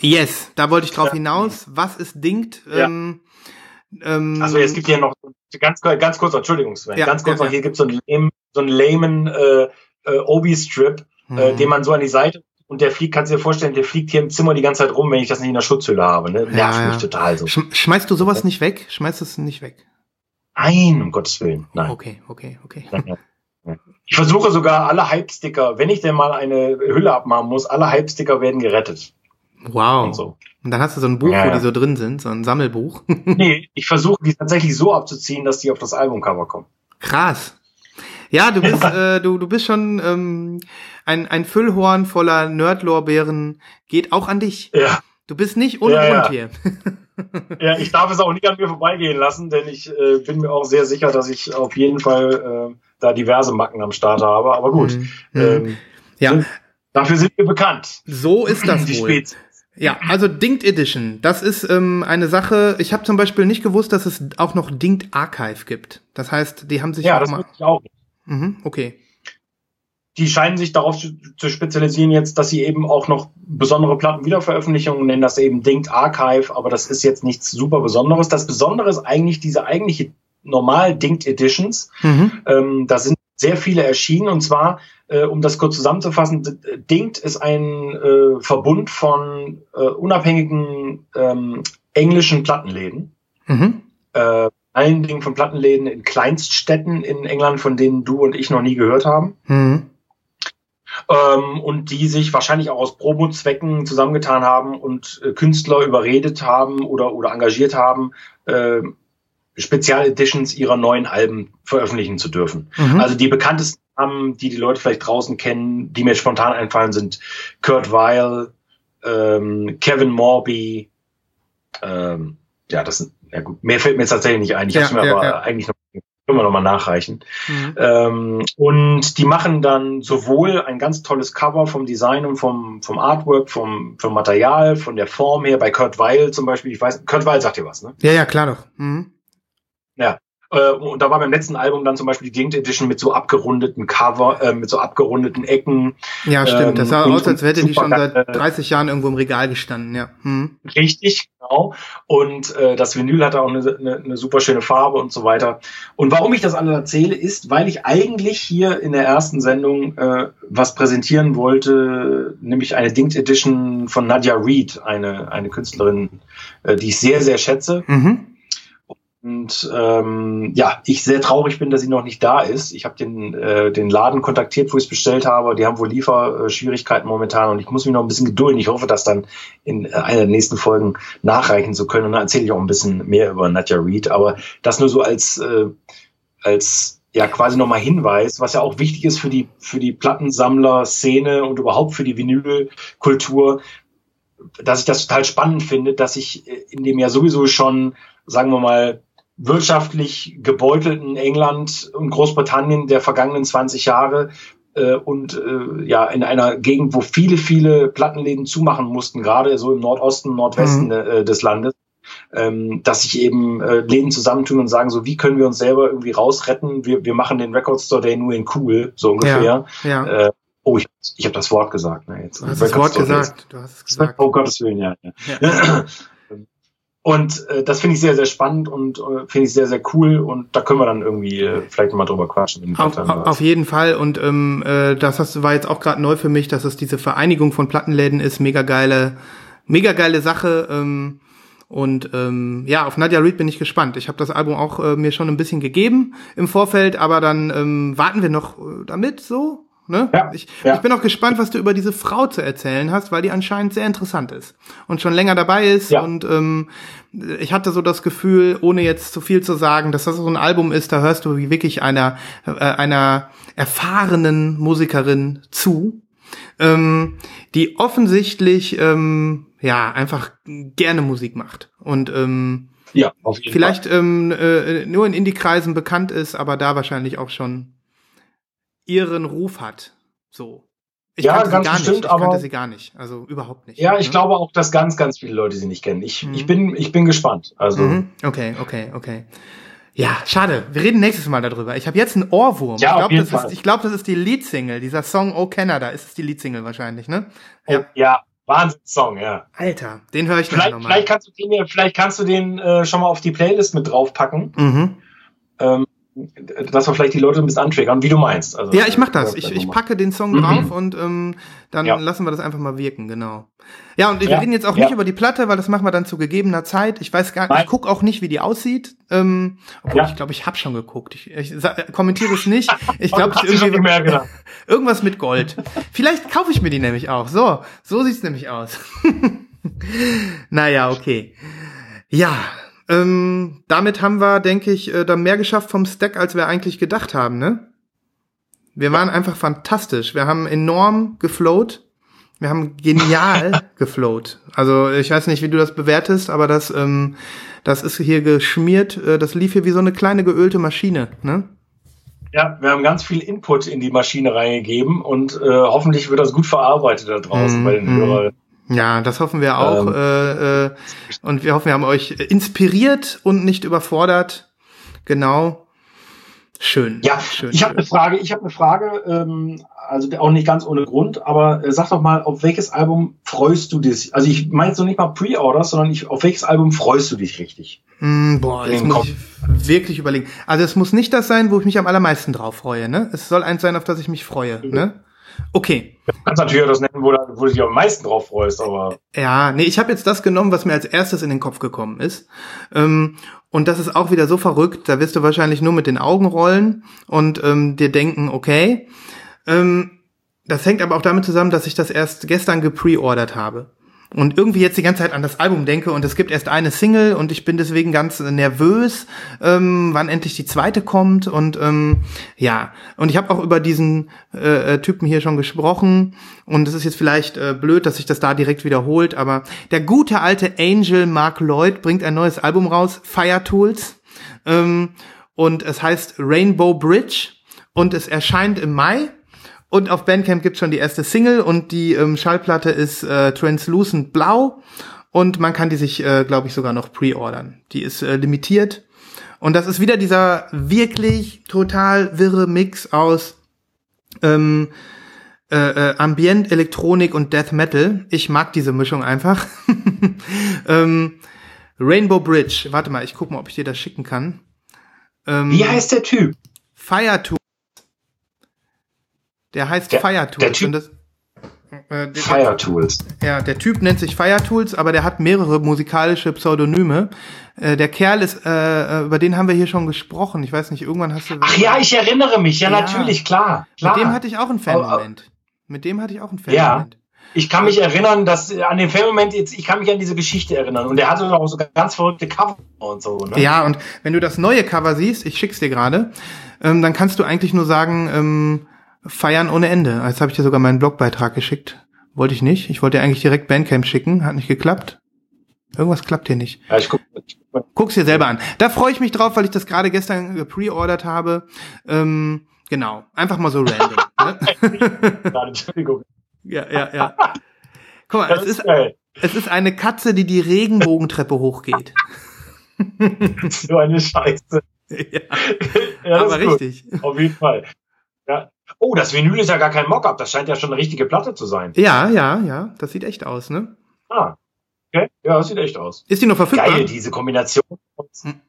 Yes, da wollte ich drauf Ja. hinaus. Was ist Dinkt? Ja. Ähm, ähm, Also jetzt gibt hier noch ganz, ganz kurz, Entschuldigung, Sven, Ja, ganz kurz noch, hier gibt es so einen lame, so einen lamen äh, äh, Obi-Strip, äh, hm. den man so an die Seite und der fliegt, kannst du dir vorstellen, der fliegt hier im Zimmer die ganze Zeit rum, wenn ich das nicht in der Schutzhülle habe. Ne? Nervt Ja, ja. mich total so. Sch schmeißt du sowas nicht weg? Schmeißt es nicht weg? Nein, um Gottes Willen. Nein. Okay, okay, okay. Nein, nein, nein. Ich versuche sogar alle Hype-Sticker, wenn ich denn mal eine Hülle abmachen muss, alle Hype-Sticker werden gerettet Wow. und so. Und dann hast du so ein Buch, Ja, wo die so drin sind, so ein Sammelbuch. Nee, ich versuche die tatsächlich so abzuziehen, dass die auf das Albumcover kommen. Krass. Ja, du bist, äh, du, du bist schon ähm, ein, ein Füllhorn voller Nerdlorbeeren. Geht auch an dich. Ja. Du bist nicht ohne Ja, Grund hier. Ja, ich darf es auch nicht an mir vorbeigehen lassen, denn ich äh, bin mir auch sehr sicher, dass ich auf jeden Fall äh, da diverse Macken am Start habe. Aber gut, Mhm. Mhm. ähm, Ja, sind- dafür sind wir bekannt. so ist das Die wohl. Spezies. Ja, also Dinkt Edition, das ist ähm, eine Sache. Ich habe zum Beispiel nicht gewusst, dass es auch noch Dinkt Archive gibt. Das heißt, die haben sich Ja, auch das mal. ich auch. Mhm, okay. Die scheinen sich darauf zu, zu spezialisieren jetzt, dass sie eben auch noch besondere Plattenwiederveröffentlichungen nennen, das eben Dingt Archive, aber das ist jetzt nichts super Besonderes. Das Besondere ist eigentlich diese eigentliche normal Dingt Editions. Mhm. Ähm, da sind sehr viele erschienen und zwar, äh, um das kurz zusammenzufassen, D- Dingt ist ein äh, Verbund von äh, unabhängigen ähm, englischen Plattenläden. Mhm. Allen Dingen von Plattenläden in Kleinststädten in England, von denen du und ich noch nie gehört haben. Mhm. Ähm, und die sich wahrscheinlich auch aus Promo-Zwecken zusammengetan haben und äh, Künstler überredet haben oder, oder engagiert haben, äh, Spezialeditions ihrer neuen Alben veröffentlichen zu dürfen. Mhm. Also die bekanntesten Namen, die die Leute vielleicht draußen kennen, die mir spontan einfallen, sind Kurt Weil, ähm, Kevin Morby. Ähm, ja, das sind, ja gut, mehr fällt mir jetzt tatsächlich nicht ein. Ich Ja, hab's mir ja, aber ja. eigentlich noch, können wir noch mal nachreichen. Mhm. Ähm, und die machen dann sowohl ein ganz tolles Cover vom Design und vom, vom Artwork, vom, vom Material, von der Form her. Bei Kurt Weil zum Beispiel, ich weiß, Kurt Weil sagt dir was, ne? Ja, ja, klar doch. Mhm. Äh, Äh, und da war beim letzten Album dann zum Beispiel die Dinged Edition mit so abgerundeten Cover, äh, mit so abgerundeten Ecken. Ja, stimmt. Das sah Ähm, aus, als hätte die schon seit super, äh, 30 Jahren irgendwo im Regal gestanden, ja. Hm. Richtig, genau. Und äh, das Vinyl hatte auch eine, eine, eine super schöne Farbe und so weiter. Und warum ich das alles erzähle, ist, weil ich eigentlich hier in der ersten Sendung äh, was präsentieren wollte, nämlich eine Dinged Edition von Nadia Reed, eine, eine Künstlerin, äh, die ich sehr, sehr schätze. Mhm. Und ähm, ja, ich sehr traurig bin, dass sie noch nicht da ist. Ich habe den, äh, den Laden kontaktiert, wo ich es bestellt habe. Die haben wohl Lieferschwierigkeiten momentan und ich muss mich noch ein bisschen gedulden. Ich hoffe, das dann in äh, einer der nächsten Folgen nachreichen zu können. Und dann erzähle ich auch ein bisschen mehr über Nadja Reed. Aber das nur so als, äh, als ja quasi nochmal Hinweis, was ja auch wichtig ist für die, für die Plattensammler-Szene und überhaupt für die Vinylkultur, dass ich das total spannend finde, dass ich äh, in dem ja sowieso schon, sagen wir mal, wirtschaftlich gebeutelten England und Großbritannien der vergangenen 20 Jahre äh, und äh, ja in einer Gegend, wo viele, viele Plattenläden zumachen mussten, gerade so im Nordosten, Nordwesten Mhm. äh, des Landes, ähm, dass sich eben äh, Läden zusammentun und sagen, so wie können wir uns selber irgendwie rausretten? Wir, wir machen den Record Store Day nur in cool, so ungefähr. Ja, Äh, oh, ich, ich habe das Wort gesagt. Ne, jetzt. du hast das Record Wort Store Day. gesagt. Du hast es gesagt. Oh Gottes Willen, ja. ja. Und äh, das finde ich sehr, sehr spannend und äh, finde ich sehr, sehr cool. Und da können wir dann irgendwie äh, vielleicht mal drüber quatschen. Auf, auf, jeden Fall und ähm, äh, das hast, war jetzt auch gerade neu für mich, dass es diese Vereinigung von Plattenläden ist. Mega geile, mega geile Sache. Ähm, und ähm, ja, auf Nadia Reed bin ich gespannt. Ich habe das Album auch äh, mir schon ein bisschen gegeben im Vorfeld, aber dann ähm, warten wir noch äh, damit so. Ne? Ja, ich, ja. ich bin auch gespannt, was du über diese Frau zu erzählen hast, weil die anscheinend sehr interessant ist und schon länger dabei ist. Ja. Und ähm, ich hatte so das Gefühl, ohne jetzt zu viel zu sagen, dass das so ein Album ist, da hörst du wie wirklich einer, äh, einer erfahrenen Musikerin zu, ähm, die offensichtlich ähm, ja einfach gerne Musik macht und ähm, ja, auf jeden vielleicht ähm, äh, nur in Indie-Kreisen bekannt ist, aber da wahrscheinlich auch schon ihren Ruf hat. So. Ich Ja, kannte ganz sie gar bestimmt, nicht. Ich kannte aber- sie gar nicht. Also überhaupt nicht. Ja, ich ne? glaube auch, dass ganz, ganz viele Leute sie nicht kennen. Ich, Mhm. ich, bin, ich bin gespannt. Also, Mhm. Okay, okay, okay. Ja, schade. Wir reden nächstes Mal darüber. Ich habe jetzt einen Ohrwurm. Ja, ich glaube, das, ist- ich glaub, das ist die Leadsingle. Dieser Song Oh Canada ist es die Leadsingle wahrscheinlich, ne? oh, ja, Wahnsinnssong, ja. Alter, den höre ich Vielleicht, nochmal. vielleicht kannst du den, ja- vielleicht kannst du den äh, schon mal auf die Playlist mit draufpacken, Mhm. ähm, dass wir vielleicht die Leute ein bisschen antriggern, wie du meinst. Also, Ja, ich mach das. äh, Ich, ich packe den Song Mhm. drauf und ähm, dann Ja. lassen wir das einfach mal wirken, genau. Ja, und wir Ja, reden jetzt auch ja. nicht über die Platte, weil das machen wir dann zu gegebener Zeit. Ich weiß gar nicht, ich guck auch nicht, wie die aussieht. Ähm, obwohl ich glaube, ich habe schon geguckt. Ich, ich sa- kommentiere es nicht. Ich glaube, genau. irgendwas mit Gold. Vielleicht kaufe ich mir die nämlich auch. So, so sieht's nämlich aus. naja, okay. Ja, ähm, damit haben wir, denke ich, äh, da mehr geschafft vom Stack, als wir eigentlich gedacht haben, ne? Wir waren einfach fantastisch. Wir haben enorm geflowt. Wir haben genial geflowt. Also ich weiß nicht, wie du das bewertest, aber das, ähm, das ist hier geschmiert. Äh, das lief hier wie so eine kleine geölte Maschine, ne? Ja, wir haben ganz viel Input in die Maschine reingegeben und äh, hoffentlich wird das gut verarbeitet da draußen Mhm, bei den mhm. Hörern. Ja, das hoffen wir auch. Ähm. äh, äh, und wir hoffen, wir haben euch inspiriert und nicht überfordert. Genau. Schön. Ja, schön. ich habe eine Frage. Ich habe eine Frage, ähm, also auch nicht ganz ohne Grund, aber äh, sag doch mal, auf welches Album freust du dich? Also ich meine so nicht mal Pre-Orders, sondern ich, auf welches Album freust du dich richtig? Mm, boah, jetzt muss Kopf. ich wirklich überlegen. Also es muss nicht das sein, wo ich mich am allermeisten drauf freue, ne? Es soll eins sein, auf das ich mich freue, ne? Okay. Du kannst natürlich auch das nennen, wo, du dich am meisten drauf freust, aber Ja, nee, ich habe jetzt das genommen, was mir als erstes in den Kopf gekommen ist. Ähm, und das ist auch wieder so verrückt, da wirst du wahrscheinlich nur mit den Augen rollen und ähm, dir denken, okay. Ähm, das hängt aber auch damit zusammen, dass ich das erst gestern gepreordert habe. Und irgendwie jetzt die ganze Zeit an das Album denke und es gibt erst eine Single und ich bin deswegen ganz nervös, ähm, wann endlich die zweite kommt und ähm, ja. Und ich habe auch über diesen äh, äh, Typen hier schon gesprochen und es ist jetzt vielleicht äh, blöd, dass sich das da direkt wiederholt, aber der gute alte Angel Mark Lloyd bringt ein neues Album raus, Fire Tools ähm, und es heißt Rainbow Bridge und es erscheint im Mai und auf Bandcamp gibt's schon die erste Single und die ähm, Schallplatte ist äh, Translucent Blau und man kann die sich, äh, glaube ich, sogar noch pre-ordern. Die ist äh, limitiert Und das ist wieder dieser wirklich total wirre Mix aus ähm, äh, äh, Ambient, Elektronik und Death Metal. Ich mag diese Mischung einfach. ähm, Rainbow Bridge. Warte mal, ich guck mal, ob ich dir das schicken kann. Ähm, Wie heißt der Typ? Fire. Der heißt Der- Fire Tools. der Typ- das, äh, der, Fire Tools. ja, der Typ nennt sich Fire Tools, aber der hat mehrere musikalische Pseudonyme. Äh, der Kerl ist, äh, äh, über den haben wir hier schon gesprochen. Ich weiß nicht, irgendwann hast du. Ach ja, ich erinnere mich. Ja, Ja. natürlich, klar. klar. Mit dem hatte ich auch einen Fan-Moment. Mit dem hatte ich auch einen Ja. Fan-Moment. Ich kann mich erinnern, dass äh, an den Filmmoment jetzt, ich kann mich an diese Geschichte erinnern. Und der hatte auch so ganz verrückte Cover und so, ne? Ja, und wenn du das neue Cover siehst, ich schick's dir gerade, ähm, dann kannst du eigentlich nur sagen, ähm, feiern ohne Ende. Jetzt habe ich dir sogar meinen Blogbeitrag geschickt. Wollte ich nicht. Ich wollte dir eigentlich direkt Bandcamp schicken, hat nicht geklappt. Irgendwas klappt hier nicht. Ja, ich guck, ich guck Guck's dir selber an. Da freue ich mich drauf, weil ich das gerade gestern gepreordert habe. Ähm, genau, einfach mal so random. ne? ja, ja, ja. Guck mal, Das es ist, geil. es ist eine Katze, die die Regenbogentreppe hochgeht. So eine Scheiße. ja, Ja, aber richtig. Auf jeden Fall. Oh, das Vinyl ist ja gar kein Mockup. Das scheint ja schon eine richtige Platte zu sein. Ja, ja, ja, das sieht echt aus, ne? Ah. Okay. Ja, das sieht echt aus. Ist die noch verfügbar? Geil, diese Kombination. Hm.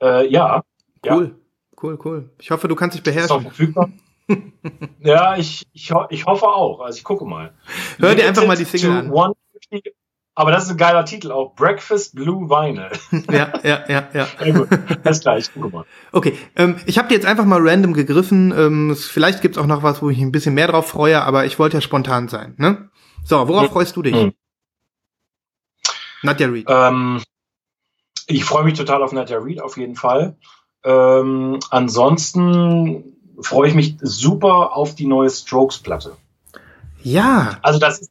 Äh, ja, ja. Cool, cool, cool. Ich hoffe, du kannst dich ist noch beherrschen. verfügbar. ja, ich, ich, ich hoffe auch. Also ich gucke mal. Hör dir einfach mal die Single an. 150 Aber das ist ein geiler Titel auch. Breakfast Blue Vinyl. ja, ja, ja, ja. Gut. Alles klar, ich gucke mal. Okay, ähm, ich habe dir jetzt einfach mal random gegriffen. Ähm, es, vielleicht gibt's auch noch was, wo ich ein bisschen mehr drauf freue, aber ich wollte ja spontan sein, ne? So, worauf Hm. freust du dich? Hm. Nadja Reed. Ähm, ich freue mich total auf Nadia Reed, auf jeden Fall. Ähm, ansonsten freue ich mich super auf die neue Strokes-Platte. Ja, Also das ist,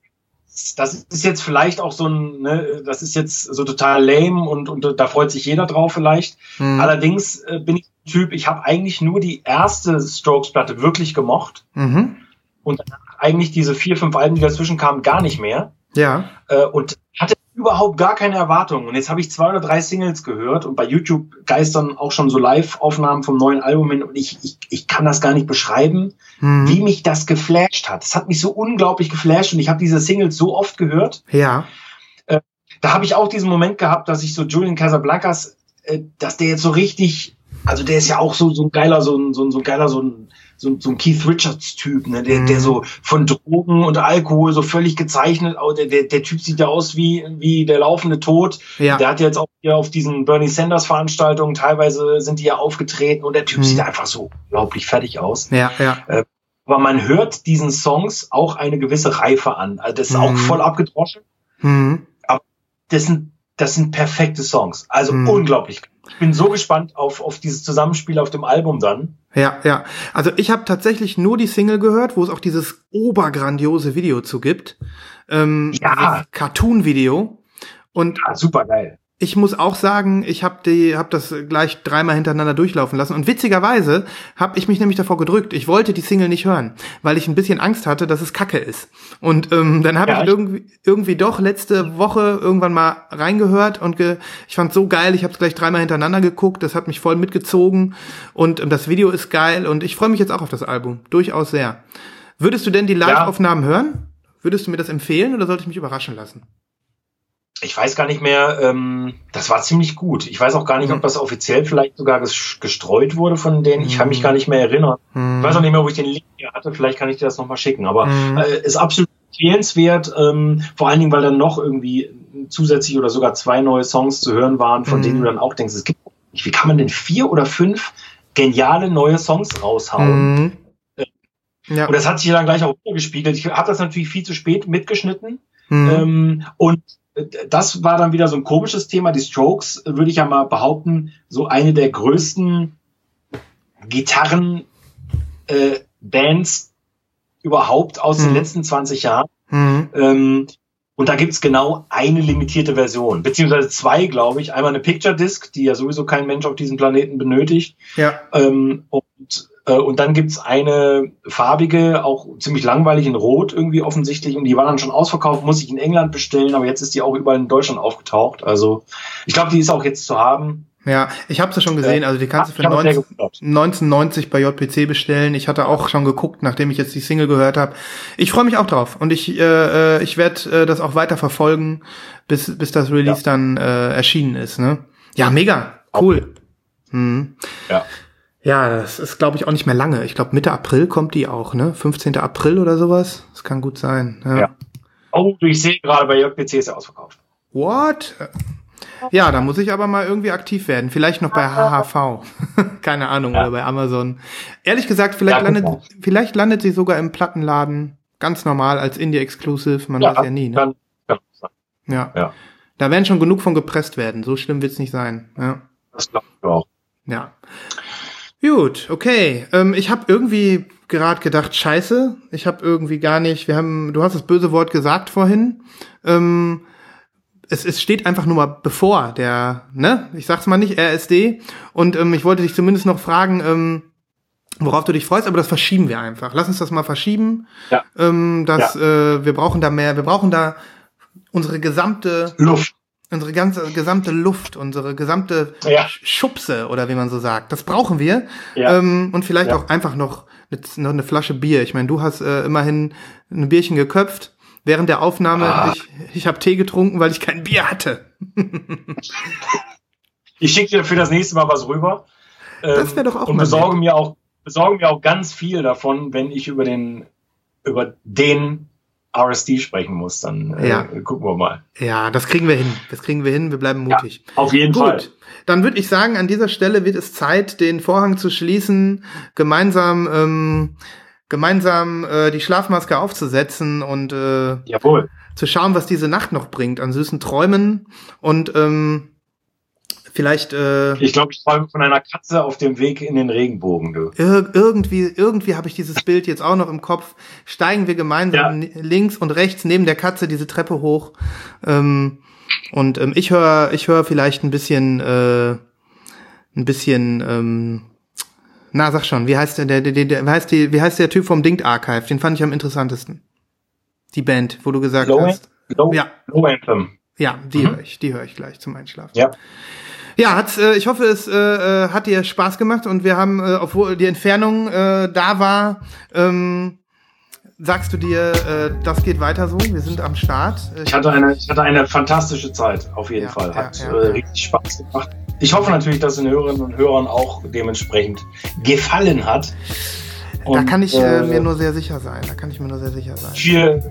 das ist jetzt vielleicht auch so ein, ne, das ist jetzt so total lame und, und da freut sich jeder drauf vielleicht. hm. Allerdings äh, bin ich ein Typ, ich habe eigentlich nur die erste Strokes-Platte wirklich gemocht mhm. und danach eigentlich diese vier, fünf Alben, die dazwischen kamen, gar nicht mehr. Ja, äh, und hatte überhaupt gar keine Erwartungen. Und jetzt habe ich zwei oder drei Singles gehört und bei YouTube geistern auch schon so Live-Aufnahmen vom neuen Album hin und ich, ich, ich kann das gar nicht beschreiben, hm. wie mich das geflasht hat. Es hat mich so unglaublich geflasht und ich habe diese Singles so oft gehört. ja, Da habe ich auch diesen Moment gehabt, dass ich so Julian Casablancas, äh, dass der jetzt so richtig, also der ist ja auch so, so ein geiler, so ein, so ein, so ein geiler, so ein, so, ein- so ein Keith Richards-Typ, ne? der, Mhm. der so von Drogen und Alkohol so völlig gezeichnet, der, der, der Typ sieht ja aus wie, wie der laufende Tod. ja. Der hat jetzt auch hier auf diesen Bernie Sanders Veranstaltungen, teilweise sind die ja aufgetreten und der Typ Mhm. sieht einfach so unglaublich fertig aus. ja, ja, Aber man hört diesen Songs auch eine gewisse Reife an. Also das ist Mhm. auch voll abgedroschen hm. das sind, das sind perfekte Songs. Also Hm. unglaublich. Ich bin so gespannt auf, auf dieses Zusammenspiel auf dem Album dann. Ja, ja. Also ich habe tatsächlich nur die Single gehört, wo es auch dieses obergrandiose Video zu gibt. Ähm, Ja. Cartoon-Video. Und Ja, super geil. Ich muss auch sagen, ich habe die, hab das gleich dreimal hintereinander durchlaufen lassen. Und witzigerweise habe ich mich nämlich davor gedrückt. Ich wollte die Single nicht hören, weil ich ein bisschen Angst hatte, dass es Kacke ist. Und ähm, dann habe Ja, ich irgendwie, irgendwie doch letzte Woche irgendwann mal reingehört und ge ich fand so geil. Ich habe es gleich dreimal hintereinander geguckt. Das hat mich voll mitgezogen. Und ähm, das Video ist geil. Und ich freue mich jetzt auch auf das Album. Durchaus sehr. Würdest du denn die Live-Aufnahmen hören? Würdest du mir das empfehlen oder sollte ich mich überraschen lassen? Ich weiß gar nicht mehr, ähm, das war ziemlich gut. Ich weiß auch gar nicht, Mhm. ob das offiziell vielleicht sogar ges gestreut wurde von denen. Ich kann mich Mhm. gar nicht mehr erinnern. Ich weiß auch nicht mehr, wo ich den Link hier hatte. Vielleicht kann ich dir das nochmal schicken. Aber Mhm. äh, ist absolut empfehlenswert. Ähm, vor allen Dingen, weil dann noch irgendwie zusätzlich oder sogar zwei neue Songs zu hören waren, von Mhm. denen du dann auch denkst, es gibt nicht. Wie kann man denn vier oder fünf geniale neue Songs raushauen? Hm. Ja. Und das hat sich dann gleich auch gespiegelt. Ich habe das natürlich viel zu spät mitgeschnitten. Hm. Ähm, und das war dann wieder so ein komisches Thema. Die Strokes, äh, würde ich ja mal behaupten, so eine der größten Gitarren äh, überhaupt aus den Mhm. letzten 20 Jahren. Hm. Ähm, und da gibt's genau eine limitierte Version, beziehungsweise zwei, glaube ich. Einmal eine Picture Disc, die ja sowieso kein Mensch auf diesem Planeten benötigt. Ja. Ähm, und, und dann gibt's eine farbige, auch ziemlich langweilig in Rot irgendwie offensichtlich. Und die war dann schon ausverkauft, muss ich in England bestellen, aber jetzt ist die auch überall in Deutschland aufgetaucht. Also ich glaube, die ist auch jetzt zu haben. Ja, ich habe sie schon gesehen. Also die kannst du für Ich hab es sehr 19, gefloppt. 1990 bei JPC bestellen. Ich hatte auch schon geguckt, nachdem ich jetzt die Single gehört habe. Ich freue mich auch drauf und ich äh, äh, ich werde äh, das auch weiter verfolgen, bis bis das Release dann äh, erschienen ist. Ne? Ja, mega cool. Mhm. Ja. Ja, das ist glaube ich auch nicht mehr lange. Ich glaube Mitte April kommt die auch, ne? 15. April oder sowas. Das kann gut sein. Ja. Ja. Oh, ich sehe gerade bei JPC ist er ausverkauft. What? Ja, da muss ich aber mal irgendwie aktiv werden. Vielleicht noch bei HHV. Keine Ahnung, Ja. oder bei Amazon. Ehrlich gesagt, vielleicht, Ja, landet, vielleicht landet sie sogar im Plattenladen. Ganz normal als Indie-Exclusive. Man weiß ja nie. Ne? Dann, kann das sein. Ja. ja, Da werden schon genug von gepresst werden. So schlimm wird's nicht sein. Ja. das glaube ich auch. Ja. Gut, okay. Ähm, ich habe irgendwie gerade gedacht, scheiße, ich habe irgendwie gar nicht, wir haben, du hast das böse Wort gesagt vorhin. Ähm, es, es steht einfach nur mal bevor, der, ne? Ich sag's mal nicht, RSD. Und ähm, ich wollte dich zumindest noch fragen, ähm, worauf du dich freust, aber das verschieben wir einfach. Lass uns das mal verschieben. Ja. Ähm, das, äh, wir brauchen da mehr, wir brauchen da unsere gesamte Luft. Unsere ganze gesamte Luft, unsere gesamte Ja. Schubse oder wie man so sagt. Das brauchen wir. Ja. Ähm, und vielleicht Ja. auch einfach noch, mit, noch eine Flasche Bier. Ich meine, du hast äh, immerhin ein Bierchen geköpft während der Aufnahme. Ah. Ich, ich habe Tee getrunken, weil ich kein Bier hatte. Ich schicke dir für das nächste Mal was rüber. Das Ähm, wär doch auch Und besorge mir auch, besorge mir auch ganz viel davon, wenn ich über den, über den RSD sprechen muss. Dann äh, Ja. gucken wir mal. Ja, das kriegen wir hin. Das kriegen wir hin. Wir bleiben mutig. Auf jeden Fall. Gut, dann würde ich sagen, an dieser Stelle wird es Zeit, den Vorhang zu schließen, gemeinsam, ähm, gemeinsam äh, die Schlafmaske aufzusetzen und äh, Jawohl. zu schauen, was diese Nacht noch bringt an süßen Träumen und ähm, vielleicht äh, Ich glaube, ich träume von einer Katze auf dem Weg in den Regenbogen, du. ir irgendwie irgendwie habe ich dieses Bild jetzt auch noch im Kopf. Steigen wir gemeinsam Ja. links und rechts neben der Katze diese Treppe hoch ähm, und ähm, ich höre ich höre vielleicht ein bisschen äh, ein bisschen ähm, na sag schon, wie heißt der, der, der, der wie heißt die wie heißt der Typ vom Dinkt Archive? Den fand ich am interessantesten. Die Band, wo du gesagt Low, hast. Low, Ja. Low Anthem. Ja, die höre ich, die höre ich gleich zum Einschlafen. Ja. Ja, hat's, äh, ich hoffe, es äh, äh, hat dir Spaß gemacht und wir haben, äh, obwohl die Entfernung äh, da war, ähm, sagst du dir, äh, das geht weiter so, wir sind am Start. Ich hatte eine, ich hatte eine fantastische Zeit, auf jeden Ja, Fall. Hat ja, äh, ja. richtig Spaß gemacht. Ich hoffe natürlich, dass es den Hörerinnen und Hörern auch dementsprechend gefallen hat. da Und, kann ich äh, äh, mir nur sehr sicher sein, da kann ich mir nur sehr sicher sein. viel,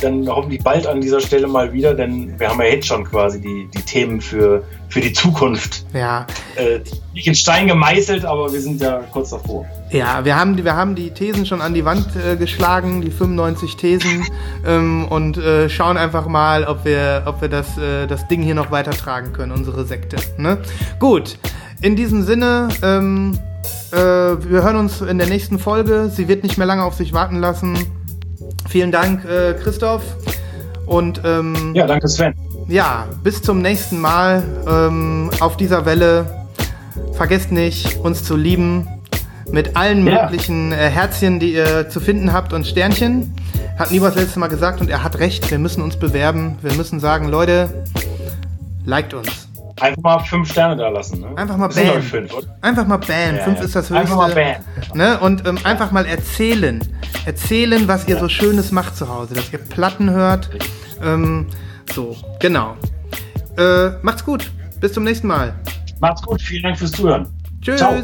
dann hoffentlich bald an dieser Stelle mal wieder, denn wir haben ja jetzt schon quasi die, die Themen für, für die Zukunft Ja, äh, nicht in Stein gemeißelt, aber wir sind ja kurz davor. ja, wir haben, die- wir haben die Thesen schon an die Wand äh, geschlagen, die 95 Thesen, ähm, und äh, schauen einfach mal, ob wir, ob wir das, äh, das Ding hier noch weitertragen können, unsere Sekte. Ne? Gut, in diesem Sinne, ähm, äh, wir hören uns in der nächsten Folge. Sie wird nicht mehr lange auf sich warten lassen. Vielen Dank, äh, Christoph. Und ähm, Ja, danke Sven. ja, bis zum nächsten Mal ähm, auf dieser Welle. Vergesst nicht, uns zu lieben mit allen Ja. möglichen äh, Herzchen, die ihr zu finden habt und Sternchen. Hat Niebers letztes Mal gesagt und er hat recht. Wir müssen uns bewerben. Wir müssen sagen, Leute, liked uns. Einfach mal fünf Sterne da lassen. Ne? Einfach mal Das bam. fünf? Einfach mal ban. Ja, Fünf ja. ist das höchste. Einfach mal ban. Ne? Und ähm, einfach mal erzählen. Erzählen, was ihr so Schönes macht zu Hause. Dass ihr Platten hört. Ähm, so, genau. Äh, macht's gut. Bis zum nächsten Mal. Macht's gut, vielen Dank fürs Zuhören. Tschüss. Ciao.